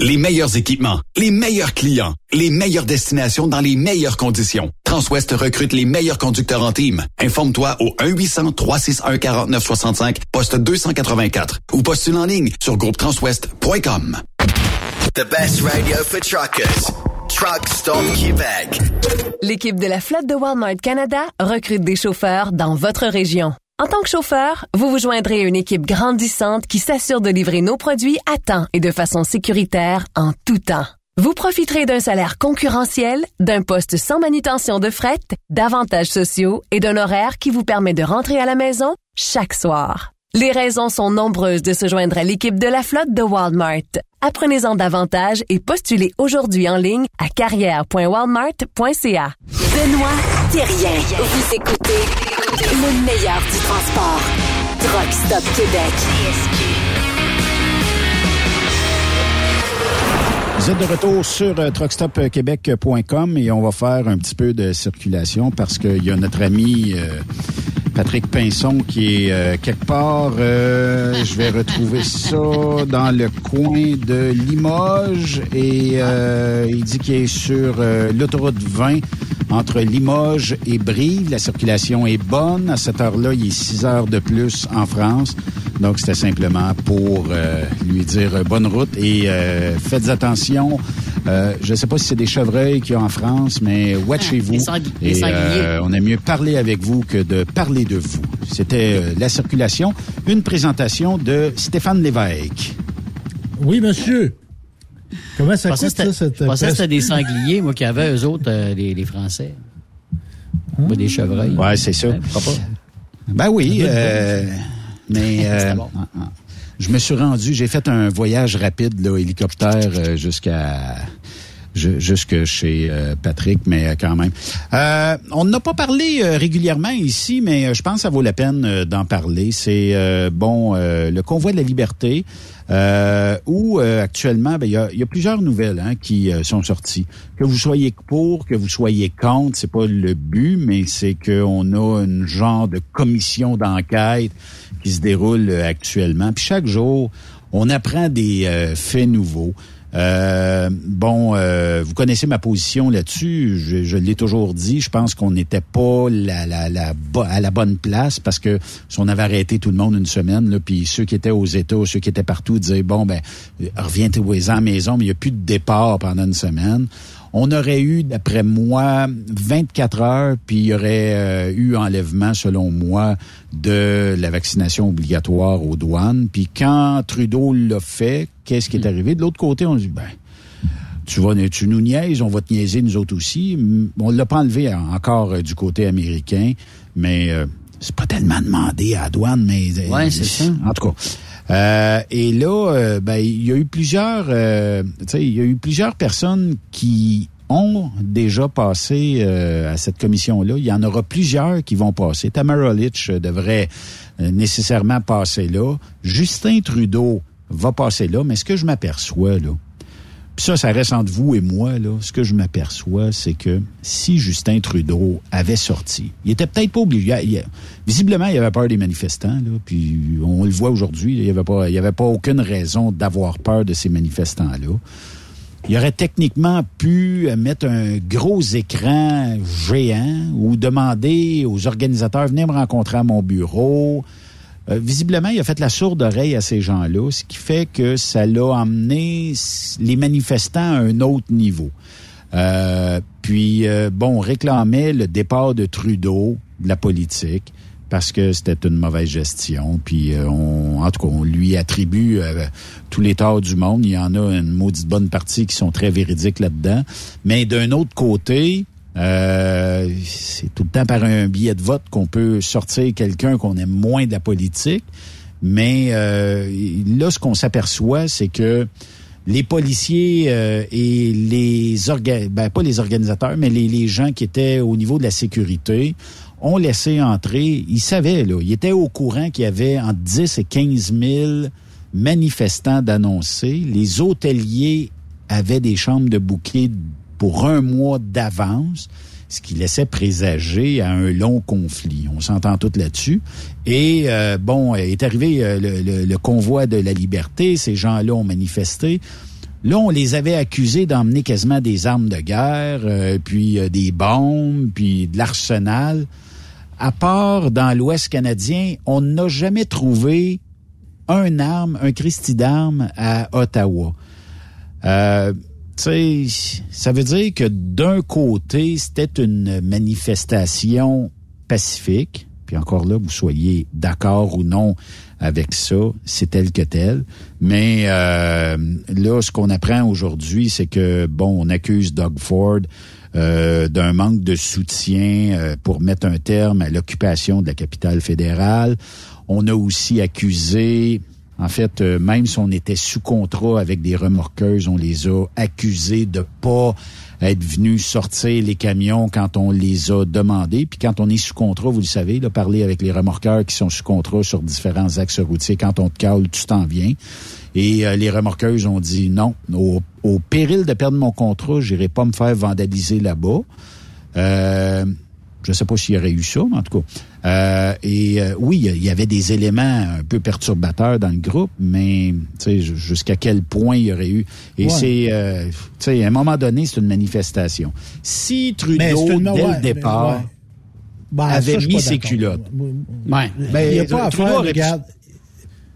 Les meilleurs équipements, les meilleurs clients, les meilleures destinations dans les meilleures conditions. Transwest recrute les meilleurs conducteurs en team. Informe-toi au 1-800-361-4965, poste 284 ou postule en ligne sur groupetranswest.com. The best radio for truckers. Truck Stop Québec. L'équipe de la flotte de Walmart Canada recrute des chauffeurs dans votre région. En tant que chauffeur, vous vous joindrez à une équipe grandissante qui s'assure de livrer nos produits à temps et de façon sécuritaire en tout temps. Vous profiterez d'un salaire concurrentiel, d'un poste sans manutention de fret, d'avantages sociaux et d'un horaire qui vous permet de rentrer à la maison chaque soir. Les raisons sont nombreuses de se joindre à l'équipe de la flotte de Walmart. Apprenez-en davantage et postulez aujourd'hui en ligne à carrière.walmart.ca. Benoît Thérien. Vous écoutez le meilleur du transport. Truck Stop Québec. Vous êtes de retour sur euh, truckstopquebec.com et on va faire un petit peu de circulation parce qu'il y a notre ami euh, Patrick Pinson qui est euh, quelque part, je vais retrouver ça dans le coin de Limoges et il dit qu'il est sur l'autoroute 20 entre Limoges et Brive. La circulation est bonne. À cette heure-là, il est 6 heures de plus en France. Donc, c'était simplement pour euh, lui dire bonne route et euh, faites attention. Euh, je ne sais pas si c'est des chevreuils qu'il y a en France, mais watchez-vous. et on aime mieux parler avec vous que de parler de vous. C'était la circulation. Une présentation de Stéphane Lévesque. Oui, monsieur. Comment ça coûte, ça, cette Je pensais que c'était des sangliers, moi, qui avaient, eux autres, les, Français. Pas des chevreuils. Ouais, c'est ça. Ben oui, mais euh, ah, ah. je me suis rendu, j'ai fait un voyage rapide, là, hélicoptère, euh, jusqu'à jusque chez euh, Patrick, mais quand même. on n'a pas parlé régulièrement ici, mais je pense que ça vaut la peine d'en parler. C'est bon le convoi de la liberté. Euh, où actuellement, ben, il y, a, plusieurs nouvelles hein, qui sont sorties. Que vous soyez pour, que vous soyez contre, c'est pas le but, mais c'est qu'on a une genre de commission d'enquête qui se déroule euh, actuellement. Puis chaque jour, on apprend des euh, faits nouveaux. Euh, bon, vous connaissez ma position là-dessus. Je, l'ai toujours dit. Je pense qu'on n'était pas à la bonne place parce que si on avait arrêté tout le monde une semaine, puis ceux qui étaient aux États, ceux qui étaient partout disaient bon ben reviens à la maison, mais il n'y a plus de départ pendant une semaine on aurait eu, d'après moi, 24 heures, puis il y aurait euh, eu enlèvement, selon moi, de la vaccination obligatoire aux douanes. Puis quand Trudeau l'a fait, qu'est-ce qui est arrivé? De l'autre côté, on dit, ben, tu vas, tu nous niaises, on va te niaiser nous autres aussi. On l'a pas enlevé encore euh, du côté américain, mais euh, c'est pas tellement demandé à la douane, mais ouais, c'est ça. En tout cas. Euh, et là, euh, ben, il y a eu plusieurs, euh, il y a eu plusieurs personnes qui ont déjà passé à cette commission-là. Il y en aura plusieurs qui vont passer. Tamara Litch devrait nécessairement passer là. Justin Trudeau va passer là. Mais ce que je m'aperçois, là, puis ça, ça reste entre vous et moi, là. Ce que je m'aperçois, c'est que si Justin Trudeau avait sorti, il était peut-être pas obligé. visiblement, il avait peur des manifestants. Puis on le voit aujourd'hui, il y avait pas, il avait pas aucune raison d'avoir peur de ces manifestants-là. Il aurait techniquement pu mettre un gros écran géant ou demander aux organisateurs venez me rencontrer à mon bureau. Euh, visiblement, il a fait la sourde oreille à ces gens-là, ce qui fait que ça l'a emmené les manifestants à un autre niveau. Euh, puis, euh, bon, on réclamait le départ de Trudeau de la politique parce que c'était une mauvaise gestion. Puis, on, en tout cas, on lui attribue tous les torts du monde. Il y en a une maudite bonne partie qui sont très véridiques là-dedans. Mais d'un autre côté, euh, c'est tout le temps par un billet de vote qu'on peut sortir quelqu'un qu'on aime moins de la politique. Mais euh, là, ce qu'on s'aperçoit, c'est que les policiers euh, et les ben, pas les organisateurs, mais les, les, gens qui étaient au niveau de la sécurité ont laissé entrer. Ils savaient, là, ils étaient au courant qu'il y avait entre 10 et 15 000 manifestants d'annoncer. Les hôteliers avaient des chambres de bouquets pour un mois d'avance, ce qui laissait présager à un long conflit. On s'entend tout là-dessus. Et euh, bon, est arrivé euh, le, convoi de la liberté, ces gens-là ont manifesté. Là, on les avait accusés d'emmener quasiment des armes de guerre, euh, puis des bombes, puis de l'arsenal. À part dans l'Ouest canadien, on n'a jamais trouvé un arme, un Christie d'armes à Ottawa. Euh, ça veut dire que d'un côté, c'était une manifestation pacifique, puis encore là, vous soyez d'accord ou non avec ça, c'est tel que tel. Mais euh, là, ce qu'on apprend aujourd'hui, c'est que, bon, on accuse Doug Ford euh, d'un manque de soutien euh, pour mettre un terme à l'occupation de la capitale fédérale. On a aussi accusé en fait, euh, même si on était sous contrat avec des remorqueuses, on les a accusés de pas être venus sortir les camions quand on les a demandés. Puis quand on est sous contrat, vous le savez, là, parler avec les remorqueurs qui sont sous contrat sur différents axes routiers, quand on te cale, tu t'en viens. Et euh, les remorqueuses ont dit non, au, péril de perdre mon contrat, j'irai pas me faire vandaliser là-bas. Euh, je sais pas s'il y aurait eu ça, mais en tout cas. Euh, et euh, oui, il y avait des éléments un peu perturbateurs dans le groupe, mais jusqu'à quel point il y aurait eu. Et c'est, euh, à un moment donné, c'est une manifestation. Si Trudeau, dès le départ, ben, avait mis ses culottes. Ouais. Ben, il n'y a pas à faire, regarde.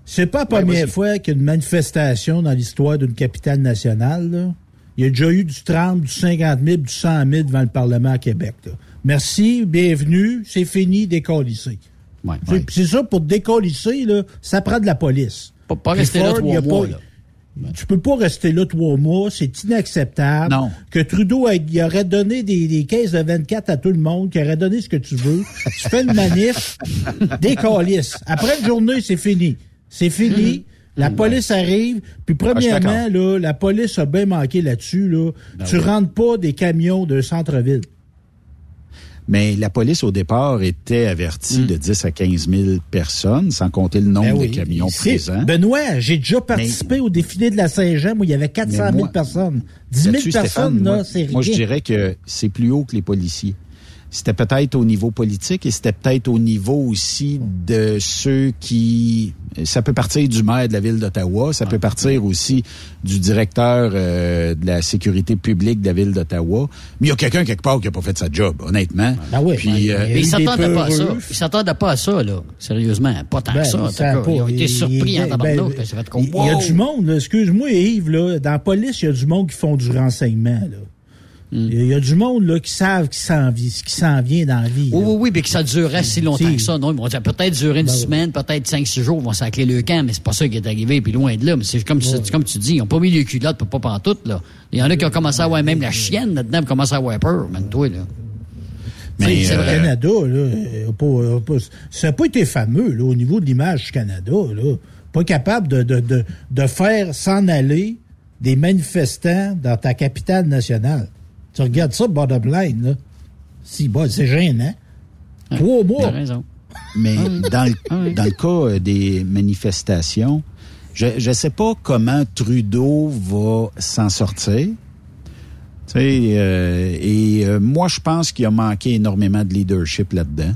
C'est pas la première fois qu'il y a une manifestation dans l'histoire d'une capitale nationale. Là. Il y a déjà eu du 30, du 50 000, du 100 000 devant le Parlement à Québec. Là. Merci, bienvenue, c'est fini, décollisser. Ouais, C'est- C'est ça, pour décollisser, là, ça prend de la police. Pas, pas rester là trois mois. pas- là. Tu peux pas rester là trois mois, c'est inacceptable. Non. Que Trudeau il aurait donné des, des caisses de 24 à tout le monde, qu'il aurait donné ce que tu veux. tu fais une manif, décalisse. Après une journée, c'est fini. C'est fini. La police arrive, puis Ah, premièrement, là, la police a bien manqué là-dessus. Là. Ben tu oui. rentres pas des camions d'un centre-ville. Mais la police, au départ, était avertie de 10 à 15 000 personnes, sans compter le nombre. Ben oui. de camions présents. Benoît, j'ai déjà participé au défilé de la Saint-Jean où il y avait 400 000 Mais moi- personnes. 10 000 Là-dessus, personnes, Stéphane, là, c'est rien. Moi, je dirais que c'est plus haut que les policiers. C'était peut-être au niveau politique et c'était peut-être au niveau aussi de ceux qui... Ça peut partir du maire de la ville d'Ottawa, ça peut partir aussi du directeur euh, de la sécurité publique de la ville d'Ottawa. Mais il y a quelqu'un quelque part qui n'a pas fait sa job, honnêtement. Ah oui. Puis, euh, Mais ils s'attendaient pas à ça. Ils s'attendaient pas à ça, là. Sérieusement. Pas tant Ben, que ça. en ils tout savent cas. pas. Ils ont été Il- surpris en ben, tabarnak. ben, Ça comme, Il il y a du monde, là, excuse-moi Yves, là, dans la police, il y a du monde qui font du renseignement. Là. Il y a du monde là, qui savent qui s'en vient, ce qui s'en vient dans la vie. Oui, là. oui, oui, mais que ça durait si longtemps que ça. Non, ils vont dire peut-être durer une Ben semaine, peut-être cinq, six jours, ils vont sacler le camp, mais c'est pas ça qui est arrivé, puis loin de là. Mais c'est comme, tu dis, ils ont pas mis les culottes pas pantoute, là. Il y en a qui ont commencé à avoir même la chienne là-dedans, commencé à avoir peur, man, toi, là. Mais, c'est Le vrai. Canada, là, euh, ça n'a pas été fameux là, au niveau de l'image du Canada. Là. Pas capable de, de, de, de faire s'en aller des manifestants dans ta capitale nationale. Tu regardes ça, bottom line, là. Si, bon, c'est gênant. Trois T'as mois. raison. Mais Ah dans, le, dans le cas euh, des manifestations, je ne sais pas comment Trudeau va s'en sortir. Tu sais, euh, et euh, moi, je pense qu'il a manqué énormément de leadership là-dedans.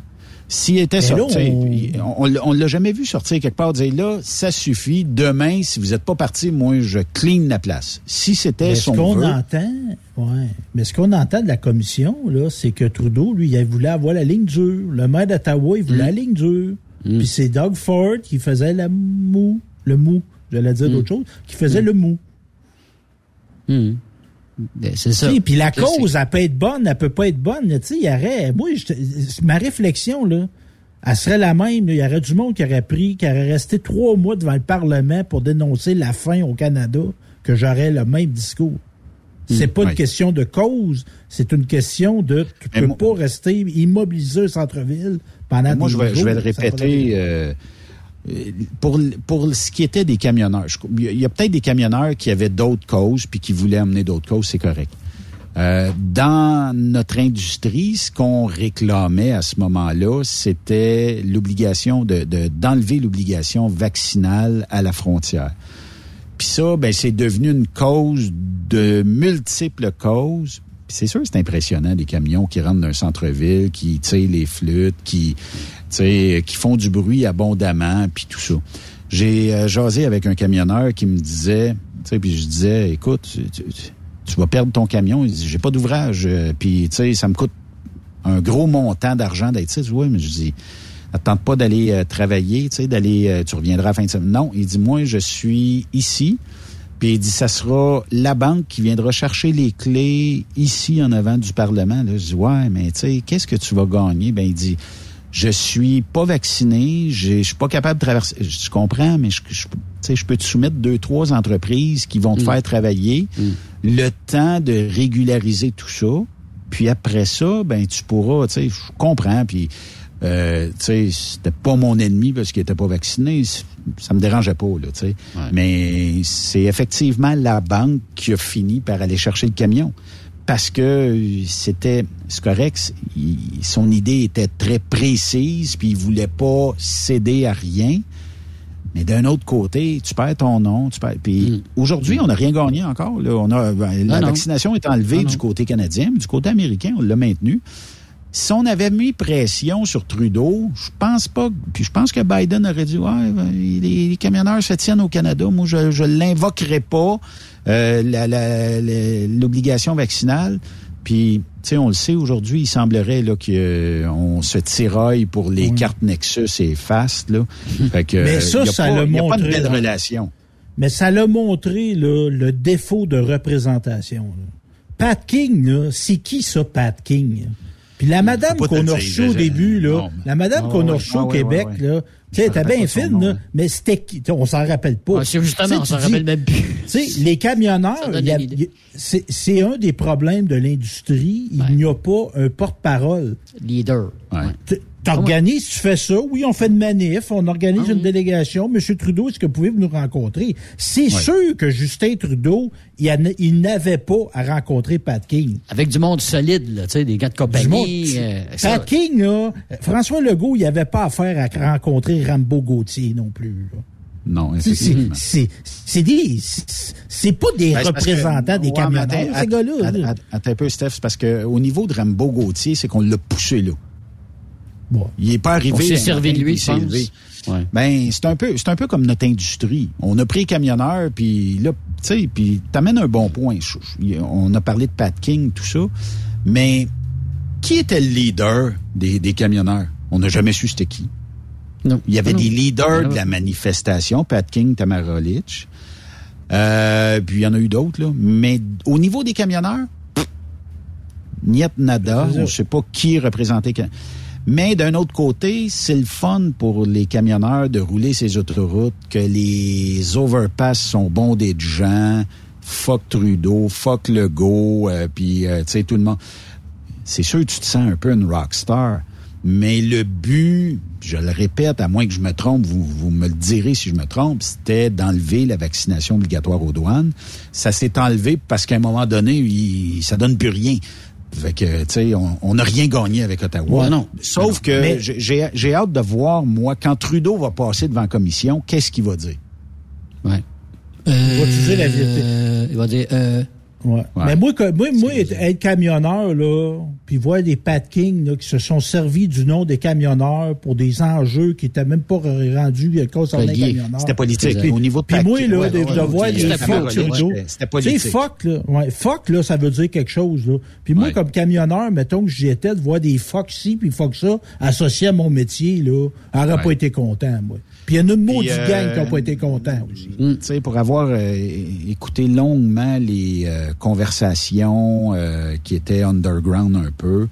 S'il était Mais là, sorti, on- on, on l'a jamais vu sortir quelque part, dire là, ça suffit. Demain, si vous n'êtes pas parti, moi, je clean la place. Si c'était Mais ce son qu'on entend, ouais. Mais ce qu'on entend de la commission, là, c'est que Trudeau, lui, il voulait avoir la ligne dure. Le maire d'Ottawa, il voulait la ligne dure. Puis c'est Doug Ford qui faisait la mou, le mou, j'allais dire d'autres choses, qui faisait le mou. Ben, C'est ça. Puis la Ça, cause, c'est- elle peut être bonne, elle peut pas être bonne. Tu sais, il y aurait, moi, je- ma réflexion, là, elle serait la même. Il y aurait du monde qui aurait pris, qui aurait resté trois mois devant le Parlement pour dénoncer la faim au Canada, que j'aurais le même discours. C'est Hmm, pas une question de cause, c'est une question de tu Mais peux moi- pas rester immobilisé au centre-ville pendant Moi, des je vais, je vais le répéter. euh, pour, pour ce qui était des camionneurs, je- il y a- peut-être des camionneurs qui avaient d'autres causes puis qui voulaient amener d'autres causes, c'est correct. Euh, dans notre industrie, ce qu'on réclamait à ce moment-là, c'était l'obligation de de- d'enlever l'obligation vaccinale à la frontière. Puis ça, ben, c'est devenu une cause de multiples causes. C'est sûr, c'est impressionnant des camions qui rentrent d'un centre-ville, qui tirent les flûtes, qui, qui font du bruit abondamment, puis tout ça. J'ai euh, jasé avec un camionneur qui me disait, puis je disais, écoute, tu, vas perdre ton camion. Il dit, j'ai pas d'ouvrage, euh, puis ça me coûte un gros montant d'argent d'être ici. Oui, mais je dis, attends pas d'aller euh, travailler, tu sais, d'aller, euh, tu reviendras à fin de semaine. Non, il dit, moi, je suis ici. Puis il dit, ça sera la banque qui viendra chercher les clés ici en avant du Parlement. Là, je dis, ouais, mais tu sais, qu'est-ce que tu vas gagner? Ben, il dit, je suis pas vacciné, je suis pas capable de traverser. Je comprends, mais je, je, je peux te soumettre deux, trois entreprises qui vont te faire travailler le temps de régulariser tout ça. Puis après ça, ben tu pourras, tu sais, je comprends. Puis euh, tu sais, c'était pas mon ennemi parce qu'il était pas vacciné. Ça me dérangeait pas, là, tu sais. Mais c'est effectivement la banque qui a fini par aller chercher le camion. Parce que euh, c'était, c- il- son idée était très précise, puis il voulait pas céder à rien. Mais d'un autre côté, tu perds ton nom, tu perds. Puis aujourd'hui, on n'a rien gagné encore. Là. On a ben, la Ah non. vaccination est enlevée Ah non. du côté canadien, mais du côté américain, on l'a maintenu. Si on avait mis pression sur Trudeau, je pense pas. Puis je pense que Biden aurait dit ouais, ben, les, les camionneurs se tiennent au Canada. Moi, je, je l'invoquerai pas euh, la- la- la- l'obligation vaccinale. Puis, tu sais, on le sait aujourd'hui, il semblerait là qu'on se tiraille pour les cartes Nexus et Fast. Là. Fait que, Mais ça, y a ça pas, l'a y a pas montré, de belle relation. Mais ça l'a montré là, le défaut de représentation. là. Pat King, là, c'est qui ça, Pat King? Puis la madame qu'on a reçue au début, là, non, la madame Ah qu'on a ouais, reçue ah au ouais, Québec, ouais, ouais. là, tu sais, elle était bien fine, nom, là, mais c'était On s'en rappelle pas. Ah, c'est justement, on s'en rappelle même plus. Tu sais, les camionneurs, c'est c'est un des problèmes de l'industrie. Il n'y a pas un porte-parole. Leader. Tu T'organises, tu fais ça. Oui, on fait une manif, on organise Ah une délégation. Monsieur Trudeau, est-ce que vous pouvez nous rencontrer? C'est sûr que Justin Trudeau, il, n'avait pas à rencontrer Pat King. Avec du monde solide, là, tu sais, des gars de Du monde- compagnie. euh, ça- Pat King, là, François Legault, il n'avait pas affaire à rencontrer Rambo Gauthier non plus. là. Non, C'est- effectivement. C'est c'est des. c'est- pas des Ben, que- représentants des Ouais, camionneurs, ces gars-là. att- là. att- Attends un peu, Steph, c'est parce qu'au niveau de Rambo Gauthier, c'est qu'on l'a poussé là. Il n'est pas arrivé. On s'est un servi de lui, il levé. Ouais. Ben, c'est un peu, c'est un peu comme notre industrie. On a pris les camionneurs, puis là, tu sais, puis t'amènes un bon point. On a parlé de Pat King, tout ça, mais qui était le leader des, des camionneurs? On n'a jamais su c'était qui. Non. Il y avait Non. des leaders Non. de la manifestation, Pat King, Tamara Litch. Euh, puis il y en a eu d'autres, là. Mais au niveau des camionneurs, niet nada. C'est. On ne sait pas qui représentait. Mais d'un autre côté, c'est le fun pour les camionneurs de rouler ces autoroutes, que les overpass sont bondés de gens. Fuck Trudeau, fuck Legault, euh, puis euh, tu sais, tout le monde. C'est sûr que tu te sens un peu une rockstar. Mais le but, je le répète, à moins que je me trompe, vous, vous me le direz si je me trompe, c'était d'enlever la vaccination obligatoire aux douanes. Ça s'est enlevé parce qu'à un moment donné, il, ça donne plus rien. Fait que, tu sais, on on n'a rien gagné avec Ottawa. Ouais, non. Sauf que Mais- j'ai- hâte de voir, moi, quand Trudeau va passer devant la commission, qu'est-ce qu'il va dire? Ouais. va utiliser la vérité. Euh, il va dire, euh, Ouais. Mais moi, moi, moi être, camionneur, là, puis voir des Pat King là, qui se sont servis du nom des camionneurs pour des enjeux qui étaient même pas rendus concernant les camionneurs. C'était politique. Puis- Au niveau de Puis Pat moi, là, ouais, de, ouais, de ouais, voir des c'était fuck c'était politique. fuck, là, ouais, fuck, là, ça veut dire quelque chose, là. Puis moi, Ouais. comme camionneur, mettons que j'y étais de voir des fuck ci puis fuck ça associés à mon métier, là, Ouais. pas été content, moi. Puis il y en a une maudite euh, gang qui n'ont pas été contents aussi. Tu sais, pour avoir euh, écouté longuement les euh, conversations euh, qui étaient underground un peu,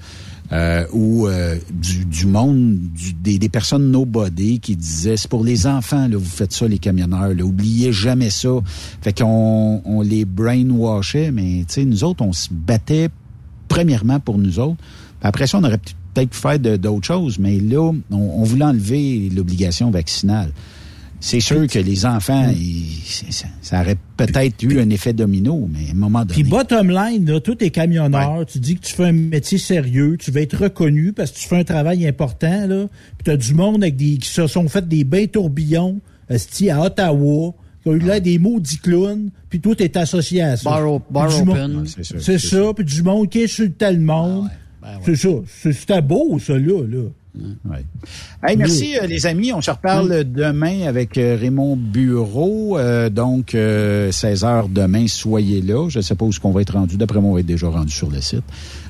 euh, ou euh, du, du monde, du- des, des personnes nobody qui disaient, c'est pour les enfants, là, vous faites ça, les camionneurs, là, oubliez jamais ça. Fait qu'on on les brainwashait, mais tu sais, nous autres, on se battait premièrement pour nous autres. Après ça, on aurait peut-être pu faire de- d'autres choses, mais là, on, on voulait enlever l'obligation vaccinale. C'est sûr que les enfants, ils- c'est- ça, ça aurait peut-être eu un effet domino, mais à un moment donné. Puis bottom line, là, tous tes camionneurs, tu dis que tu fais un métier sérieux, tu vas être reconnu parce que tu fais un travail important, là. Puis t'as du monde avec des, qui se sont fait des bains tourbillons, esti, à Ottawa, qui ont eu l'air des maudits clowns, puis toi, t'es associé à ça. Bar bar open. c'est ça, puis du monde qui insultait le monde. C'est ça. C'est- C'était beau, ça, là, là. Ouais. Hey, merci euh, les amis. On se reparle demain avec euh, Raymond Bureau. Euh, donc, euh, 16 heures demain, soyez là. Je ne sais pas où est-ce qu'on va être rendu. D'après moi, on va être déjà rendu sur le site.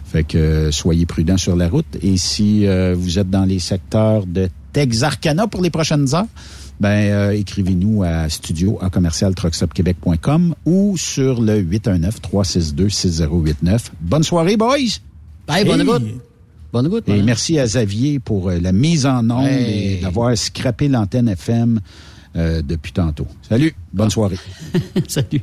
Fait que euh, soyez prudents sur la route. Et si euh, vous êtes dans les secteurs de Texarkana pour les prochaines heures, ben euh, écrivez-nous à studio à commercial truckstopquebec.com ou sur le 819 362 6089. Bonne soirée, boys. Bye, bonne Hey. route. Bonne route. Et merci à Xavier pour euh, la mise en onde Hey. et d'avoir scrappé l'antenne FM euh, depuis tantôt. Salut, bonne soirée. Salut.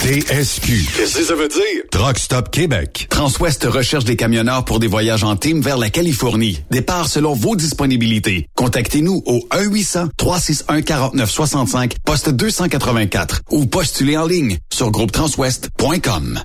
TSQ. Qu'est-ce que ça veut dire? Truck Stop Québec. Transwest recherche des camionneurs pour des voyages en team vers la Californie. Départ selon vos disponibilités. Contactez-nous au 1-800-361-4965, poste 284 ou postulez en ligne sur groupetranswest.com.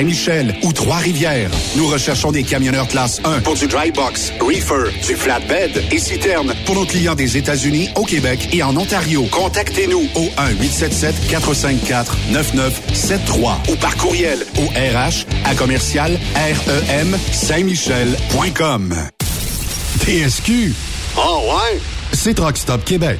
Saint-Michel ou Trois-Rivières. Nous recherchons des camionneurs classe 1 pour du dry box, reefer, du flatbed et citerne pour nos clients des États-Unis, au Québec et en Ontario. Contactez-nous au 1-877-454-9973 ou par courriel au RH à commercial REM Saint-Michel.com. TSQ. Oh ouais? C'est Truck Stop Québec.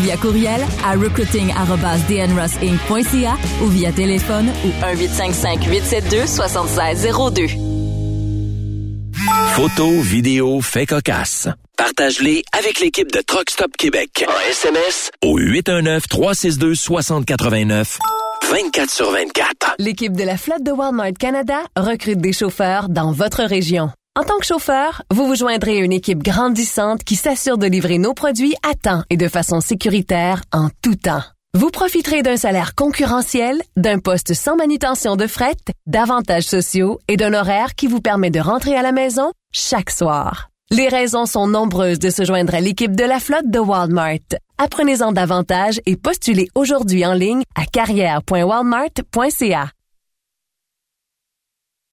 via courriel à recruiting.dnrossinc.ca ou via téléphone ou 1-855-872-7602. Photos, vidéos, faits cocasses. Partage-les avec l'équipe de Truck Stop Québec. En SMS Au 819-362-6089. 24 sur 24. L'équipe de la flotte de Walmart Canada recrute des chauffeurs dans votre région. En tant que chauffeur, vous vous joindrez à une équipe grandissante qui s'assure de livrer nos produits à temps et de façon sécuritaire en tout temps. Vous profiterez d'un salaire concurrentiel, d'un poste sans manutention de fret, d'avantages sociaux et d'un horaire qui vous permet de rentrer à la maison chaque soir. Les raisons sont nombreuses de se joindre à l'équipe de la flotte de Walmart. Apprenez-en davantage et postulez aujourd'hui en ligne à carrière.walmart.ca.